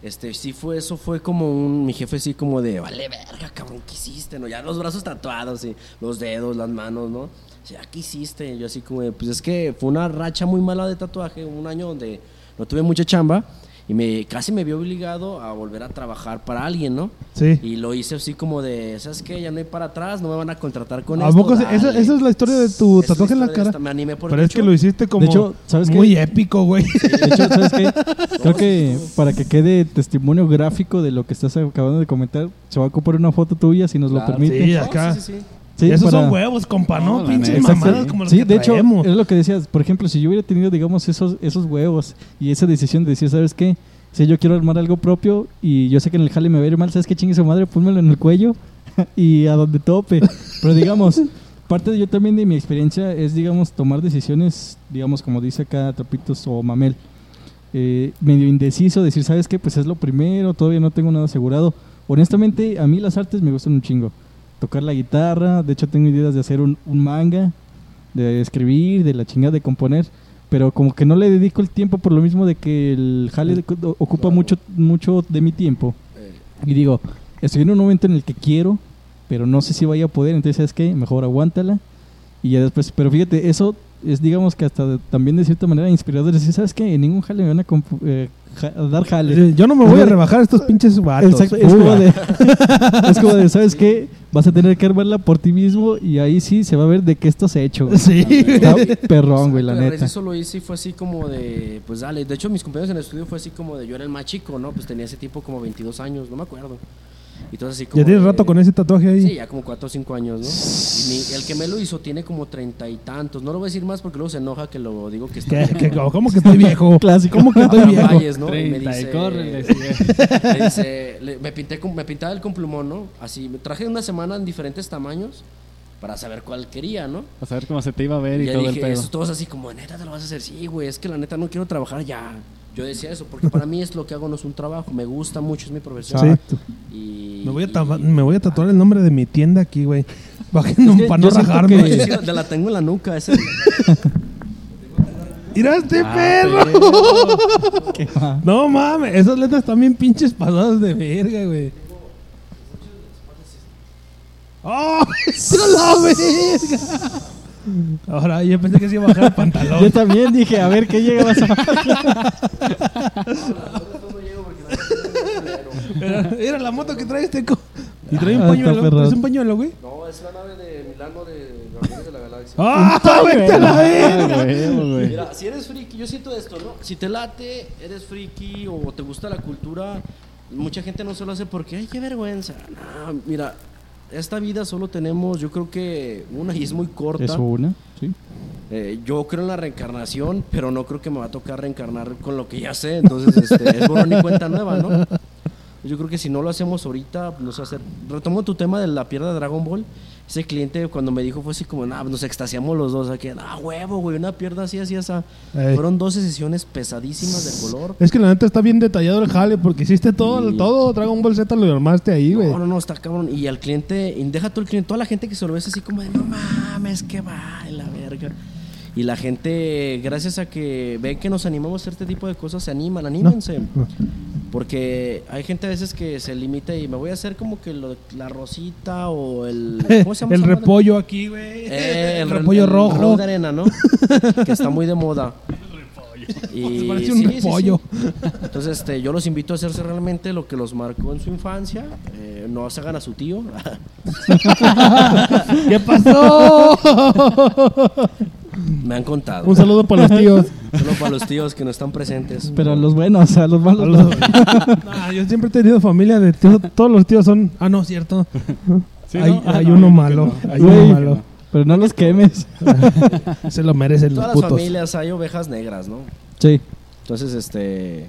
D: Este, sí fue, eso fue como un, mi jefe sí como de, vale verga, cabrón, ¿qué hiciste? ¿No? Ya los brazos tatuados y los dedos, las manos, ¿no? O sea, ¿qué hiciste? Yo así como de, pues es que fue una racha muy mala de tatuaje, un año donde no tuve mucha chamba y me, casi me vio obligado a volver a trabajar para alguien, ¿no?
A: Sí.
D: Y lo hice así como de, ¿sabes qué? Ya no hay para atrás, no me van a contratar con
A: ¿A
D: esto.
A: poco esa,
D: dale".
A: esa es la historia de tu
D: es
A: tatuaje en la cara?
D: esta, Me animé por
A: Pero es que lo hiciste como
B: hecho, ¿sabes qué?
A: muy épico, güey.
B: De hecho, ¿sabes qué? [laughs] Creo que para que quede testimonio gráfico de lo que estás acabando de comentar, se va a ocupar una foto tuya si nos lo permite.
A: Sí, acá.
D: sí, sí, sí.
B: Sí,
A: Esos
B: para-
A: son huevos, compa, ¿no?
C: No,
A: Pinches mamadas como las
B: Sí,
A: que
B: de hecho,
A: traemos.
B: es lo que decías. Por ejemplo, si yo hubiera tenido, digamos, esos, esos huevos y esa decisión de decir, ¿sabes qué? Si yo quiero armar algo propio y yo sé que en el jale me va a ir mal, ¿sabes qué? Chingue su madre, pónmelo en el cuello [laughs] y a donde tope. Pero digamos, parte de yo también de mi experiencia es, digamos, tomar decisiones, digamos, como dice acá Trapitos o Mamel, eh, medio indeciso, decir, ¿sabes qué? Pues es lo primero, todavía no tengo nada asegurado. Honestamente, a mí las artes me gustan un chingo. Tocar la guitarra, de hecho tengo ideas de hacer un, un manga, de escribir, de la chingada de componer, pero como que no le dedico el tiempo por lo mismo de que el jale de- ocupa mucho, mucho de mi tiempo.
D: Eh,
B: Y digo, estoy en un momento en el que quiero, pero no sé si vaya a poder, entonces ¿sabes qué? Mejor aguántala. Y ya después, pero fíjate, eso es digamos que hasta de- también de cierta manera inspirador. Decir, ¿sabes qué? En ningún jale me van a, compu- eh, ja- a dar jale.
A: Yo no me voy a rebajar estos pinches vatos.
B: Exacto, es como de, [laughs] [laughs] es como de, ¿sabes qué? Vas a tener que armarla por ti mismo y ahí sí se va a ver de qué estás hecho. güey.
A: Sí.
B: Está perrón, güey, la neta.
D: Eso lo hice y fue así como de, pues dale. De hecho, mis compañeros en el estudio fue así como de, yo era el más chico, ¿no? Pues tenía ese tipo como 22 años, no me acuerdo. Y entonces así como
A: ¿Ya tienes
D: de-
A: rato con ese tatuaje ahí?
D: Sí, ya como 4 o 5 años, ¿no? Y mi- el que me lo hizo tiene como treinta y tantos. No lo voy a decir más porque luego se enoja que lo digo que está
A: ¿Qué, qué- ¿Cómo que estoy [laughs] viejo?
B: Clásico.
A: ¿Cómo que estoy viejo?
D: Valles, ¿no? Y me
C: 30 y
D: dice,
C: córrele, [laughs]
D: me dice, le- me pinté con- me pintaba el con plumón, ¿no? Así, me traje una semana en diferentes tamaños para saber cuál quería, ¿no?
C: A saber cómo se te iba a ver
D: Y
C: y todo el
D: dije,
C: pedo.
D: eso todos así como, neta, te lo vas a hacer. Sí, güey, es que la neta no quiero trabajar ya. Yo decía eso, porque para mí es lo que hago, no es un trabajo. Me gusta mucho, es mi profesión.
A: Exacto.
D: Y,
A: Me voy, a
D: y-
A: me voy a tatuar el nombre de mi tienda aquí, güey. [laughs] Para no,
B: que
A: para no rajarme.
B: que-
D: Sí, la tengo en la nuca. Ese, [laughs]
A: Mira este
C: Ah,
A: perro. [laughs] No mames, esas letras están bien pinches pasadas de verga, güey. ¡Oh! ¡Mira la verga! Ahora, yo pensé que se iba a bajar el [laughs]
B: Yo
A: pantalón.
B: también dije, a ver qué llega a pasar.
A: Mira, mira la moto que trae este. co- Y trae un
B: Ah, está
A: pañuelo. ¿Es un pañuelo, güey?
D: no, es la nave de Milano de Guardianes de la Galaxia.
A: ¡Ah! ¡Vete a la verga!
C: Ah, güey.
D: Mira, si eres friki, yo siento esto, ¿no? Si te late, eres friki o te gusta la cultura, mucha gente no se lo hace porque, ay, qué vergüenza. No, mira, esta vida solo tenemos, yo creo que una y es muy corta.
B: Es una, sí.
D: Eh, yo creo en la reencarnación, pero no creo que me va a tocar reencarnar con lo que ya sé. Entonces, este, es borrón y cuenta nueva, ¿no? Yo creo que si no lo hacemos ahorita, no sé hacer. Retomo tu tema de la pierna de Dragon Ball. Ese cliente cuando me dijo fue así como, nah, nos extasiamos los dos. Aquí, ah, huevo, güey, una pierna así, así, esa.
A: Ey.
D: Fueron 12 sesiones pesadísimas de color.
A: Es que la neta está bien detallado el jale porque hiciste todo,
D: Sí.
A: todo Dragon Ball Z lo armaste ahí, güey.
D: No, no, no, está cabrón. Y al cliente, y deja tú el cliente, toda la gente que se lo ve es así como de, no mames, que va, en la verga. Y la gente, gracias a que ven que nos animamos a hacer este tipo de cosas, se animan, anímense. Porque hay gente a veces que se limita y me voy a hacer como que lo- la rosita o el... [laughs] ¿Cómo se llama
A: el repollo aquí, güey.
D: Eh,
A: el
D: re-
A: repollo
D: el
A: rojo.
D: de arena, ¿no? [laughs] que está muy de moda. Y
A: Parece un
D: sí, sí,
A: repollo.
D: sí. Entonces, este, yo los invito a hacerse realmente lo que los marcó en su infancia. Eh, no se hagan a su tío. [laughs]
A: ¿Qué pasó?
D: Me han contado.
A: Un saludo para los tíos.
D: Solo para los tíos que no están presentes.
B: Pero a los buenos, a los malos.
A: A los- [laughs] yo siempre he tenido familia de tíos. Todos los tíos son. Ah, no, cierto.
C: Sí,
A: hay
C: ¿no?
A: Hay
C: no,
A: uno malo.
C: no.
A: Hay uno malo.
B: Pero no los quemes. [laughs]
A: Se lo merecen los
D: Todas las
A: putos.
D: familias hay ovejas negras, ¿no?
B: Sí.
D: Entonces, este.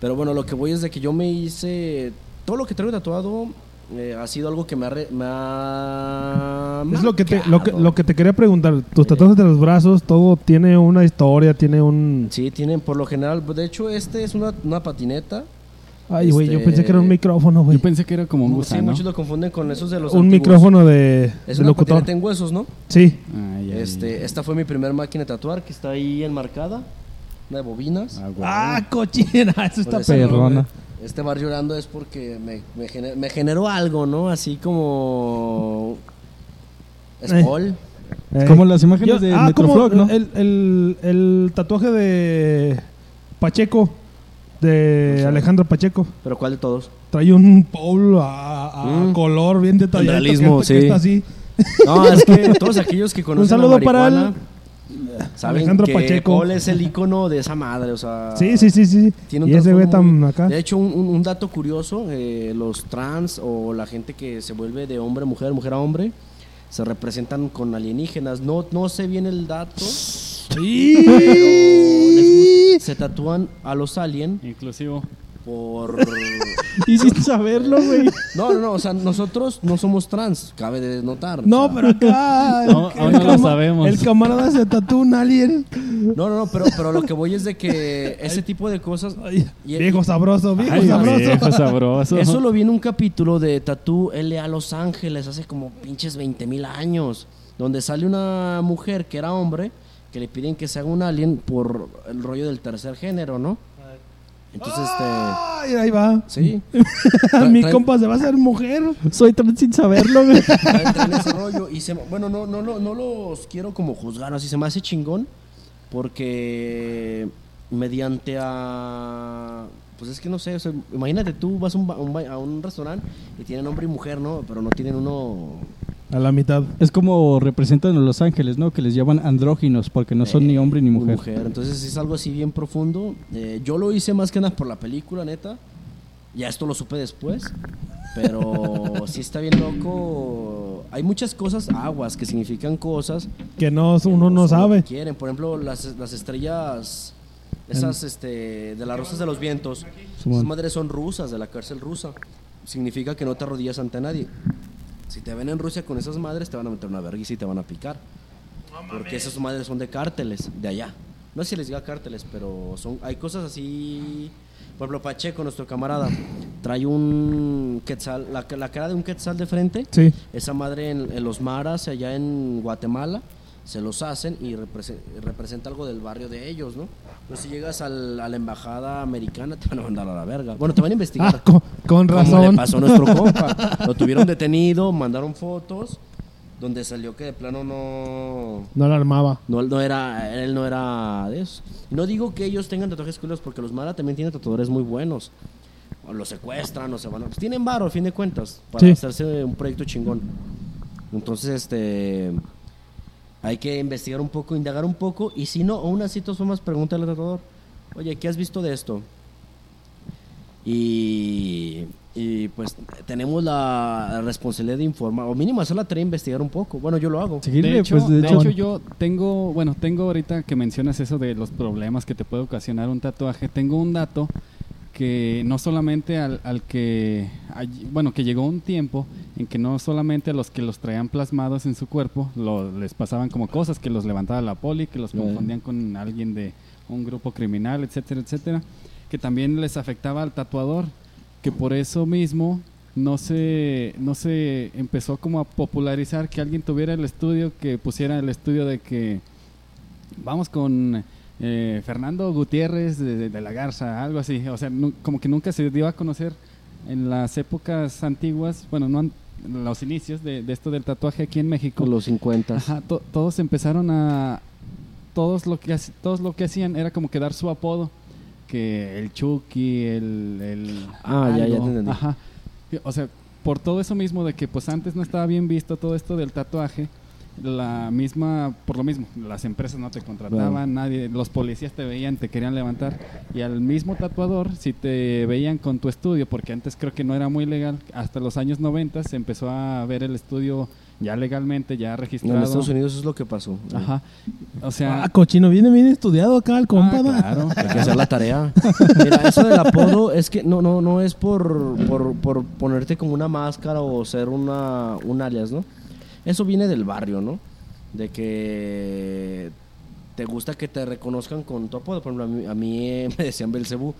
D: Pero bueno, lo que voy es de que yo me hice. Todo lo que traigo tatuado eh, ha sido algo que me ha. re- me ha
A: Es lo que, te, lo, que, lo que te quería preguntar. Tus tatuajes de los brazos, todo tiene una historia, tiene un.
D: Sí, tienen por lo general. De hecho, este es una, una patineta.
A: Ay, güey, yo
D: Este-
A: pensé que era un micrófono, güey.
C: Yo pensé que era como un
D: Sí,
C: gusano.
D: muchos lo confunden con esos de los.
A: Un
D: antiguos.
A: micrófono de,
D: Es
A: de
D: una
A: locutor.
D: patineta en huesos, ¿no?
A: Sí.
C: Ay, ay,
D: Este, esta fue mi primer máquina de tatuar que está ahí enmarcada. Una de bobinas.
C: Ah.
A: Ah, cochina. Eso está.
B: Perrona.
D: Este bar llorando es porque me, me, gener- me generó algo, ¿no? Así como. Spol.
A: Eh,
B: Como las imágenes
A: yo-
B: de
A: ah, como
B: ¿no?
A: El, el, el tatuaje de Pacheco, de
D: Sí.
A: Alejandro Pacheco.
D: Pero ¿cuál de todos?
A: Trae un polo a, a
D: Mm.
A: color bien detallado.
D: realismo,
A: que,
D: sí.
A: que está así.
D: No, es que [laughs] todos aquellos que conocen
A: saludo
D: la
A: para
D: marihuana
A: él.
D: Saben
A: Alejandro
D: que
A: Pacheco.
D: Paul es el icono de esa madre, o sea...
A: Sí, sí, sí, sí.
D: Tiene un
A: y ese güey tan
D: muy-
A: acá.
D: De hecho, un, un- un dato curioso, eh, los trans o la gente que se vuelve de hombre a mujer, mujer a hombre, se representan con alienígenas. No, no sé bien el dato,
A: Sí.
D: pero les gusta- se tatúan a los alien
C: Inclusivo.
D: Por... [laughs]
B: Y sin saberlo, güey.
D: No, no, no, o sea, nosotros no somos trans, cabe de notar. o
A: No,
D: sea,
A: pero acá. [laughs]
C: No,
A: el
C: aún no lo sabemos.
A: El camarada se tatúa un alien.
D: No, no, no, pero, pero lo que voy es de que [laughs] ese tipo de cosas...
A: Ay,
D: Y-
A: viejo sabroso, viejo
C: Ay,
A: sabroso.
C: viejo sabroso.
D: Eso lo vi en un capítulo de Tattoo LA Los Ángeles hace como pinches 20 mil años, donde sale una mujer que era hombre que le piden que se haga un alien por el rollo del tercer género, ¿no? Entonces, este.
A: Ay, ahí va.
D: Sí. [laughs]
A: Mi compa se va a hacer mujer.
B: Soy trans sin saberlo, güey. [laughs]
D: traen- traen ese rollo. Y se, bueno, no, no, no, no los quiero como juzgar, así se me hace chingón, porque mediante a. Pues es que no sé, o sea, imagínate tú vas a un, a un restaurante y tienen hombre y mujer, ¿no? Pero no tienen uno
A: A la mitad.
B: Es como representan a Los Ángeles, ¿no? Que les llaman andróginos porque no son ni hombre ni mujer.
D: Entonces es algo así bien profundo. Eh, yo lo hice más que nada por la película, neta. Ya esto lo supe después. Pero [laughs] sí está bien loco. Hay muchas cosas, aguas, que significan cosas.
A: Que no,
D: que
A: uno no sabe.
D: Quieren, por ejemplo, las, las estrellas, esas este, de las rosas de los vientos. Esas madres son rusas, de la cárcel rusa. Significa que no te arrodillas ante nadie. Si te ven en Rusia con esas madres, te van a meter una vergüenza y te van a picar. Porque esas madres son de cárteles, de allá. No sé si les diga cárteles, pero son, hay cosas así. Por ejemplo, Pacheco, nuestro camarada, trae un quetzal, la, la cara de un quetzal de frente.
A: Sí.
D: Esa madre en, en los maras, allá en Guatemala, se los hacen y represe- representa algo del barrio de ellos, ¿no? Pero si llegas al- a la embajada americana, [laughs] te van a mandar a la verga. Bueno, te van a investigar.
A: Ah, con, con
D: Como le
A: razón.
D: pasó a nuestro [laughs] compa. Lo tuvieron detenido, mandaron fotos, donde salió que de plano no.
A: No la armaba.
D: No, no era, él no era de eso. No digo que ellos tengan tatuajes culeros, porque los Mara también tienen tatuadores muy buenos. O los secuestran, o se van a... pues tienen varo, a fin de cuentas, para
A: Sí.
D: hacerse un proyecto chingón. Entonces, este... Hay que investigar un poco, indagar un poco, y si no, aún así, todas formas, pregúntale al tatuador. Oye, ¿qué has visto de esto? Y, y pues tenemos la responsabilidad de informar, o mínimo hacer la tarea de investigar un poco. Bueno, yo lo hago.
B: Seguirle,
C: de hecho,
B: pues, de
C: de
B: hecho,
C: hecho, yo tengo, bueno, tengo ahorita que mencionas eso de los problemas que te puede ocasionar un tatuaje, tengo un dato que no solamente al, al que, bueno, que llegó un tiempo en que no solamente a los que los traían plasmados en su cuerpo lo- les pasaban como cosas, que los levantaba la poli, que los confundían con alguien de un grupo criminal, etcétera, etcétera, que también les afectaba al tatuador, que por eso mismo no se, no se empezó como a popularizar que alguien tuviera el estudio, que pusiera el estudio de que vamos con eh, Fernando Gutiérrez de, la Garza, algo así. O sea, como que nunca se dio a conocer en las épocas antiguas, bueno, no los inicios de, de esto del tatuaje aquí en México.
D: Los 50.
C: Ajá, to- todos empezaron a todos lo que todos lo que hacían era como que dar su apodo que el Chucky el, el
D: Ah, ya, ya te entendí.
C: Ajá. o sea por todo eso mismo de que pues antes no estaba bien visto todo esto del tatuaje la misma por lo mismo las empresas no te contrataban
D: Claro.
C: nadie los policías te veían te querían levantar y al mismo tatuador si te veían con tu estudio porque antes creo que no era muy legal hasta los años 90 se empezó a ver el estudio ya legalmente ya registrado
D: en Estados Unidos eso es lo que pasó.
C: Ajá. O sea,
A: Ah, cochino, viene bien estudiado acá el compa.
C: ah, claro.
D: Hay que hacer la tarea. Mira, eso del apodo es que no, no, no es por, por, por ponerte como una máscara o ser una, un alias, ¿no? Eso viene del barrio, ¿no? De que te gusta que te reconozcan con tu apodo. Por ejemplo, a mí, a mí, eh, [laughs] me decían Belcebú.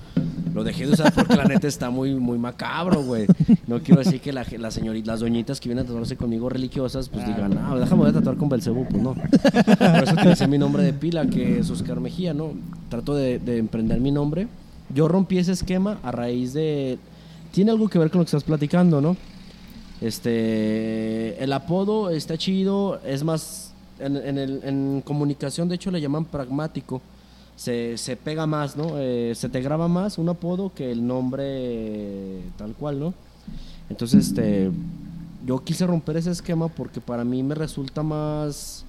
D: Lo dejé de usar porque la neta está muy, muy macabro, güey. No quiero decir que la, la señorita, las doñitas que vienen a tatuarse conmigo religiosas, pues digan, ah, déjame voy a tatuar con Belcebú. Pues no. Por eso utilicé mi nombre de pila, que es Oscar Mejía, ¿no? Trato de, de emprender mi nombre. Yo rompí ese esquema a raíz de... Tiene algo que ver con lo que estás platicando, ¿no? Este, el apodo está chido, es más, en, el- comunicación de hecho le llaman pragmático, se, se pega más, ¿no? Eh, se te graba más un apodo que el nombre eh, tal cual, ¿no? Entonces, este, yo quise romper ese esquema porque para mí me resulta más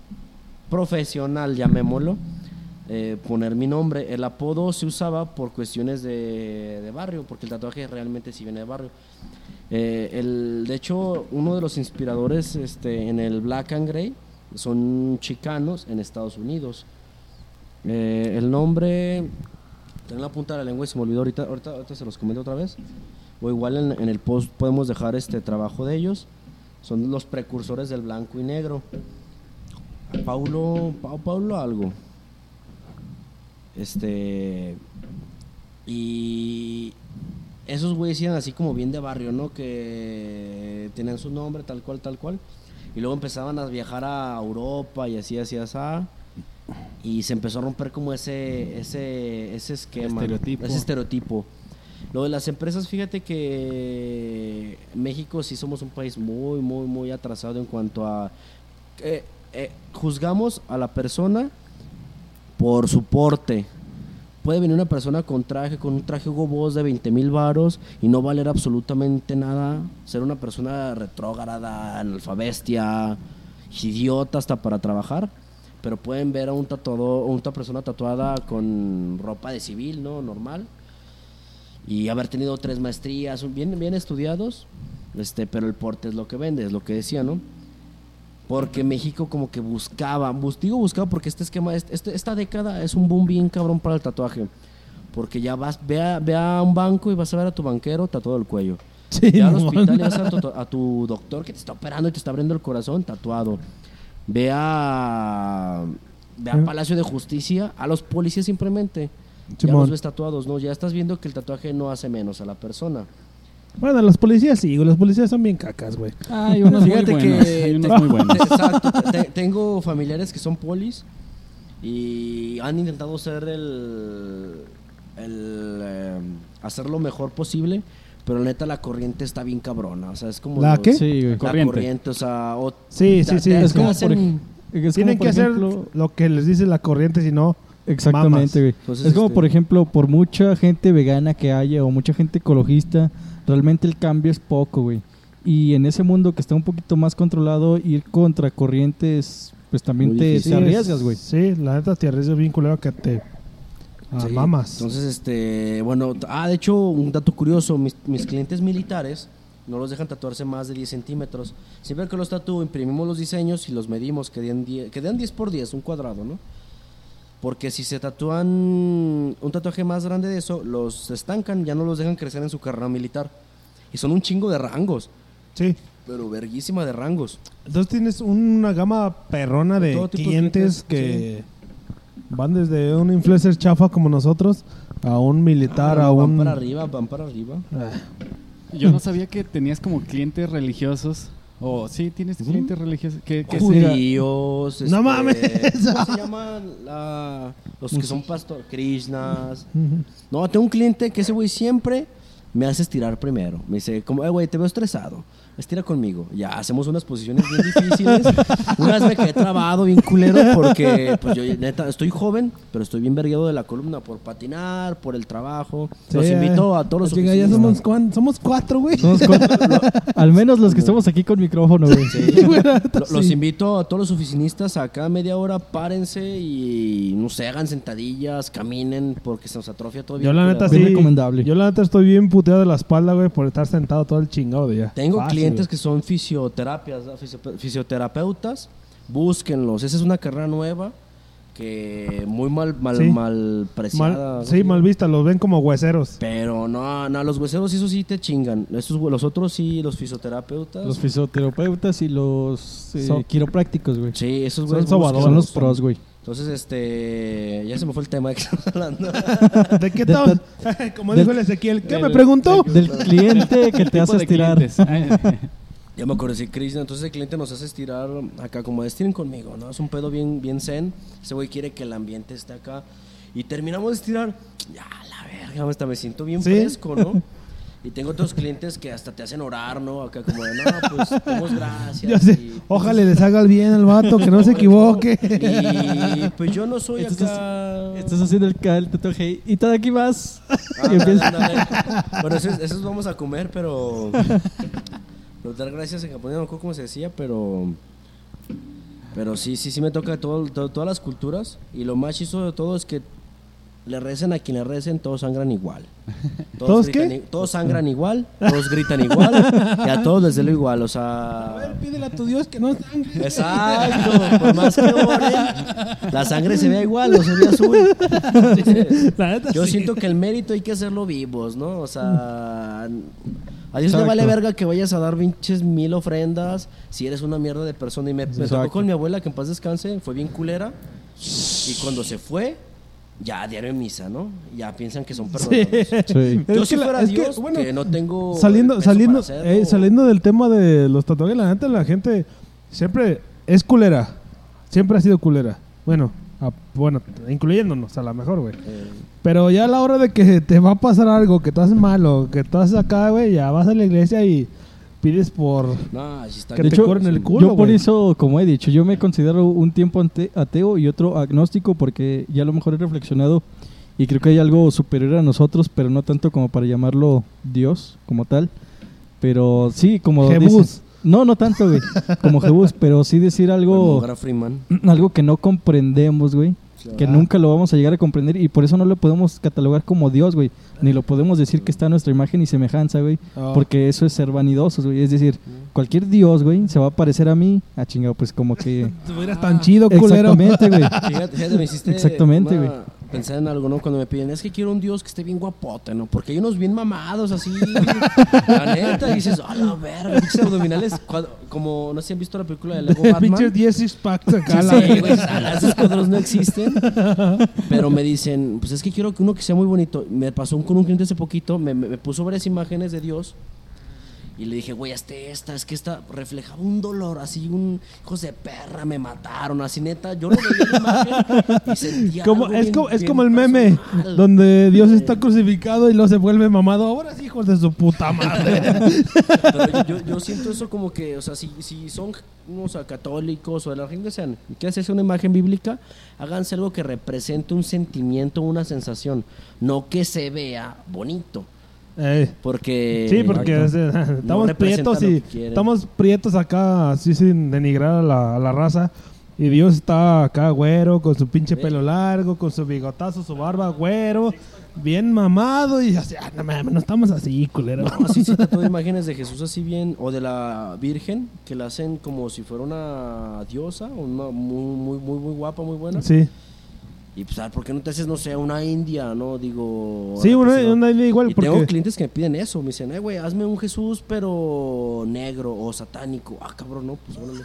D: profesional, llamémoslo, eh, poner mi nombre. El apodo se usaba por cuestiones de, de barrio, porque el tatuaje realmente sí viene de barrio. Eh, el, de hecho, uno de los inspiradores este, en el Black and Grey son chicanos en Estados Unidos. Eh, el nombre, tengo la punta de la lengua y se me olvidó ahorita, ahorita, se los comento otra vez. O igual en, en el post podemos dejar este trabajo de ellos. Son los precursores del blanco y negro. Paulo, Pa- Paulo algo. Este. Y esos güeyes eran así como bien de barrio, ¿no? Que tenían su nombre tal cual, tal cual. Y luego empezaban a viajar a Europa y así, así, así. Y se empezó a romper como ese, ese, ese esquema.
C: Estereotipo.
D: Ese estereotipo. Lo de las empresas, fíjate que México sí somos un país muy, muy, muy atrasado en cuanto a... eh, eh, juzgamos a la persona por su porte. Puede venir una persona con traje, con un traje Hugo de 20 mil varos y no valer absolutamente nada. Ser una persona retrógrada, analfabestia, idiota hasta para trabajar. Pero pueden ver a un tatuador, a una persona tatuada con ropa de civil, ¿no? Normal. Y haber tenido tres maestrías, bien, bien estudiados. Este, pero el porte es lo que vende, es lo que decía, ¿no? Porque México como que buscaba, bus- digo buscaba porque este esquema, este- esta década es un boom bien cabrón para el tatuaje. Porque ya vas, ve a, ve a un banco y vas a ver a tu banquero tatuado el cuello.
A: Sí,
D: Ya al hospital y vas a tu, a tu doctor que te está operando y te está abriendo el corazón, tatuado. Ve a, ve a. Palacio de Justicia, a los policías simplemente. Ya los ves tatuados, ¿no? Ya estás viendo que el tatuaje no hace menos a la persona.
A: Bueno, los policías sí, güey, los policías son bien cacas, güey.
C: Hay unos
D: Fíjate
C: muy
D: que
C: buenos. Hay unos
D: te-
C: muy buenos.
D: te- exacto, te- tengo familiares que son polis y han intentado ser el, el eh, hacer lo mejor posible, pero neta la corriente está bien cabrona, o sea, es como
A: ¿La
D: los-
A: qué?
B: Sí, güey.
D: La
C: Corriente.
D: corriente, o sea, o-
A: Sí, sí, sí.
D: te-
A: Es como,
D: hacen-
B: por ej- Es
A: Tienen
B: como,
A: que hacer lo que les dice la corriente, si no...
B: Exactamente,
A: mamas.
B: güey.
D: Entonces,
B: es como,
D: este-
B: por ejemplo, por mucha gente vegana que haya o mucha gente ecologista, realmente el cambio es poco, güey. Y en ese mundo que está un poquito más controlado, ir contra corrientes, pues también te, arriesgas,
A: es-
B: güey.
A: Sí, la neta te arriesgas bien culero que te ah,
D: Sí,
A: mamas.
D: Entonces, este, bueno, ah, de hecho, un dato curioso, mis, mis clientes militares no los dejan tatuarse más de 10 centímetros. Siempre que los tatúo, imprimimos los diseños y los medimos, que den 10, que den 10 por 10, un cuadrado, ¿no? Porque si se tatúan un tatuaje más grande de eso, los estancan, ya no los dejan crecer en su carrera militar. Y son un chingo de rangos,
A: Sí.
D: pero verguísima de rangos.
A: Entonces tienes una gama perrona de clientes
D: clientes,
A: que van desde un influencer chafa como nosotros a un militar,
D: Ah,
A: a
D: van
A: un...
D: para arriba, van para arriba.
A: Ah,
C: Yo no sabía que tenías como clientes religiosos. O sí, tienes clientes religiosos. Que,
D: judíos.
A: No
D: este,
A: mames.
D: ¿Cómo se llaman? La- los que son pastor, Krishnas. No, tengo un cliente que ese güey siempre me hace estirar primero. Me dice, como, eh, güey, te veo estresado. Estira conmigo. Ya, hacemos unas posiciones bien difíciles. [laughs] Una vez me quedé trabado, bien culero, porque, pues yo, neta, estoy joven, pero estoy bien vergueado de la columna por patinar, por el trabajo. los
A: sí,
D: invito a todos los
A: ya
D: oficinistas.
A: somos, cuan- somos cuatro, güey.
B: Somos cuatro- al menos los que estamos aquí con micrófono, güey.
D: Sí. [laughs] Lo- Los invito a todos los oficinistas a cada media hora, párense y no sé, hagan sentadillas, caminen porque se nos atrofia todo bien
A: Yo la neta sí.
B: recomendable.
A: Yo la neta estoy bien puteado de la espalda, güey, por estar sentado todo el chingado día.
D: Tengo
A: Fácil,
D: clientes
A: güey.
D: que son fisioterapias, fisioterapeutas, búsquenlos. Esa es una carrera nueva que muy mal, mal,
A: Sí.
D: mal preciada.
A: Mal- sí, mal vista, los ven como hueseros.
D: Pero no, no, los hueseros eso sí te chingan. Estos, los otros sí, los fisioterapeutas.
B: Los fisioterapeutas y los eh,
A: So-
B: quiroprácticos, güey.
D: sí, esos
A: Son sobadores.
B: Son los pros, güey.
D: Entonces, este, ya se me fue el tema de que [laughs] estamos hablando.
A: ¿De qué tal? [laughs] Como dijo el Ezequiel, ¿qué me
C: del-
A: preguntó?
B: Del cliente [laughs] que te hace estirar.
D: Ya me acuerdo, sí, Krishna. Entonces el cliente nos hace estirar acá, como estiren conmigo, ¿no? Es un pedo bien, bien zen. Ese güey quiere que el ambiente esté acá. Y terminamos de estirar. Ya, la verga, hasta me siento bien
A: ¿Sí?
D: fresco, ¿no? Y tengo otros clientes que hasta te hacen orar, ¿no? Acá como de, no, pues, [laughs] damos gracias.
A: Sé,
D: y-
A: ojalá les haga el bien al vato, que no se equivoque.
D: Y pues yo no soy
B: Estás,
D: acá...
B: estás haciendo el, el tatuaje y todo aquí vas. [laughs]
D: Ah. Bueno, esos, esos vamos a comer, pero. [laughs] Pero dar gracias en japonés, no me acuerdo cómo se decía, pero. Pero sí, sí, sí me toca todo, todo- todas las culturas. Y lo más chistoso de todo es que le recen a quien le recen, todos sangran igual. [laughs]
A: ¿Todos
D: gritan
A: qué?
D: Todos sangran igual, [laughs] todos gritan igual, y a todos les duele igual, o sea.
A: pídele a tu Dios que no sangre.
D: Exacto, por más que oren, la sangre se vea igual, no se ve azul. [laughs]
A: La neta,
D: Yo
A: sí.
D: siento que el mérito hay que hacerlo vivos, ¿no? O sea, a Dios le
B: Exacto.
D: vale verga que vayas a dar pinches mil ofrendas si eres una mierda de persona. Y me, me tocó con mi abuela, que en paz descanse, fue bien culera. Y cuando se fue, ya a diario en misa, ¿no? Ya piensan que son perdonados. [laughs]
B: Sí.
D: Yo
A: Es
D: si
A: que la-
D: fuera
A: es que,
D: Dios, que,
A: bueno,
D: no tengo
A: saliendo saliendo
D: hacerlo.
A: eh, saliendo del tema de los tatuajes la neta la gente siempre es culera siempre ha sido culera bueno a- bueno incluyéndonos a lo mejor güey
D: Eh,
A: pero ya a la hora de que te va a pasar algo que haces malo que tú haces acá güey ya vas a la iglesia y pides por
D: no, sí está
A: Que
B: De
A: te
B: hecho,
A: corren el culo,
B: yo por
A: güey.
B: eso, como he dicho, yo me considero un tiempo ante- ateo y otro agnóstico porque ya a lo mejor he reflexionado y creo que hay algo superior a nosotros, pero no tanto como para llamarlo Dios como tal. Pero sí, como
A: Jebús.
B: dices- No, no tanto, güey, como Jebús, pero sí decir algo
D: Freeman.
B: algo que no comprendemos, güey. Que nunca lo vamos a llegar a comprender y por eso no lo podemos catalogar como Dios, güey. Ni lo podemos decir que está a nuestra imagen y semejanza, güey.
A: Ah.
B: Porque eso es ser vanidosos, güey. Es decir, cualquier Dios, güey, se va a parecer a mí. Ah, chingado, pues como que... [laughs]
A: Tú eres tan chido, culero.
B: Exactamente, güey. [laughs]
D: Fíjate, fíjate, me hiciste
B: Exactamente,
D: una-
B: güey.
D: Pensar en algo, ¿no? Cuando me piden, es que quiero un dios que esté bien guapote, ¿no? Porque hay unos bien mamados así. la neta, y dices, a la verga, pinches abdominales. como, no sé si han visto la película de Lego Batman.
A: Pinches 10 six packs acá. la
D: Sí, güey, esos cuadros no existen. Pero me dicen, pues es que quiero que uno que sea muy bonito. Me pasó con un cliente hace poquito, me, me- me puso varias imágenes de Dios. Y le dije, güey, hazte esta, es que esta reflejaba un dolor, así un hijos de perra, me mataron, así neta. Yo lo veía en la imagen y sentía.
A: Como,
D: algo
A: es,
D: bien-
A: como, es
D: bien
A: como el meme
D: personal.
A: donde Dios está crucificado y luego se vuelve mamado. Ahora sí, hijos de su puta madre.
D: Pero yo, siento eso como que, o sea, si, si son o sea, católicos o de la que sean, quieren hacerse una imagen bíblica, háganse algo que represente un sentimiento, una sensación, no que se vea bonito.
A: Eh,
D: Porque.
A: sí, porque es, eh, [laughs] estamos prietos y estamos prietos acá, así sin denigrar a la, a la raza. Y Dios está acá, güero, con su pinche pelo largo, con su bigotazo, su barba, güero, bien mamado. Y así, ah, no mames, no estamos así, culero.
D: No, se trató de imágenes de Jesús así bien, o de la Virgen, que la hacen como si fuera una diosa, una muy, muy, muy, muy guapa, muy buena.
A: Sí,
D: Y pues, ah, ¿por qué no te haces, no sé, una india, no? Digo.
A: sí, una, idea igual,
D: Y tengo
A: porque...
D: clientes que me piden eso, me dicen, eh, güey, hazme un Jesús, pero negro o satánico. Ah, cabrón, no, pues órale.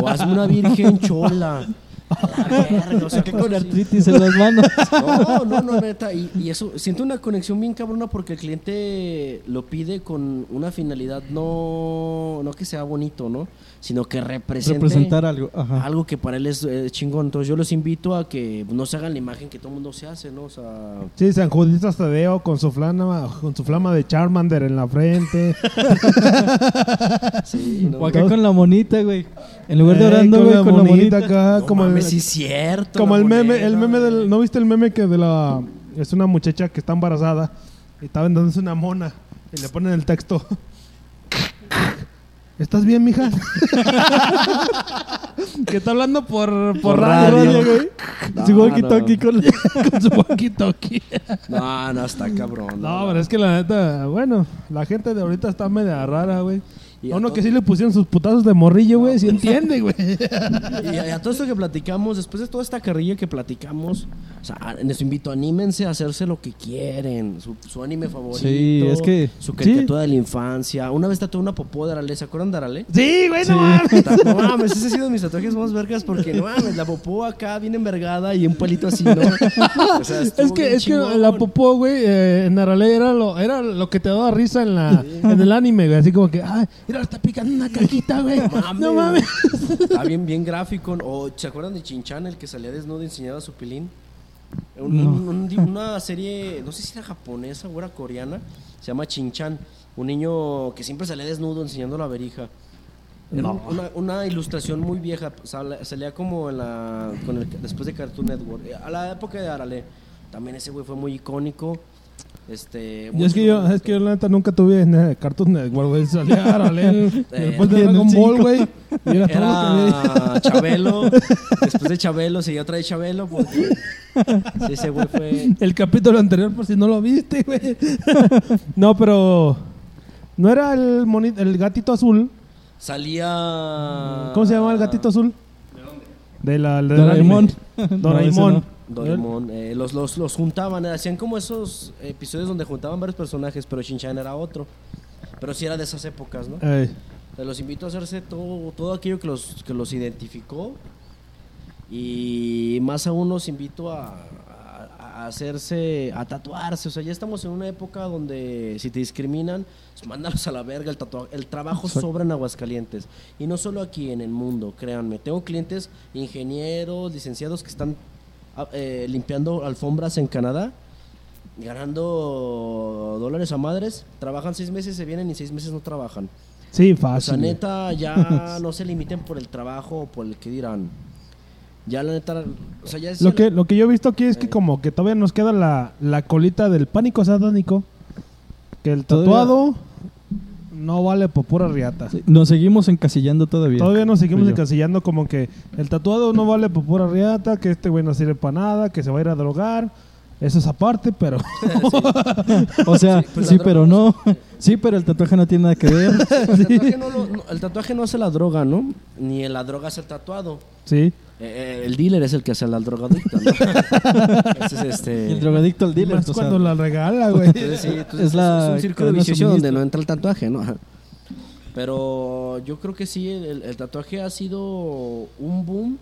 D: O hazme una virgen chola. [laughs] Verga, o sea,
B: Que con artritis en las manos.
D: No, no, no, neta. Y, y eso, siento una conexión bien cabrona porque el cliente lo pide con una finalidad no, no que sea bonito, ¿no? Sino que represente
B: Representar algo. Ajá.
D: algo que para él es eh, chingón. Entonces yo los invito a que no se hagan la imagen que todo el mundo se hace, ¿no? O sea,
A: Sí, San Juditas Tadeo con su flama, con su flama de Charmander en la frente. [laughs]
D: sí, no,
B: O acá con la monita, güey. En lugar de
A: Eh,
B: orando,
A: con
B: güey,
A: la
B: con la
A: monita
B: monita.
A: acá,
D: No
A: como
D: mames,
A: el,
D: sí cierto.
A: como el meme, el meme del. ¿no viste el meme que de la es una muchacha que está embarazada y está vendiéndose una mona y le ponen el texto. ¿Estás bien, mija? [laughs] [laughs] que está hablando por, por,
D: Por
A: radio,
D: radio.
A: güey. [laughs]
D: No,
B: Su walkie-talkie
D: no.
B: con
A: su walkie-talkie.
D: No, no, está cabrón.
A: No, pero es que la neta, bueno, la gente de ahorita está media rara, güey.
D: Y
A: A uno
D: to-
A: que sí le pusieron sus putazos de morrillo, güey, sí entiende, güey. [laughs]
D: Y a, todo esto que platicamos, después de toda esta carrilla que platicamos, o sea, les invito, anímense a hacerse lo que quieren. Su, su anime favorito.
B: Sí, es que-
D: Su caricatura de la infancia. Una vez tatué una popó de Arale, ¿se acuerdan de Arale?
A: Sí, güey, no mames. [laughs]
D: No mames, ese ha sido de mis tatuajes más vergas porque no mames, la popó acá bien envergada y un palito así, ¿no? O sea, estuvo
A: Es que, es que la popó, güey, eh, en Arale era lo, era lo que te daba risa en la en el anime, güey. Así como que, ay, mira, está picando una caquita, güey.
D: mames.
A: No mames.
D: Está bien, bien gráfico. O ¿se acuerdan de Chinchan, el que salía desnudo y enseñaba su pilín? Un-
B: No.
D: un- un- una serie, no sé si era japonesa o era coreana, se llama Chinchan. Un niño que siempre salía desnudo enseñando la verija. Era
A: No.
D: una, una ilustración muy vieja, sal- salía como en la, con el- después de Cartoon Network. A la época de Arale, también ese güey fue muy icónico. Este,
A: Y es que yo, es que yo la neta nunca tuve en Cartoon Network, güey. Salía [laughs]
D: Eh,
A: después de Dragon Ball, güey. Y era.
D: Era [laughs] Chabelo. Después de Chabelo seguía otra de Chabelo. Porque sí, ese güey fue.
A: El capítulo anterior, por si no lo viste, güey. [laughs] no, pero. No era el, moni- el gatito azul.
D: Salía.
A: ¿Cómo se llama el gatito azul? ¿De dónde? De la, del
B: Doraemon.
A: Doraemon.
D: Doraemon. eh, los, los, los juntaban. eh, Hacían como esos episodios donde juntaban varios personajes, pero Shinchan era otro. Pero sí era de esas épocas, ¿no?
A: Ey.
D: Los invito a hacerse todo, todo aquello que los, que los identificó. Y más aún los invito a, a- a hacerse, a tatuarse. O sea, ya estamos en una época donde si te discriminan, pues mándalos a la verga. El, tatua- el trabajo sobra en Aguascalientes. Y no solo aquí, en el mundo, créanme. Tengo clientes, ingenieros, licenciados que están eh, limpiando alfombras en Canadá ganando dólares a madres, trabajan seis meses, se vienen y seis meses no trabajan.
A: Sí,
D: O sea,
A: fácil.
D: neta, ya [laughs] no se limiten por el trabajo o por el que dirán. Ya la neta, o sea, ya es
A: Lo que, lo que yo he visto aquí es que
D: Eh.
A: como que todavía nos queda la, la colita del pánico satánico. Que el
B: Todavía-
A: tatuado no vale por pura riata.
B: Nos seguimos encasillando todavía.
A: Todavía nos seguimos encasillando como que el tatuado no vale por pura riata, que este güey no sirve para nada, que se va a ir a drogar. Eso es aparte, pero [laughs] [laughs]
B: O sea,
D: Sí, pues
B: sí, pero no. [laughs] Sí, pero el tatuaje no tiene nada que ver.
D: El tatuaje no, lo- no- el tatuaje no hace la droga, ¿no? Ni la droga hace el tatuado.
A: sí.
D: Eh, el dealer es el que hace la drogadicta, ¿no? [laughs] Ese es este...
B: Y el drogadicto al dealer.
A: Más
B: o sea,
A: cuando la regala, güey.
D: Entonces, sí, entonces
B: Es la
D: es un círculo vicioso donde no entra el tatuaje, ¿no? Pero yo creo que sí, el, el tatuaje ha sido un boom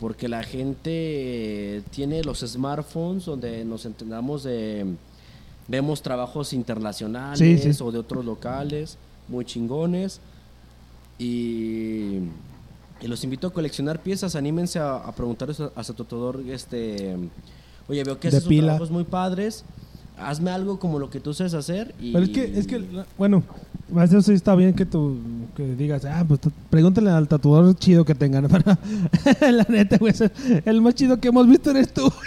D: porque la gente tiene los smartphones donde nos entendamos de... Vemos trabajos internacionales
A: Sí, sí.
D: o de otros locales muy chingones. Y, y los invito a coleccionar piezas. Anímense a, a preguntar a, a su este, oye, veo que haces trabajos muy padres. Hazme algo como lo que tú sabes hacer. Y,
A: Pero es que, es que, bueno, eso sí está bien que tú que digas, ah, pues pregúntale al tatuador chido que tengan. [laughs] Pero la neta, güey, es el- más chido que hemos visto eres tú. [laughs]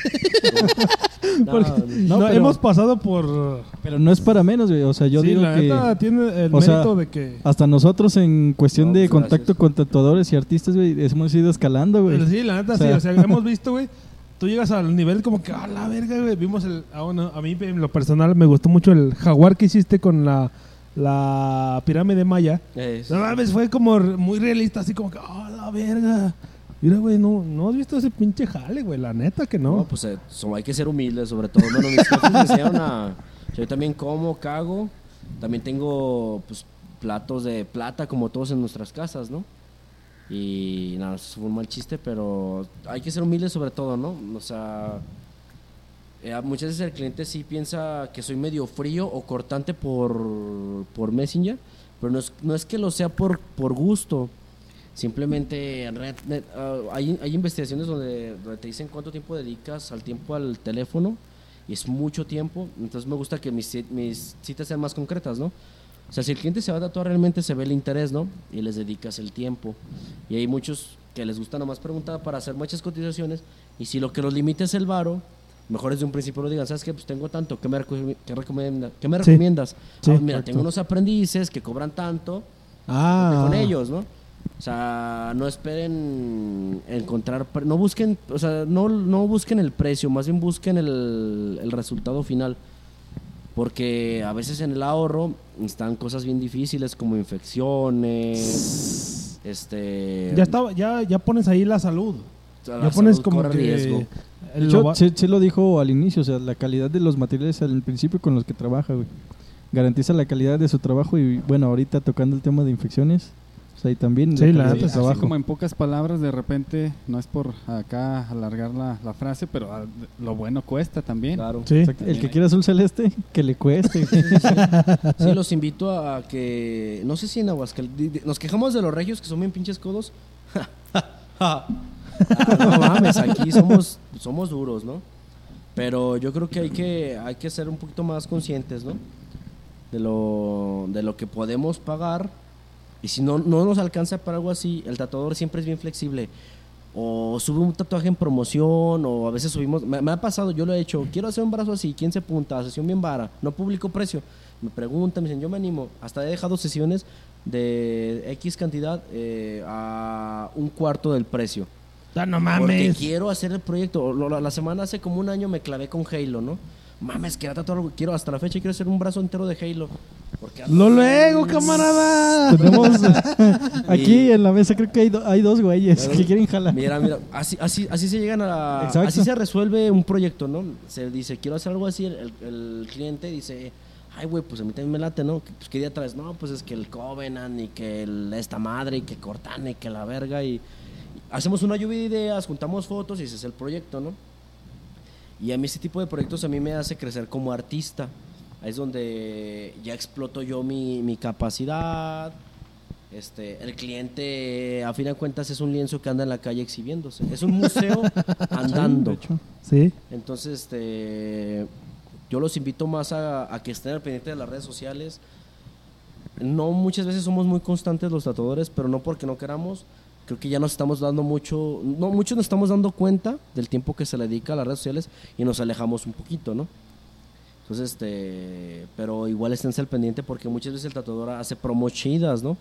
D: No,
A: Porque
B: no,
A: no,
B: pero-
A: hemos pasado por.
B: Pero no es para menos, güey. O sea, yo
A: sí,
B: digo
A: la
B: que
A: neta tiene el
B: o sea,
A: mérito de que.
B: hasta nosotros en cuestión
D: No,
B: de
D: pues,
B: contacto
D: gracias.
B: con tatuadores y artistas, güey, hemos ido escalando, güey.
A: Pero sí, la neta
B: O
A: sí. O sea, hemos visto, güey. Tú llegas al nivel como que, ah, la verga, güey. Vimos el. Ah, bueno, a mí, en lo personal, me gustó mucho el jaguar que hiciste con la, la pirámide maya.
D: es-
A: No mames, fue como muy realista, así como que, ah, la verga. Mira, güey, no, no has visto ese pinche jale, güey. La neta que
D: no,
A: no.
D: pues eh, so- hay que ser humildes, sobre todo. Bueno, mis jefes me enseñaron a. Yo también como, cago. También tengo, pues, platos de plata, como todos en nuestras casas, ¿no? Y nada, eso fue un mal chiste, pero hay que ser humildes sobre todo, ¿no? O sea, eh, muchas veces el cliente sí piensa que soy medio frío o cortante por, por Messenger, pero no es, no es que lo sea por, por gusto. Simplemente en red- net- ah, hay, hay investigaciones donde, donde te dicen cuánto tiempo dedicas al tiempo al teléfono y es mucho tiempo. Entonces me gusta que mis, mis citas sean más concretas, ¿no? O sea, si el cliente se va a tatuar, realmente se ve el interés, ¿no? Y les dedicas el tiempo. Y hay muchos que les gusta nomás preguntar para hacer muchas cotizaciones. Y si lo que los limita es el varo, mejor desde un principio lo digan, ¿sabes qué? Pues tengo tanto, ¿qué me, qué recomienda- qué me
A: Sí.
D: recomiendas?
A: Sí,
D: Ah, mira, tengo unos aprendices que cobran tanto,
A: Ah.
D: con ellos, ¿no? O sea, no esperen encontrar, no busquen, o sea, no, no busquen el precio, más bien busquen el, el resultado final. Porque a veces en el ahorro están cosas bien difíciles como infecciones, este...
A: Ya, estaba, ya, ya pones ahí la salud.
D: la
A: ya pones
D: salud
A: como que.
D: riesgo.
B: De
A: el
B: hecho,
A: lo
B: dijo al inicio, o sea, la calidad de los materiales al principio con los que trabaja, güey. Garantiza la calidad de su trabajo y, bueno, ahorita tocando el tema de infecciones, pues ahí también
A: Sí, la
C: Sí, así como en pocas palabras, de repente, no es por acá alargar la, la frase, pero ah, lo bueno cuesta también.
D: Claro.
A: Sí.
B: El que quiera azul celeste, que le cueste. [laughs] güey.
D: Sí, los invito a que. No sé si en Aguascalientes. Nos quejamos de los regios que son bien pinches codos. Ah, no mames, aquí somos, somos duros, ¿no? Pero yo creo que hay que, hay que ser un poquito más conscientes, ¿no? De lo, de lo que podemos pagar. Y si no, no nos alcanza para algo así, el tatuador siempre es bien flexible. O sube un tatuaje en promoción, o a veces subimos. Me, me ha pasado, yo lo he hecho. Quiero hacer un brazo así, ¿quién se punta? Sesión bien vara. No publico precio. Me preguntan, me dicen, yo me animo. Hasta he dejado sesiones de X cantidad eh, a un cuarto del precio.
A: Ah, no
D: Porque
A: mames.
D: quiero hacer el proyecto. La semana hace como un año me clavé con Halo, ¿no? Mames, quiero tatuar algo. Quiero, hasta la fecha quiero hacer un brazo entero de Halo. Porque
A: Lo luego, camarada.
B: Tenemos [laughs] aquí en la mesa, creo que hay, do- hay dos güeyes que quieren jalar.
D: Mira, mira, así, así, así se llegan a la-
B: Exacto.
D: así se resuelve un proyecto, ¿no? Se dice, quiero hacer algo así, el, el cliente dice, ay, güey, pues a mí también me late, ¿no? Pues qué día traes, no, pues es que el Covenant y que el, esta madre y que Cortana y que la verga y, y hacemos una lluvia de ideas, juntamos fotos y ese es el proyecto, ¿no? Y a mí ese tipo de proyectos a mí me hace crecer como artista. Ahí es donde ya exploto yo mi, mi capacidad. Este, el cliente, a fin de cuentas, es un lienzo que anda en la calle exhibiéndose. Es un museo [laughs] andando.
A: Sí.
D: Entonces, este, yo los invito más a, a que estén al pendiente de las redes sociales. No muchas veces somos muy constantes los tatuadores, pero no porque no queramos. Creo que ya nos estamos dando mucho, no muchos nos estamos dando cuenta del tiempo que se le dedica a las redes sociales y nos alejamos un poquito, ¿no? Entonces, este, pero igual esténse al pendiente porque muchas veces el tatuador hace promos chidas, ¿no?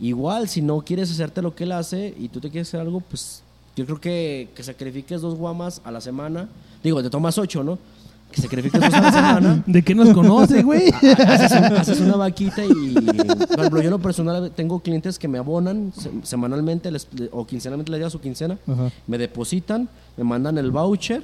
D: Igual, si no quieres hacerte lo que él hace y tú te quieres hacer algo, pues yo creo que, que sacrifiques dos guamas a la semana. Digo, te tomas ocho, ¿no? Que sacrifiques dos a la semana.
A: ¿De qué nos conoce, güey? [laughs]
D: haces, un- haces una vaquita y, por ejemplo, yo en lo personal tengo clientes que me abonan se- semanalmente les- o quincenalmente les llega su quincena,
B: Ajá.
D: me depositan, me mandan el voucher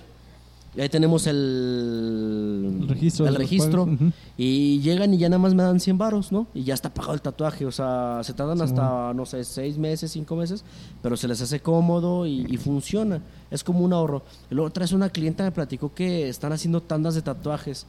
D: y ahí tenemos el,
B: El registro
D: el registro y llegan y ya nada más me dan 100 varos, ¿no? Y ya está pagado el tatuaje, o sea, se tardan hasta, no sé, 6 meses, 5 meses, pero se les hace cómodo y, y funciona, es como un ahorro. Y luego otra vez una clienta me platicó que están haciendo tandas de tatuajes.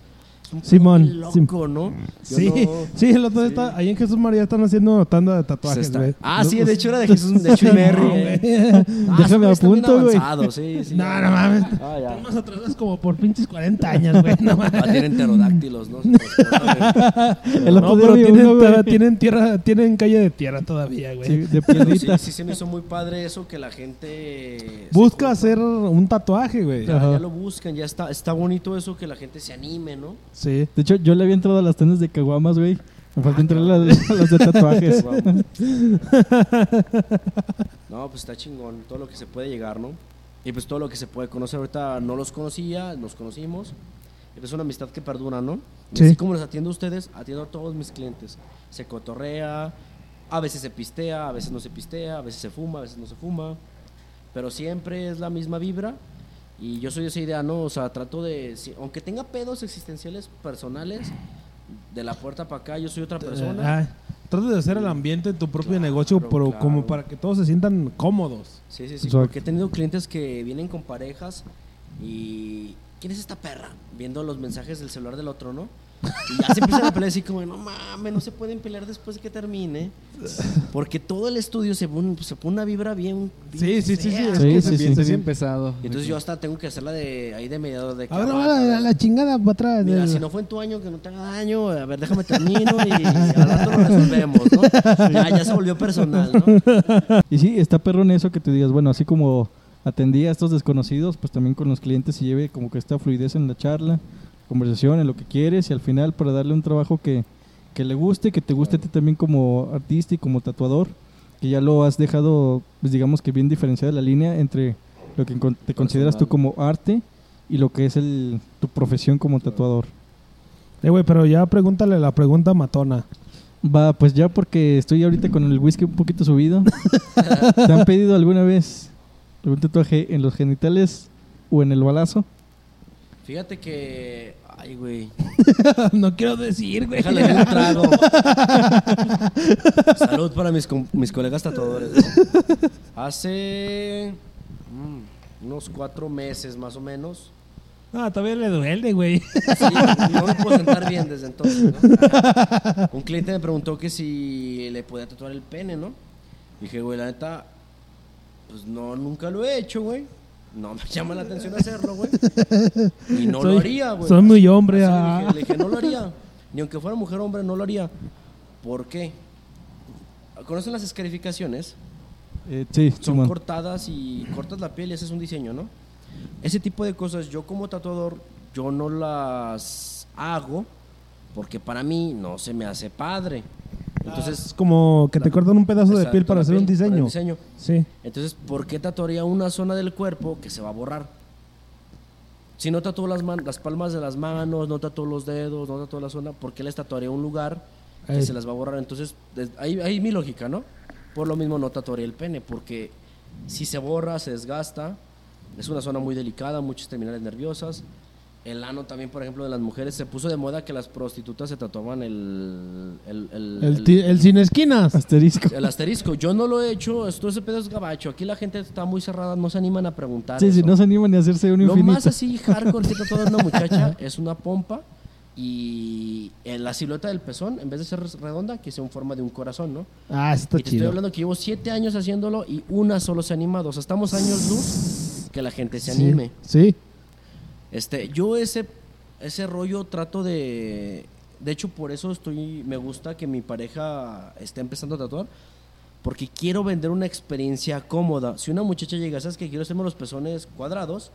D: Es un
A: Simón,
D: loco, ¿no? Yo
A: Sí,
D: no-
A: sí, el otro día está, ahí en Jesús María están haciendo tanda de tatuajes, güey.
D: Ah, sí, de hecho era de Jesús, de Chuy [laughs] Merry. eh. [laughs] Ah,
B: Déjame
D: sí, bien
B: apunto, güey.
D: Sí, sí,
A: No,
D: ya.
A: no mames.
D: Ah.
A: Estamos atrasados como por pinches 40 años, güey. No mames.
D: Ah, tienen pterodáctilos, ¿no? [laughs]
B: El otro
A: No,
B: día
A: pero tienen,
B: uno, güey.
A: tara- tienen tierra, tienen calle de tierra todavía, güey.
B: Sí, de
D: sí, sí se me hizo muy padre eso que la gente
A: Busca hacer un tatuaje, güey.
D: Ya lo buscan, ya está, está bonito eso que la gente se anime, ¿no?
A: Sí.
B: De hecho, yo le había entrado a las tiendas de caguamas, güey. Me falta entrar a las, a las de tatuajes. [laughs]
D: No, pues está chingón, todo lo que se puede llegar, ¿no? Y pues todo lo que se puede conocer. Ahorita no los conocía, nos conocimos. Y pues es una amistad que perdura, ¿no? Y
A: Sí.
D: así como los atiendo a ustedes, atiendo a todos mis clientes. Se cotorrea, a veces se pistea, a veces no se pistea, a veces se fuma, a veces no se fuma. Pero siempre es la misma vibra. Y yo soy de esa idea, ¿no? O sea, trato de. si- aunque tenga pedos existenciales personales, de la puerta para acá, yo soy otra persona.
A: Ah, trata de hacer el ambiente de tu propio
D: Claro,
A: negocio, pero
D: claro.
A: como para que todos se sientan cómodos.
D: Sí, sí, sí. Porque he tenido clientes que vienen con parejas y. ¿Quién es esta perra? Viendo los mensajes del celular del otro, ¿no? Y ya se empiezan a pelear así como, no mames, no se pueden pelear después de que termine. Porque todo el estudio se pone, se pone una vibra bien. bien
A: Sí, sí, sí, sí, es
B: Sí,
A: que-
B: sí, sí.
C: Bien, bien pesado.
D: Y entonces yo hasta tengo que hacerla de ahí de mediador de que.
A: Ahora va la, la chingada para atrás.
D: Mira, si no fue en tu año, que no te haga daño, a ver, déjame termino y al rato lo resolvemos, ¿no? Ya, ya se volvió personal, ¿no?
B: Y sí, está perrón eso que te digas, bueno, así como atendí a estos desconocidos, pues también con los clientes se lleve como que esta fluidez en la charla, conversación, en lo que quieres y al final para darle un trabajo que, que le guste, que te guste a ti también como artista y como tatuador, que ya lo has dejado, pues digamos que bien diferenciada la línea entre lo que te consideras tú como arte y lo que es el, tu profesión como tatuador.
A: Eh, güey, pero ya pregúntale la pregunta matona.
B: Va, pues ya porque estoy ahorita con el whisky un poquito subido. [laughs] ¿Te han pedido alguna vez algún tatuaje en los genitales o en el balazo?
D: Fíjate que. Ay, güey. [laughs]
A: no quiero decir, güey.
D: Déjale un trago. [laughs] Salud para mis, mis colegas tatuadores. Hace mm, unos cuatro meses más o menos.
A: Ah, todavía le duele, güey.
D: Sí, no me puedo sentar bien desde entonces. ¿no? Un cliente me preguntó que si le podía tatuar el pene, ¿no? Dije, güey, la neta, pues no, nunca lo he hecho, güey. No me llama la atención hacerlo, güey. [laughs] Y no
A: Soy-
D: lo haría, güey.
A: soy muy hombre,
D: Así le
A: ah.
D: dije, le dije, no lo haría. Ni aunque fuera mujer o hombre, no lo haría. ¿Por qué? ¿Conocen las escarificaciones?
B: Eh, sí,
D: son cortadas y cortas la piel y haces un diseño, ¿no? Ese tipo de cosas yo como tatuador yo no las hago porque para mí no se me hace padre.
A: Es
D: Entonces,
A: como que te cortan un pedazo de piel para hacer un
D: piel, el
A: diseño.
D: diseño.
A: Sí.
D: Entonces, ¿por qué tatuaría una zona del cuerpo que se va a borrar? Si no tatúo las, man- las palmas de las manos, no tatúo los dedos, no tatúo la zona, ¿por qué les tatuaría un lugar que se las va a borrar? Entonces, ahí, ahí mi lógica, ¿no? Por lo mismo no tatuaría el pene, porque si se borra, se desgasta, es una zona muy delicada, muchas terminales nerviosas. El ano también, por ejemplo, de las mujeres, se puso de moda que las prostitutas se tatuaban el, el, el-
A: El,
D: el-
A: el sin esquinas.
B: Asterisco.
D: el asterisco, yo no lo he hecho, esto ese pedo es gabacho. Aquí la gente está muy cerrada, no se animan a preguntar.
B: Sí, sí, no se animan ni a hacerse un
D: Lo
B: infinito.
D: más así hardcore que toda una muchacha [laughs] es una pompa y en la silueta del pezón, en vez de ser redonda, que sea en forma de un corazón, ¿no?
A: Ah, está
D: y te estoy
A: chido.
D: hablando que llevo siete años haciéndolo y una solo se ha animado. O sea, estamos años luz que la gente se
A: Sí,
D: anime.
A: Sí.
D: Este, yo ese, ese rollo trato de... De hecho, por eso estoy, me gusta que mi pareja esté empezando a tatuar, porque quiero vender una experiencia cómoda. Si una muchacha llega, ¿sabes que quiero hacerme los pezones cuadrados?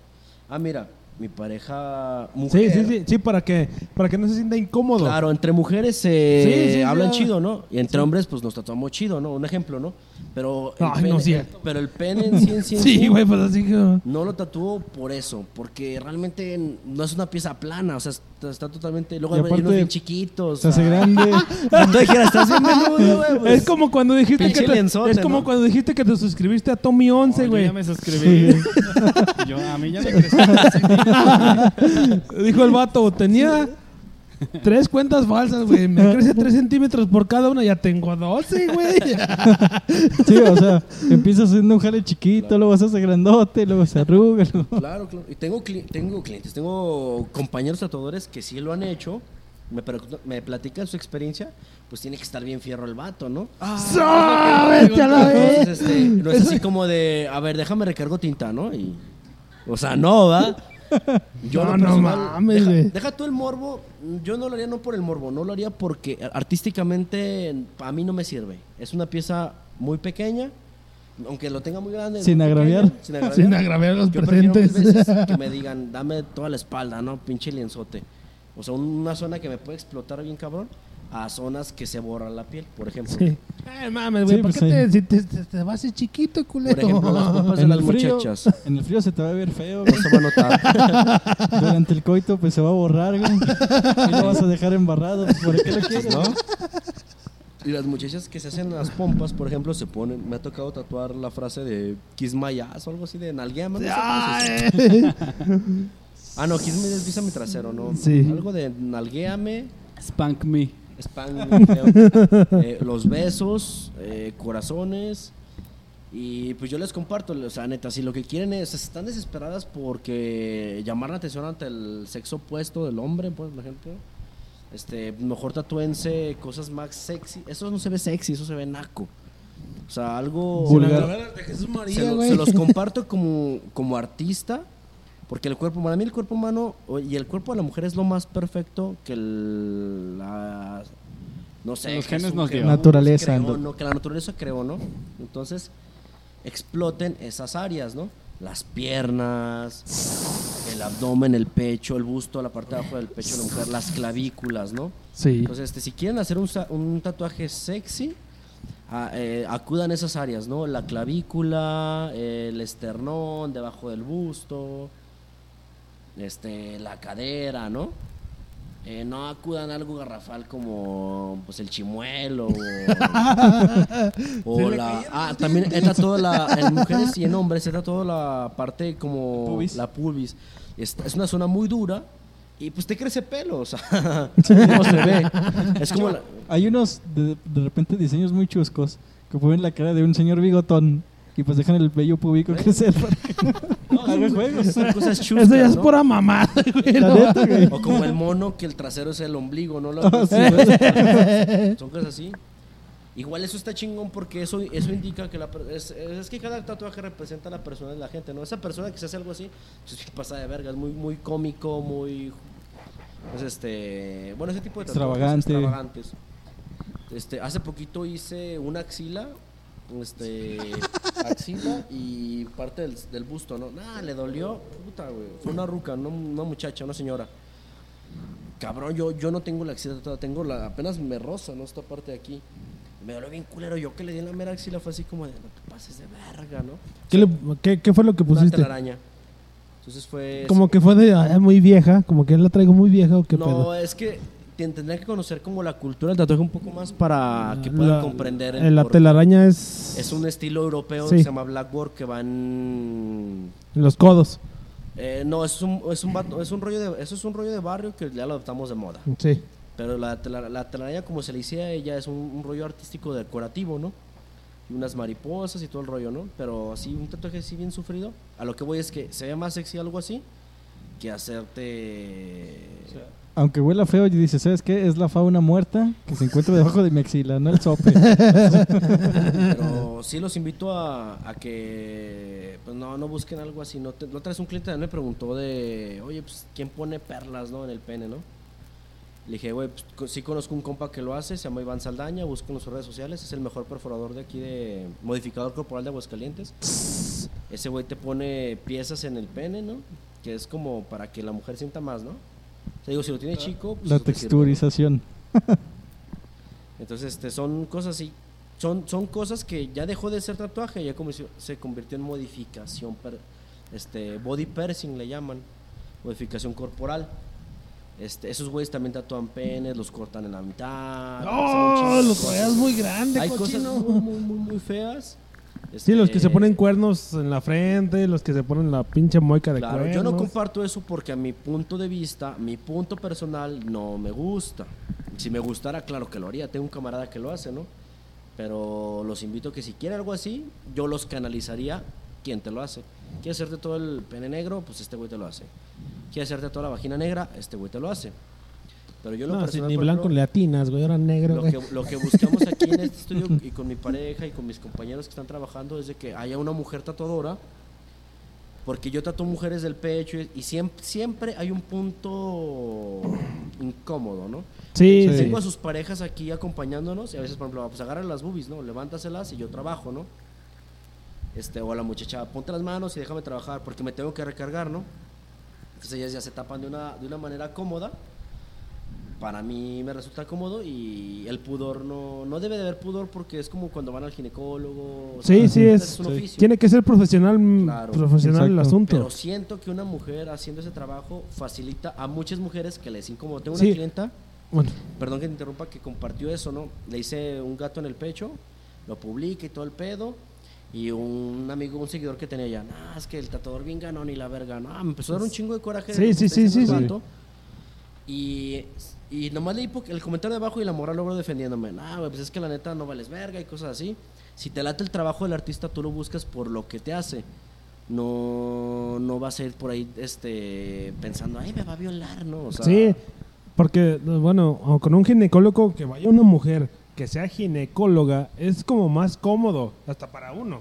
D: Ah, mira, mi pareja
A: Sí,
D: mujer.
A: sí, sí, sí, para que, para que no se sienta incómodo.
D: Claro, entre mujeres se
A: Sí, sí,
D: hablan
A: sí.
D: chido, ¿no? Y entre hombres, pues nos tratamos chido, ¿no? Un ejemplo, ¿no? Pero el,
A: Ay,
D: pene,
A: no es cierto.
D: pero el pene en sí, en sí,
A: Sí,
D: sí,
A: güey, pues así que...
D: no lo tatuó por eso, porque realmente no es una pieza plana, o sea, está, está totalmente... Luego
B: Y
D: hay unos bien chiquitos.
B: Se hace
D: ah.
B: grande. [laughs]
D: Tú dijeras, estás bien menudo, güey. [laughs] pues.
A: Es como cuando dijiste que te, es como
D: ¿no?
A: cuando dijiste que te suscribiste a Tommy 11,
C: Oh, yo
A: güey.
C: ya me [laughs] suscribí. yo, a mí ya me creció. [laughs]
A: Dijo el vato, tenía tres cuentas falsas, güey. Me crece tres centímetros por cada una, ya tengo 12, güey. [laughs]
B: Sí, o sea, empiezas haciendo un jale chiquito, luego se hace grandote, luego se arruga. luego-
D: Claro, claro. Y tengo, cli- tengo clientes, tengo compañeros tatuadores que sí lo han hecho. Me, me platican su experiencia, pues tiene que estar bien fierro el vato, ¿no?
A: ¡Ah, vete a la vez!
D: Entonces, este, no es así como de, a ver, déjame recargo tinta, ¿no? Y, o sea, no, ¿va? [laughs] Yo
A: No, no mames,
D: deja,
A: güey.
D: deja tú el morbo, yo no lo haría no por el morbo, no lo haría porque artísticamente a mí no me sirve. Es una pieza muy pequeña, aunque lo tenga muy grande.
B: Sin
D: muy
B: agraviar.
D: pequeña, [laughs] sin agraviar.
A: Sin agraviar los
D: Yo prefiero mil
A: presentes.
D: veces que [laughs] me digan, dame toda la espalda, ¿no? Pinche lienzote. O sea, una zona que me puede explotar bien cabrón a zonas que se borra la piel, por ejemplo.
A: Sí. Ay, mames, güey,
B: Sí,
A: ¿por
B: pues,
A: qué te, te, te- te vas a hacer chiquito, culero?
D: Por ejemplo, las pompas de
B: En
D: las
B: el, frío,
D: muchachas.
B: en el frío se te va a ver feo,
D: No
B: güey.
D: se va a notar. [laughs]
B: Durante el coito, pues se va a borrar, güey. Y lo vas a dejar embarrado. pues, ¿Por qué lo quieres?
D: ¿No? Y las muchachas que se hacen las pompas, por ejemplo, se ponen. Me ha tocado tatuar la frase de Kiss my ass o algo así de nalgueame. no sé. Ah, no, Kiss me desvisa mi trasero, ¿no?
A: Sí.
D: Algo de nalgueame.
C: Spank me.
D: Spam, eh, los besos, eh, corazones. Y pues yo les comparto, o sea, neta, si lo que quieren es, están desesperadas porque llamar la atención ante el sexo opuesto del hombre, por ejemplo. Este, mejor tatúense cosas más sexy. Eso no se ve sexy, eso se ve naco. O sea, algo...
B: Vulgar.
D: Se los comparto como, como artista, porque el cuerpo, para mí el cuerpo humano y el cuerpo de la mujer es lo más perfecto que el, la, no sé,
C: Los genes nos
D: creó,
C: dio.
B: Naturaleza,
D: creó,
B: ¿no?
D: no, que la naturaleza creó, ¿no? Entonces, exploten esas áreas, ¿no? Las piernas, el abdomen, el pecho, el busto, la parte de abajo del pecho de la mujer, las clavículas, ¿no?
A: Sí.
D: Entonces, este, si quieren hacer un, tatuaje sexy, a- eh, acudan a esas áreas, ¿no? La clavícula, el esternón, debajo del busto, este, la cadera, ¿no? Eh, no acudan a algo garrafal como pues el chimuelo o, [laughs] o la ah también entra toda la en mujeres y en hombres entra toda la parte como
B: Pubis.
D: la pubis es, es una zona muy dura y pues te crece pelo o sea [laughs] no se ve es como la-
B: Hay unos, de, de repente, diseños muy chuscos que ponen la cara de un señor bigotón y pues dejan el vello público crecer. para [laughs] que
D: no,
B: Haga
D: son-
B: juegos.
D: son cosas chuscas,
A: Eso ya es
D: ¿no?
A: pura mamada, güey.
B: La
A: no
B: neta, güey.
D: o como el mono que el trasero es el ombligo no Lo-
B: sí,
D: son cosas así igual eso está chingón porque eso eso indica que la es, es que cada tatuaje representa a la persona de la gente no esa persona que se hace algo así pues es pasa de verga es muy muy cómico muy pues este bueno ese tipo de tatuajes
B: Extravagante.
D: extravagantes este hace poquito hice una axila este axila y parte del, del busto no nada le dolió puta güey fue una ruca no una muchacha una señora cabrón, yo, yo no tengo la axila tatuada, tengo la, apenas me rosa, ¿no? Esta parte de aquí. Me dolió bien culero, yo que le di en la mera axila fue así como de, no te pases de verga, ¿no?
A: ¿Qué, le- qué- qué fue lo que
D: Una
A: pusiste?
D: telaraña. Entonces fue...
A: Como que fue de ah, muy vieja, como que la traigo muy vieja o qué
D: no,
A: pedo.
D: es que te- tendría que conocer como la cultura del tatuaje un poco más para que puedan
A: La-
D: comprender
A: eh, La
D: por-
A: telaraña es,
D: Es un estilo europeo
A: Sí.
D: que se llama blackboard que va en...
A: en los codos.
D: eh, no, es un, es, un, vato- es un rollo de, eso es un rollo de barrio que ya lo adoptamos de moda.
A: Sí.
D: Pero la, tela- la telaraña, como se le dice a ella, es un, un rollo artístico decorativo, ¿no? Y unas mariposas y todo el rollo, ¿no? Pero así, un tatuaje así bien sufrido. A lo que voy es que se ve más sexy algo así que hacerte...
B: Aunque huela feo, y dice, ¿sabes qué? Es la fauna muerta que se encuentra debajo de mi axila, no el sope.
D: Pero sí los invito a, que pues no, no busquen algo así. No, te, no traes un cliente me preguntó de, oye, pues, ¿quién pone perlas, no? En el pene, ¿no? Le dije, güey, pues, sí conozco un compa que lo hace, se llama Iván Saldaña, búsquenlo en sus redes sociales, es el mejor perforador de aquí de modificador corporal de Aguascalientes. Ese güey te pone piezas en el pene, ¿no? que es como para que la mujer sienta más, ¿no? Sea, digo, si lo tiene chico, pues
B: La
D: eso te sirve, ¿no?
B: texturización. [laughs]
D: Entonces, este, son cosas así. Son, son cosas que ya dejó de ser tatuaje, ya como se- se convirtió en modificación, per- este, body piercing le llaman, modificación corporal. Este, esos güeyes también tatúan penes, los cortan en la mitad.
A: ¡Oh!
D: de
A: Lo
D: cosas.
A: traías muy grande,
D: Hay cosas
A: cochino.
D: muy, muy, muy, muy feas.
A: Sí, los que se
D: Este,
A: ponen cuernos en la frente, los que se ponen la pinche moica de
D: Claro,
A: cuernos.
D: yo no comparto eso porque a mi punto de vista, mi punto personal no me gusta. Si me gustara, claro que lo haría. Tengo un camarada que lo hace, ¿no? Pero los invito a que si quiere algo así, yo los canalizaría. ¿Quién te lo hace? ¿Quieres hacerte todo el pene negro? Pues este güey te lo hace. ¿Quieres hacerte toda la vagina negra? Este güey te lo hace. Pero yo lo
A: No, si
D: personal,
A: ni
D: por
A: blanco
D: ejemplo,
A: le atinas, güey, ahora negro,
D: lo que, lo que buscamos aquí en este [laughs] estudio y con mi pareja y con mis compañeros que están trabajando es de que haya una mujer tatuadora, porque yo tatuo mujeres del pecho y, y siempre, siempre hay un punto incómodo, ¿no?
A: Sí, sí.
D: Tengo a sus parejas aquí acompañándonos y a veces, por ejemplo, pues agarran las boobies, ¿no? Levántaselas y yo trabajo, ¿no? Este, o a la muchacha, ponte las manos y déjame trabajar porque me tengo que recargar, ¿no? Entonces ellas ya se tapan de una, de una manera cómoda. Para mí me resulta cómodo y el pudor no, no debe de haber pudor porque es como cuando van al ginecólogo. o
A: Sí,
D: sea,
A: sí, es.
D: un oficio.
A: Tiene que ser profesional, mm,
D: Claro.
A: profesional el asunto.
D: Pero siento que una mujer haciendo ese trabajo facilita a muchas mujeres que les incómodo. Tengo
A: Sí.
D: una clienta
A: Bueno,
D: perdón que te interrumpa, que compartió eso, ¿no? Le hice un gato en el pecho, lo publica y todo el pedo. Y un amigo, un seguidor que tenía ya, nah, es que el tatuador bien ganó ni la verga. No, me empezó a dar un chingo de coraje.
A: Sí, sí, sí, sí, sí.
D: Y, y nomás leí el comentario de abajo y la moral logró defendiéndome. Nah, güey, pues es que la neta no vales verga y cosas así. Si te late el trabajo del artista, tú lo buscas por lo que te hace. No, no vas a ir por ahí este, pensando, ay, me va a violar, ¿no? O sea,
A: sí, porque, bueno, con un ginecólogo que vaya una mujer que sea ginecóloga es como más cómodo, hasta para uno.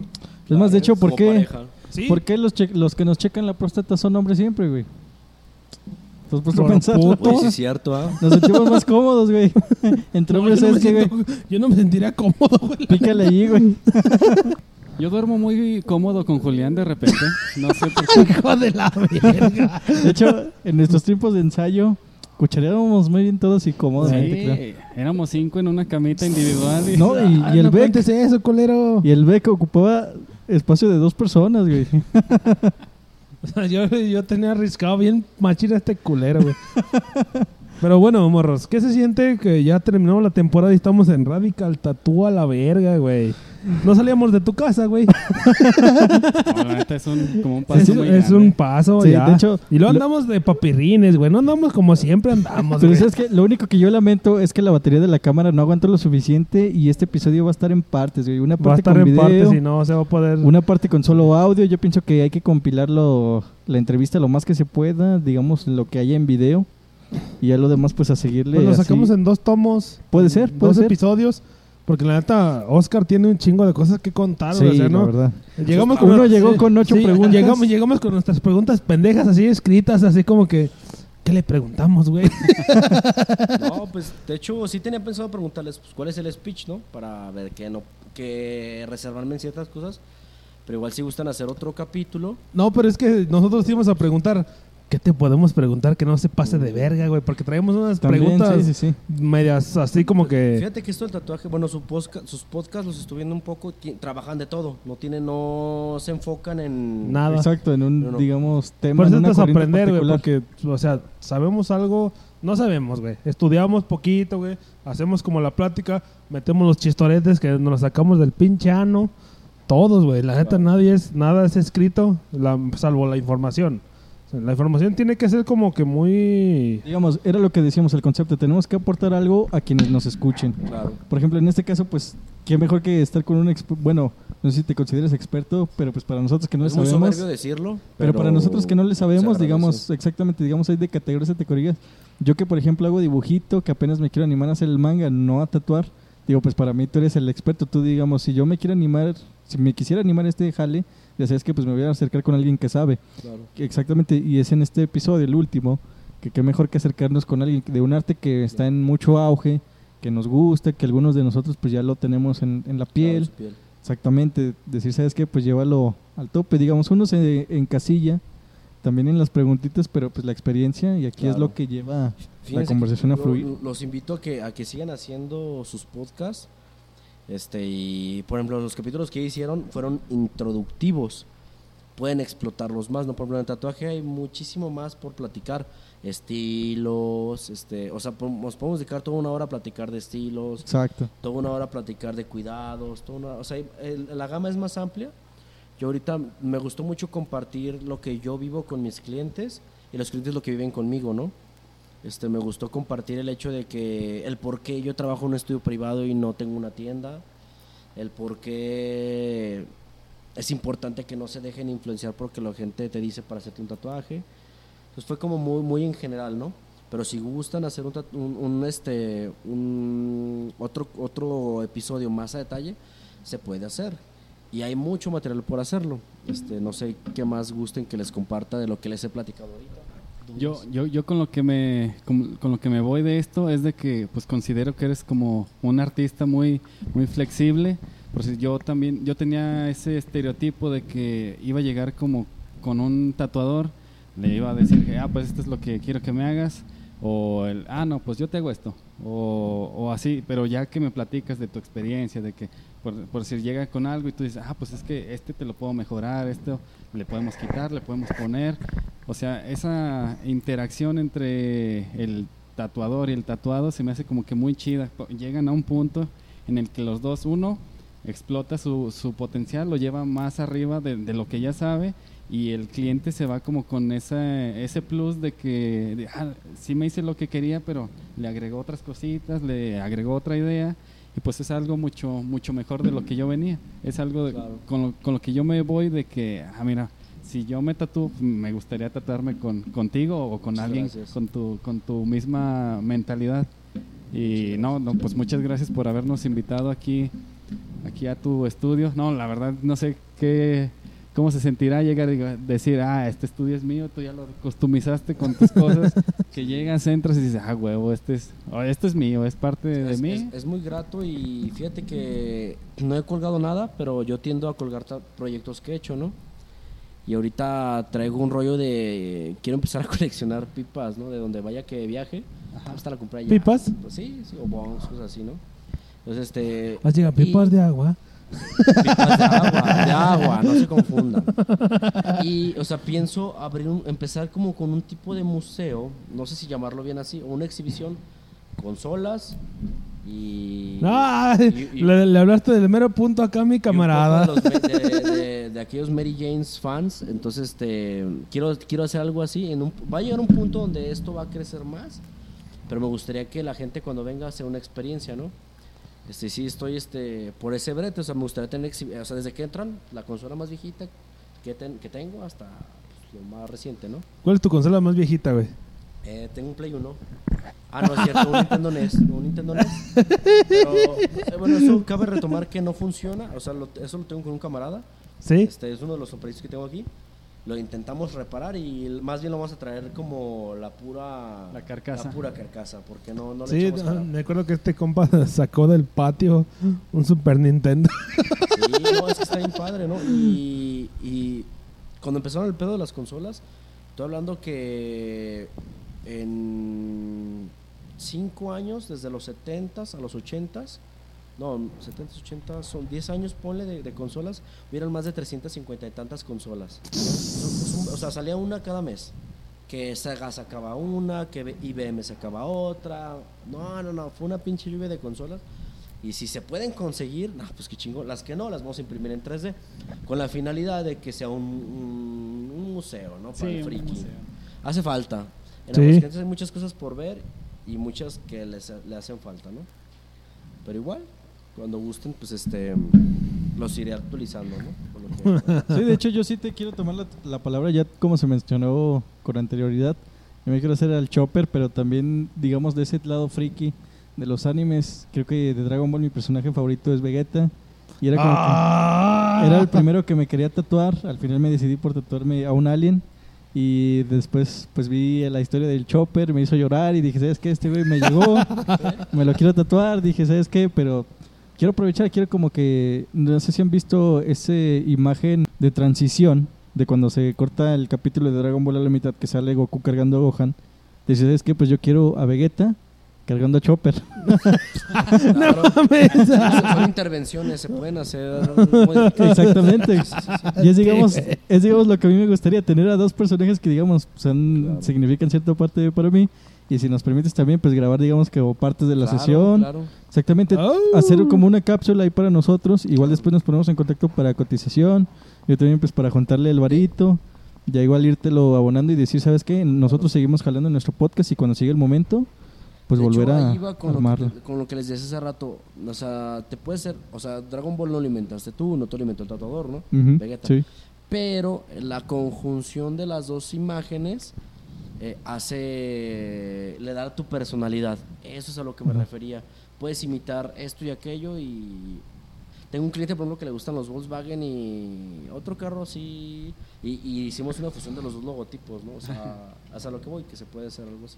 B: Es más, de hecho, ¿por qué.
A: Sí,
B: ¿por qué los, che- los que nos checan la próstata son hombres siempre, güey? ¿Te has puesto a pensar?
D: sí es cierto, ¿ah?
B: Nos sentimos más cómodos, güey. [laughs] Entre
A: No,
B: hombres,
A: yo, no me
B: ¿sabes qué, güey?
A: yo no me sentiría cómodo, güey.
B: Pícale ahí, güey. [laughs]
C: Yo duermo muy cómodo con Julián de repente. No sé por [laughs] qué.
A: Hijo de la verga.
B: De hecho, en nuestros tiempos de ensayo, cuchareábamos muy bien todos y cómodamente, creo.
C: Sí, éramos cinco en una camita individual. Y,
B: No, y,
A: Ay,
B: y el
A: no
B: Beck,
A: eso, colero.
B: y el Beck ocupaba espacio de dos personas, güey.
A: O sea, yo, yo tenía arriscado bien machina este culero, güey. [laughs] Pero bueno, morros, ¿qué se siente que ya terminamos la temporada y estamos en Radical Tattoo a la verga, güey? No salíamos de tu casa, güey. [laughs]
C: No, la neta es un, como un paso
A: Es,
C: muy
A: es
C: grande.
A: un paso,
B: Sí,
A: ya.
B: de hecho,
A: y luego
B: lo-
A: andamos de papirrines, güey. No andamos como siempre andamos,
B: Pero que lo único que yo lamento es que la batería de la cámara no aguantó lo suficiente y este episodio va a estar en partes, güey. Una
A: Va a
B: parte
A: estar
B: con
A: en
B: video,
A: partes y no se va a poder...
B: una parte con solo audio. Yo pienso que hay que compilarlo la entrevista lo más que se pueda, digamos lo que haya en video y ya lo demás pues a seguirle.
A: Pues lo
B: así.
A: sacamos en dos tomos.
B: Puede ser, puede
A: dos
B: ser.
A: episodios. Porque la neta, Oscar tiene un chingo de cosas que contar,
B: Sí,
A: o sea,
B: la
A: ¿no?
B: verdad.
A: Llegamos
B: Uno llegó con ocho preguntas.
A: Llegamos, llegamos con nuestras preguntas pendejas así escritas, así como que... ¿Qué le preguntamos, güey? [laughs]
D: No, pues de hecho sí tenía pensado preguntarles pues, cuál es el speech, ¿no? Para ver que no, que reservarme en ciertas cosas. Pero igual si gustan hacer otro capítulo,
A: No, pero es que nosotros íbamos a preguntar... ¿Qué te podemos preguntar que no se pase de verga, güey? Porque traemos unas
B: También,
A: preguntas
B: sí, sí, sí.
A: medias así como que...
D: fíjate que esto del tatuaje, bueno, su posca- sus podcasts los estuve viendo un poco, trabajan de todo, no tienen, no se enfocan en
A: Nada.
B: Exacto, en un,
D: No, no.
B: digamos, tema.
A: Por eso
B: en una
A: es
B: corriente
A: aprender, güey, porque, o sea, sabemos algo, no sabemos, güey. Estudiamos poquito, güey. Hacemos como la plática, metemos los chistoretes que nos los sacamos del pinche ano. Todos, güey. La neta, nadie es, nada es escrito, la- salvo la información. O sea, la información tiene que ser como que muy...
B: Digamos, era lo que decíamos, el concepto. Tenemos que aportar algo a quienes nos escuchen.
D: Claro.
B: Por ejemplo, en este caso, pues, qué mejor que estar con un experto. Bueno, no sé si te consideras experto, pero pues para nosotros que no le
D: es muy
B: sabemos.
D: soberbio decirlo.
B: Pero para nosotros que no le sabemos, digamos, exactamente, digamos, hay de categorías y categorías. Yo que, por ejemplo, hago dibujito, que apenas me quiero animar a hacer el manga, no a tatuar. Digo, pues para mí tú eres el experto. Tú, digamos, si yo me quiero animar, si me quisiera animar a este jale, ya sabes que pues me voy a acercar con alguien que sabe.
D: Claro.
B: Exactamente, y es en este episodio, el último, que qué mejor que acercarnos con alguien de un arte que está en mucho auge, que nos gusta, que algunos de nosotros pues ya lo tenemos en, en la piel.
D: Claro, su piel.
B: Exactamente, decir, ¿sabes qué? Pues llévalo al tope. Digamos, uno se encasilla también en las preguntitas, pero pues la experiencia y aquí es lo que lleva la conversación a fluir.
D: lo- Los invito a que, a que sigan haciendo sus podcasts. Este, y por ejemplo, los capítulos que hicieron fueron introductivos. Pueden explotarlos más, ¿no? Por ejemplo, en el tatuaje hay muchísimo más por platicar. Estilos, este, o sea, nos podemos dedicar toda una hora a platicar de estilos,
B: Exacto.
D: toda una hora a platicar de cuidados, toda una- o sea, el- la gama es más amplia. Yo ahorita me gustó mucho compartir lo que yo vivo con mis clientes y los clientes lo que viven conmigo, ¿no? Este, me gustó compartir el hecho de que el por qué yo trabajo en un estudio privado y no tengo una tienda, el por qué es importante que no se dejen influenciar porque la gente te dice para hacerte un tatuaje. Entonces fue como muy, muy en general, ¿no? Pero si gustan hacer un, un, un, este, un otro, otro episodio más a detalle, se puede hacer. Y hay mucho material por hacerlo. Este, no sé qué más gusten que les comparta de lo que les he platicado ahorita.
C: Yo, yo, yo con lo que me con, lo que me voy de esto es de que pues considero que eres como un artista muy muy flexible. Por si yo también yo tenía ese estereotipo de que iba a llegar como con un tatuador, le iba a decir que ah pues esto es lo que quiero que me hagas o el ah no pues yo te hago esto o así, pero ya que me platicas de tu experiencia, de que por, por si llega con algo y tú dices ah pues es que este te lo puedo mejorar, esto le podemos quitar, le podemos poner o sea, esa interacción entre el tatuador y el tatuado se me hace como que muy chida. Llegan a un punto en el que los dos, uno, explota su, su potencial, lo lleva más arriba de, de lo que ya sabe y el cliente se va como con esa, ese plus de que de, "Ah, sí me hice lo que quería, pero le agregó otras cositas, le agregó otra idea y pues es algo mucho, mucho mejor de lo que yo venía. Es algo de-
D: Claro.
C: con, lo, con lo que yo me voy de que, ah, mira, si yo me tatúo, me gustaría tatuarme con, contigo o con
D: Muchas
C: alguien
D: gracias.
C: con tu, con tu misma mentalidad. Y no, no, pues muchas gracias por habernos invitado aquí, aquí a tu estudio. No, la verdad no sé qué, cómo se sentirá llegar y decir, ah, este estudio es mío, tú ya lo customizaste con tus cosas, [laughs] que llegas, entras y dices, ah, huevo, este es, oh, esto es mío, es parte de
D: es,
C: mí.
D: es- es muy grato y fíjate que no he colgado nada, pero yo tiendo a colgar proyectos que he hecho, ¿no? Y ahorita traigo un rollo de. Quiero empezar a [laughs] coleccionar pipas, ¿no? De donde vaya que viaje. Hasta la compré allá.
A: ¿Pipas?
D: Pues sí, sí, o bongs, cosas así, ¿no? Entonces, este.
A: Vas a llegar pipas
D: y-
A: de agua.
D: Pipas de agua, de agua, no se confundan. Y, o sea, pienso abrir un, empezar como con un tipo de museo, no sé si llamarlo bien así, o una exhibición, consolas y...
A: Ay,
D: y- y-
A: le, le hablaste del mero punto acá a mi camarada.
D: De, los de- de- de aquellos Mary James fans, entonces este, quiero, quiero hacer algo así. En un, va a llegar un punto donde esto va a crecer más, pero me gustaría que la gente cuando venga sea una experiencia, ¿no? Este, sí, estoy este, por ese brete, o sea, me gustaría tener, o sea, desde que entran, la consola más viejita que, ten- que tengo hasta pues, lo más reciente, ¿no?
A: ¿Cuál es tu consola más viejita, güey?
D: Eh, tengo un Play 1. Ah, no, es cierto, un Nintendo NES. Un Nintendo NES. Pero, eh, bueno, eso cabe retomar que no funciona. O sea, lo- eso lo tengo con un camarada.
A: ¿Sí?
D: Este es uno de los operadores que tengo aquí. Lo intentamos reparar y más bien lo vamos a traer como la pura...
C: La carcasa.
D: La pura carcasa, porque no, no le
A: Sí,
D: echamos
A: no,
D: jarabe.
A: me acuerdo que este compa [laughs] sacó del patio un Super Nintendo.
D: Sí, no, es que está bien padre, ¿no? Y, y cuando empezaron el pedo de las consolas, estoy hablando que en cinco años, desde los 70s a los 80s, no, 70s, 80s, son 10 años, ponle, de, de consolas, hubieran más de 350 y tantas consolas. O sea, salía una cada mes. Que Sega sacaba una, que IBM sacaba otra. No, no, no, fue una pinche lluvia de consolas. Y si se pueden conseguir, no, pues qué chingo. Las que no, las vamos a imprimir en 3D. Con la finalidad de que sea un, un- un museo, ¿no? Para
C: Sí,
D: el
C: un
D: friki.
C: museo.
D: Hace falta. En
A: Sí.
D: Aguascalientes hay muchas cosas por ver y muchas que les, le hacen falta, ¿no? Pero igual, cuando gusten, pues este los iré actualizando, ¿no? Lo que-
B: Sí, de hecho yo sí te quiero tomar la, la palabra ya como se mencionó con anterioridad. Yo me quiero hacer al Chopper, pero también digamos de ese lado friki de los animes. Creo que de Dragon Ball mi personaje favorito es Vegeta. Y era como que-
A: Ah.
B: Era el primero que me quería tatuar. Al final me decidí por tatuarme a un alien. Y después pues vi la historia del Chopper, me hizo llorar y dije, ¿sabes qué? Este güey me llegó, [laughs] me lo quiero tatuar. Dije, ¿sabes qué? Pero quiero aprovechar, quiero como que, no sé si han visto esa imagen de transición de cuando se corta el capítulo de Dragon Ball a la mitad que sale Goku cargando a Gohan. Dices, es que pues yo quiero a Vegeta cargando a Chopper. [laughs]
D: Claro. Son- Son intervenciones, se pueden hacer. [laughs]
B: Exactamente.
D: Sí, sí, sí.
B: Y es digamos, es digamos lo que a mí me gustaría, tener a dos personajes que digamos son,
D: Claro.
B: significan cierta parte para mí. Y si nos permites también, pues grabar, digamos, que partes de la
D: Claro,
B: sesión.
D: claro.
B: Exactamente.
A: Oh.
B: Hacer como una cápsula ahí para nosotros. Igual después nos ponemos en contacto para cotización. Yo también, pues, para juntarle el varito. Ya igual írtelo abonando y decir, ¿sabes qué? Nosotros seguimos jalando en nuestro podcast y cuando llegue el momento, pues
D: De hecho,
B: a
D: iba con
B: armarlo.
D: Lo que, con lo que les decía hace rato. O sea, te puede ser. O sea, Dragon Ball no lo inventaste tú, no te lo inventó el tatuador, ¿no?
B: Ujú,
D: Vegeta.
B: sí.
D: Pero la conjunción de las dos imágenes eh, hace. le da tu personalidad. Eso es a lo que me refería. Puedes imitar esto y aquello y. Tengo un cliente, por ejemplo, que le gustan los Volkswagen y otro carro así. Y, y hicimos una fusión de los dos logotipos, ¿no? O sea, [laughs] hasta lo que voy, que se puede hacer algo así.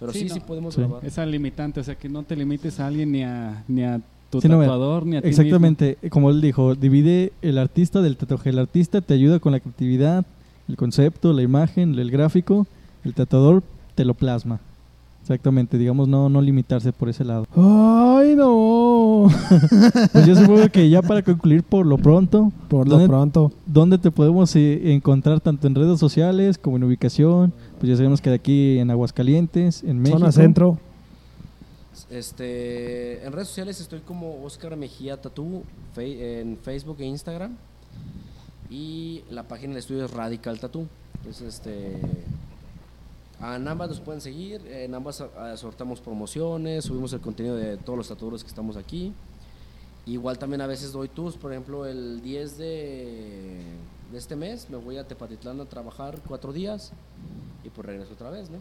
D: Pero sí,
C: Sí,
D: sí, podemos
B: Sí.
D: grabar.
C: Esa limitante, o sea, que no te limites a alguien ni a, ni a tu
B: Sí, no,
C: tatuador, ni a ti
B: Exactamente, como él dijo, divide el artista del tatuaje. El artista te ayuda con la creatividad, el concepto, la imagen, el gráfico. El tatuador te lo plasma. Exactamente, digamos, no, no limitarse por ese lado.
A: Ay, no. [laughs]
B: Pues yo supongo que ya para concluir por lo pronto,
A: Por lo
B: ¿dónde,
A: pronto.
B: dónde te podemos eh, encontrar tanto en redes sociales como en ubicación? Pues ya sabemos que de aquí en Aguascalientes, en México.
A: Zona centro.
D: Este, en redes sociales estoy como Oscar Mejía Tatú fe- en Facebook e Instagram. Y la página del estudio es Radical Tattoo. Entonces, este, en ambas nos pueden seguir. En ambas ah, sortamos promociones, subimos el contenido de todos los tatuadores que estamos aquí. Igual también a veces doy tours. Por ejemplo, el 10 de, de este mes me voy a Tepatitlán a trabajar cuatro días y pues regreso otra vez, ¿no?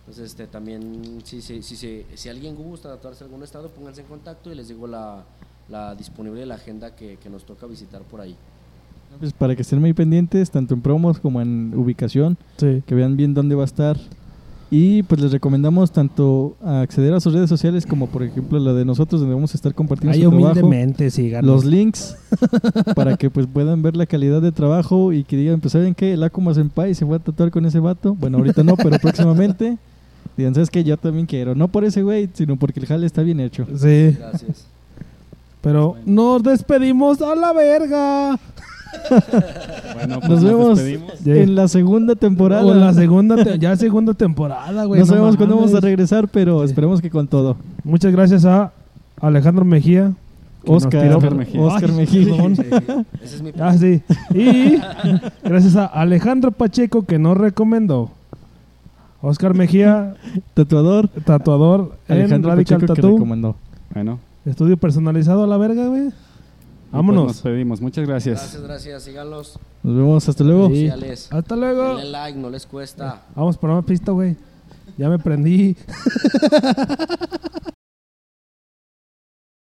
D: Entonces, este, también, si, si, si, si, alguien gusta tatuarse en algún estado, pónganse en contacto y les digo la, la disponible la agenda que, que nos toca visitar por ahí.
B: Pues para que estén muy pendientes, tanto en promos como en ubicación.
A: Sí.
B: que vean bien dónde va a estar. Y pues les recomendamos tanto acceder a sus redes sociales como por ejemplo la de nosotros donde vamos a estar compartiendo su trabajo,
A: humildemente,
B: los links [laughs] para que pues puedan ver la calidad de trabajo y que digan, pues saben qué, el Akuma Senpai se fue a tatuar con ese vato. Bueno, ahorita no, pero próximamente. [laughs] Digan, ¿sabes qué? Yo también quiero. No por ese güey, sino porque el jale está bien hecho.
A: Sí.
D: Gracias.
A: Pero nos despedimos a la verga. [laughs]
C: Bueno, pues
B: Nos vemos
C: despedimos.
B: En la segunda temporada.
A: O en la segunda, te- ya segunda temporada, güey.
B: no sabemos cuándo vamos a regresar, pero esperemos que con todo.
A: Muchas gracias a Alejandro Mejía. que
B: Oscar,
A: tiró-
C: Oscar Mejía.
B: Oscar
A: Ay,
B: Mejía.
D: Sí, ese es mi
A: Ah, sí. Y [laughs] gracias a Alejandro Pacheco que nos recomendó. Oscar Mejía,
B: Tatuador.
A: tatuador en
B: Alejandro
A: Radical
B: Pacheco que
A: Tattoo.
B: recomendó.
C: Bueno,
A: Estudio personalizado a la verga, güey.
C: Pues
A: Vámonos.
C: nos pedimos. Muchas gracias.
D: Gracias, gracias. Síganlos.
B: Nos vemos, hasta luego.
A: Sí. Hasta luego.
D: Denle like, no les cuesta.
A: Vamos por una pista, güey. Ya me prendí. [laughs]